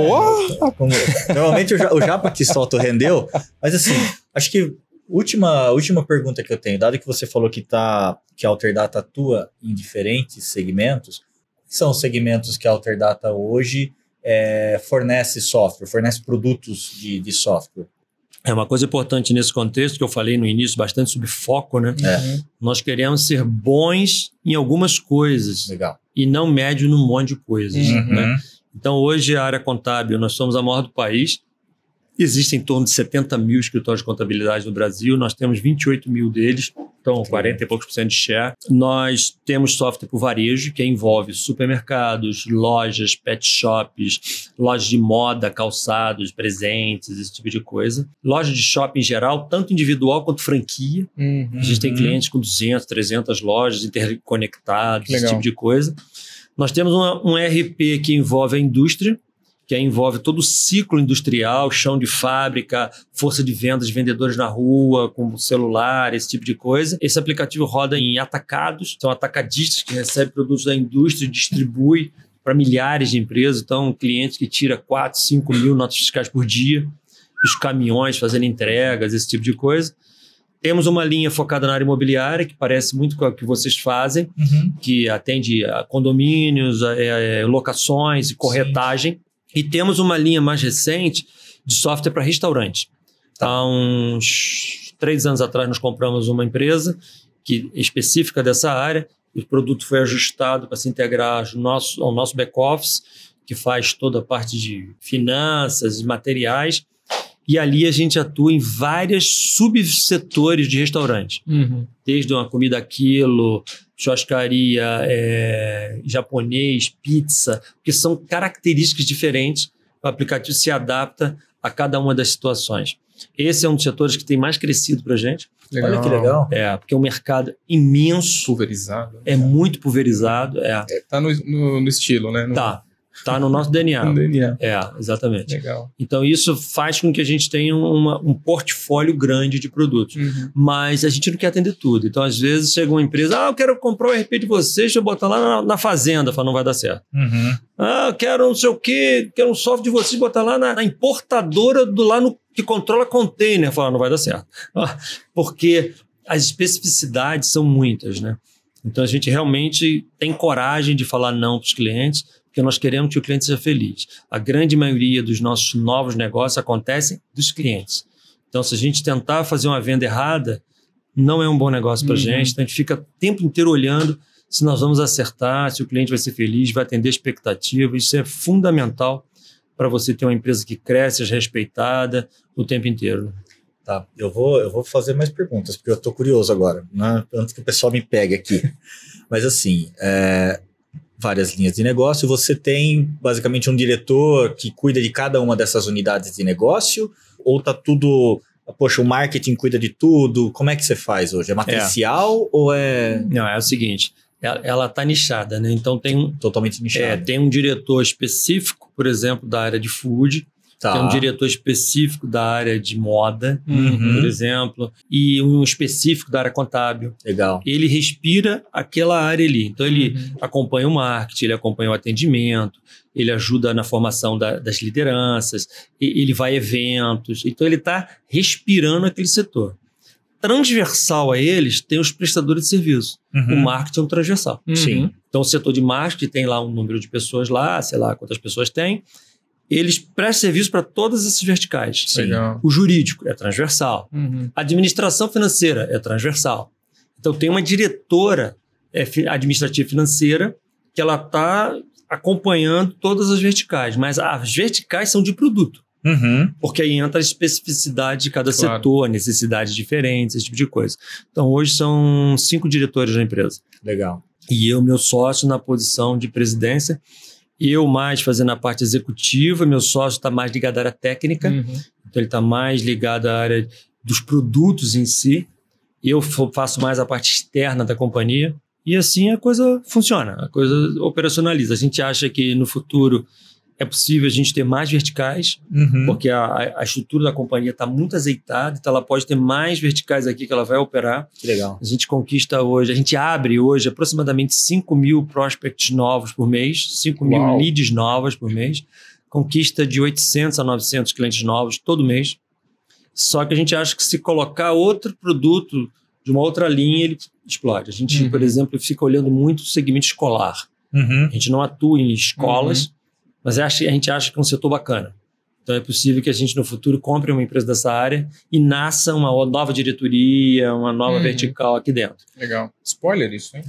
Speaker 2: Como, normalmente o, Japa que solta rendeu, mas assim, acho que última, última pergunta que eu tenho, dado que você falou que, tá, que a Alterdata atua em diferentes segmentos, são os segmentos que a Alterdata hoje é, fornece software, fornece produtos de, de software?
Speaker 1: É uma coisa importante nesse contexto que eu falei no início bastante sobre foco, né? É. Nós queremos ser bons em algumas coisas
Speaker 2: Legal.
Speaker 1: e não médio num monte de coisas. Uhum. Né? Então, hoje, a área contábil, nós somos a maior do país. Existem em torno de 70 mil escritórios de contabilidade no Brasil, nós temos 28 mil deles, então 40 e poucos por cento de share. Nós temos software para varejo, que envolve supermercados, lojas, pet shops, lojas de moda, calçados, presentes, esse tipo de coisa. Loja de shopping em geral, tanto individual quanto franquia. Uhum. A gente tem clientes com 200, 300 lojas interconectadas, esse tipo de coisa. Nós temos uma, um RP que envolve a indústria, que envolve todo o ciclo industrial, chão de fábrica, força de vendas, vendedores na rua, com celular, esse tipo de coisa. Esse aplicativo roda em atacados, são atacadistas que recebem produtos da indústria e distribui para milhares de empresas. Então, clientes que tira 4, 5 mil notas fiscais por dia, os caminhões fazendo entregas, esse tipo de coisa. Temos uma linha focada na área imobiliária, que parece muito com o que vocês fazem, uhum. que atende a condomínios, a, a, a locações e corretagem. Sim. E temos uma linha mais recente de software para restaurante. Tá. Há uns três anos atrás, nós compramos uma empresa que específica dessa área. E o produto foi ajustado para se integrar ao nosso, ao nosso back-office, que faz toda a parte de finanças e materiais e ali a gente atua em vários subsetores de restaurante. Uhum. Desde uma comida quilo, churrascaria, é, japonês, pizza, que são características diferentes. O aplicativo se adapta a cada uma das situações. Esse é um dos setores que tem mais crescido para a gente.
Speaker 2: Legal. Olha que legal.
Speaker 1: É, porque é um mercado imenso.
Speaker 3: Pulverizado.
Speaker 1: É muito pulverizado. É.
Speaker 3: é tá no, no, no estilo, né? No...
Speaker 1: Tá. Está no nosso DNA.
Speaker 3: no DNA.
Speaker 1: É, exatamente.
Speaker 3: Legal.
Speaker 1: Então, isso faz com que a gente tenha uma, um portfólio grande de produtos. Uhum. Mas a gente não quer atender tudo. Então, às vezes, chega uma empresa, ah, eu quero comprar o RP de vocês, deixa eu botar lá na, na fazenda. Fala, não vai dar certo. Uhum. Ah, eu quero não sei o quê, quero um software de vocês, botar lá na, na importadora do lá no que controla container. Fala, não vai dar certo. Ah, porque as especificidades são muitas, né? Então a gente realmente tem coragem de falar não para os clientes, porque nós queremos que o cliente seja feliz. A grande maioria dos nossos novos negócios acontecem dos clientes. Então, se a gente tentar fazer uma venda errada, não é um bom negócio para a uhum. gente. Então, a gente fica o tempo inteiro olhando se nós vamos acertar, se o cliente vai ser feliz, vai atender a expectativa. Isso é fundamental para você ter uma empresa que cresce, é respeitada o tempo inteiro.
Speaker 2: Tá, eu vou, eu vou fazer mais perguntas, porque eu estou curioso agora, né? antes que o pessoal me pegue aqui. Mas assim, é, várias linhas de negócio. Você tem basicamente um diretor que cuida de cada uma dessas unidades de negócio? Ou tá tudo. Poxa, o marketing cuida de tudo. Como é que você faz hoje? É matricial é. ou é.
Speaker 1: Não, é o seguinte. Ela está nichada, né? Então tem um.
Speaker 2: Totalmente nichada.
Speaker 1: É, tem um diretor específico, por exemplo, da área de food, Tá. Tem um diretor específico da área de moda, uhum. por exemplo, e um específico da área contábil.
Speaker 2: Legal.
Speaker 1: Ele respira aquela área ali. Então, ele uhum. acompanha o marketing, ele acompanha o atendimento, ele ajuda na formação da, das lideranças, ele vai a eventos. Então, ele está respirando aquele setor. Transversal a eles tem os prestadores de serviço. Uhum. O marketing é um transversal.
Speaker 2: Sim.
Speaker 1: Então, o setor de marketing tem lá um número de pessoas lá, sei lá quantas pessoas tem eles prestam serviço para todas essas verticais.
Speaker 3: Sim.
Speaker 1: O jurídico é transversal. Uhum. A administração financeira é transversal. Então, tem uma diretora é, administrativa financeira que ela está acompanhando todas as verticais, mas as verticais são de produto.
Speaker 2: Uhum.
Speaker 1: Porque aí entra a especificidade de cada claro. setor, necessidades diferentes, esse tipo de coisa. Então, hoje são cinco diretores da empresa.
Speaker 2: Legal.
Speaker 1: E eu, meu sócio, na posição de presidência eu mais fazendo a parte executiva, meu sócio está mais ligado à área técnica, uhum. então ele está mais ligado à área dos produtos em si. Eu faço mais a parte externa da companhia. E assim a coisa funciona, a coisa operacionaliza. A gente acha que no futuro é possível a gente ter mais verticais, uhum. porque a, a, estrutura da companhia está muito azeitada, então ela pode ter mais verticais aqui que ela vai operar.
Speaker 2: Que legal.
Speaker 1: A gente conquista hoje, a gente abre hoje aproximadamente 5 mil prospects novos por mês, 5 mil leads novas por mês, conquista de 800 a 900 clientes novos todo mês. Só que a gente acha que se colocar outro produto de uma outra linha, ele explode. A gente, uhum. por exemplo, fica olhando muito o segmento escolar.
Speaker 2: Uhum.
Speaker 1: A gente não atua em escolas, uhum mas a gente acha que é um setor bacana. Então é possível que a gente no futuro compre uma empresa dessa área e nasça uma nova diretoria, uma nova uhum. vertical aqui dentro.
Speaker 3: Legal. Spoiler isso, hein?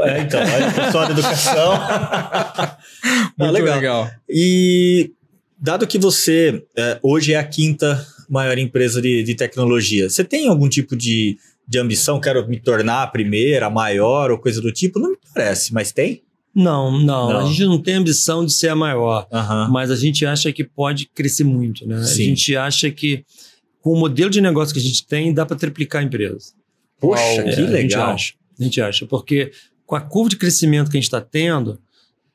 Speaker 2: É, então, olha, pessoal da educação.
Speaker 3: Muito ah, legal. legal.
Speaker 2: E dado que você é, hoje é a quinta maior empresa de, de tecnologia, você tem algum tipo de, de ambição? Quero me tornar a primeira, a maior ou coisa do tipo? Não me parece, mas tem?
Speaker 1: Não, não, não, A gente não tem ambição de ser a maior,
Speaker 2: uhum.
Speaker 1: mas a gente acha que pode crescer muito, né? Sim. A gente acha que com o modelo de negócio que a gente tem, dá para triplicar a empresa.
Speaker 2: Poxa, é, que legal.
Speaker 1: A gente, acha, a gente acha, porque com a curva de crescimento que a gente está tendo,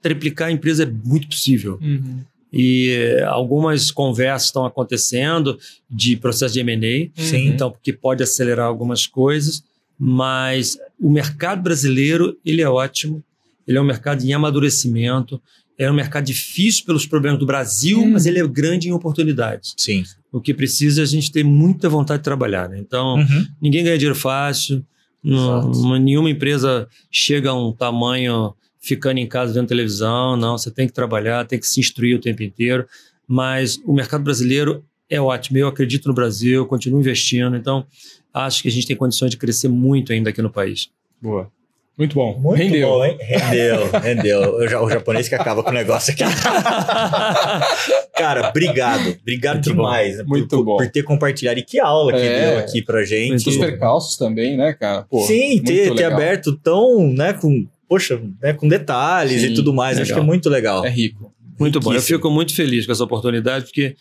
Speaker 1: triplicar a empresa é muito possível.
Speaker 3: Uhum.
Speaker 1: E algumas conversas estão acontecendo de processo de M&A, então porque pode acelerar algumas coisas, mas o mercado brasileiro ele é ótimo ele é um mercado em amadurecimento. É um mercado difícil pelos problemas do Brasil,
Speaker 2: Hum.
Speaker 1: mas ele é grande em oportunidades.
Speaker 2: Sim.
Speaker 1: O que precisa é a gente ter muita vontade de trabalhar. Né? Então,
Speaker 2: Uhum.
Speaker 1: ninguém ganha dinheiro fácil, não- nenhuma empresa chega a um tamanho ficando em casa vendo televisão. Não, você tem que trabalhar, tem que se instruir o tempo inteiro. Mas o mercado brasileiro é ótimo. Eu acredito no Brasil, continuo investindo. Então, acho que a gente tem condições de crescer muito ainda aqui no país.
Speaker 3: Boa. Muito bom.
Speaker 2: Muito
Speaker 3: Rendeu.
Speaker 2: bom, hein? Rendeu, rendeu. O ja- O japonês que acaba com o negócio aqui. Cara, obrigado. Obrigado
Speaker 1: Muito
Speaker 2: demais né, por-
Speaker 3: Muito
Speaker 2: por,
Speaker 3: bom.
Speaker 2: por ter compartilhado. E que aula que
Speaker 3: É.
Speaker 2: deu aqui pra gente.
Speaker 3: Os percalços também, né, cara? Pô,
Speaker 2: Sim, ter, ter
Speaker 3: legal.
Speaker 2: aberto tão, né, com, poxa, né, com detalhes
Speaker 3: Sim,
Speaker 2: e tudo mais. Acho que
Speaker 1: legal.
Speaker 2: é muito legal.
Speaker 3: É rico.
Speaker 1: Muito bom. Eu
Speaker 2: Riquíssimo.
Speaker 1: fico muito feliz com essa oportunidade, porque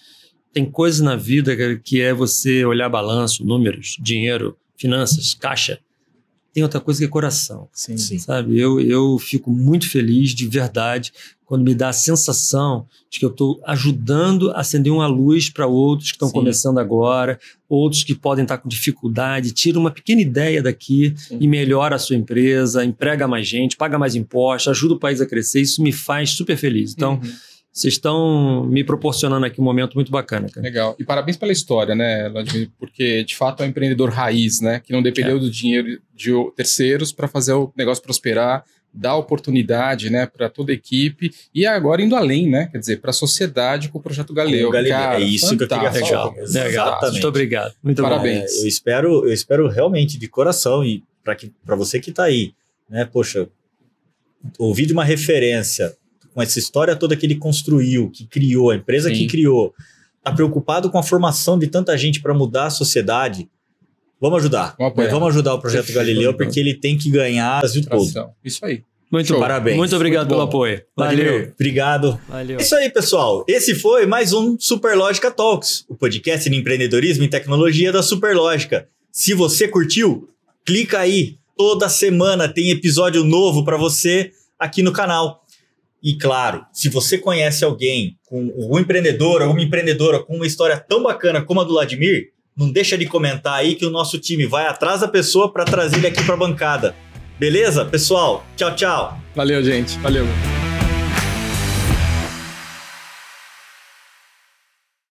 Speaker 1: tem coisas na vida cara, que é você olhar balanço, números, dinheiro, finanças, caixa. Tem outra coisa que é coração,
Speaker 3: Sim.
Speaker 2: Sim.
Speaker 1: sabe? Eu, eu fico muito feliz de verdade quando me dá a sensação de que eu estou ajudando a acender uma luz para outros que estão começando agora, outros que podem estar com dificuldade. Tira uma pequena ideia daqui
Speaker 3: Sim.
Speaker 1: e melhora a sua empresa, emprega mais gente, paga mais impostos, ajuda o país a crescer. Isso me faz super feliz. Então,
Speaker 3: Uhum.
Speaker 1: Vocês estão me proporcionando aqui um momento muito bacana, cara.
Speaker 3: Legal. E parabéns pela história, né, Vladimir? Porque de fato é um empreendedor raiz, né? Que não dependeu do dinheiro de terceiros para fazer o negócio prosperar, dar oportunidade, né, para toda a equipe e agora indo além, né? Quer dizer, para a sociedade com o projeto Galileu.
Speaker 2: É isso que eu queria.
Speaker 1: Legal.
Speaker 2: Exatamente.
Speaker 1: Muito obrigado. Muito
Speaker 3: Parabéns.
Speaker 2: É, eu espero, eu espero realmente de coração e para que para você que está aí, né, poxa, ouvir de uma referência com essa história toda que ele construiu, que criou, a empresa
Speaker 3: Sim.
Speaker 2: que criou, tá preocupado com a formação de tanta gente para mudar a sociedade. Vamos ajudar.
Speaker 3: Vamos
Speaker 2: vamos ajudar o projeto
Speaker 1: Perfeito.
Speaker 2: Galileu porque ele tem que ganhar o Brasil todo.
Speaker 3: Isso aí.
Speaker 1: Muito
Speaker 3: Show.
Speaker 1: bom.
Speaker 2: Parabéns.
Speaker 1: Muito obrigado
Speaker 3: Muito
Speaker 1: pelo apoio.
Speaker 2: Vladimir,
Speaker 1: Valeu.
Speaker 2: obrigado.
Speaker 1: Valeu.
Speaker 2: É isso aí, pessoal. Esse foi mais um Superlógica Talks, o podcast de empreendedorismo e tecnologia da Superlógica. Se você curtiu, clica aí. Toda semana tem episódio novo para você aqui no canal. E claro, se você conhece alguém com um empreendedor, alguma empreendedora com uma história tão bacana como a do Vladimir, não deixa de comentar aí que o nosso time vai atrás da pessoa para trazer ele aqui para a bancada. Beleza, pessoal? Tchau, tchau.
Speaker 3: Valeu, gente. Valeu.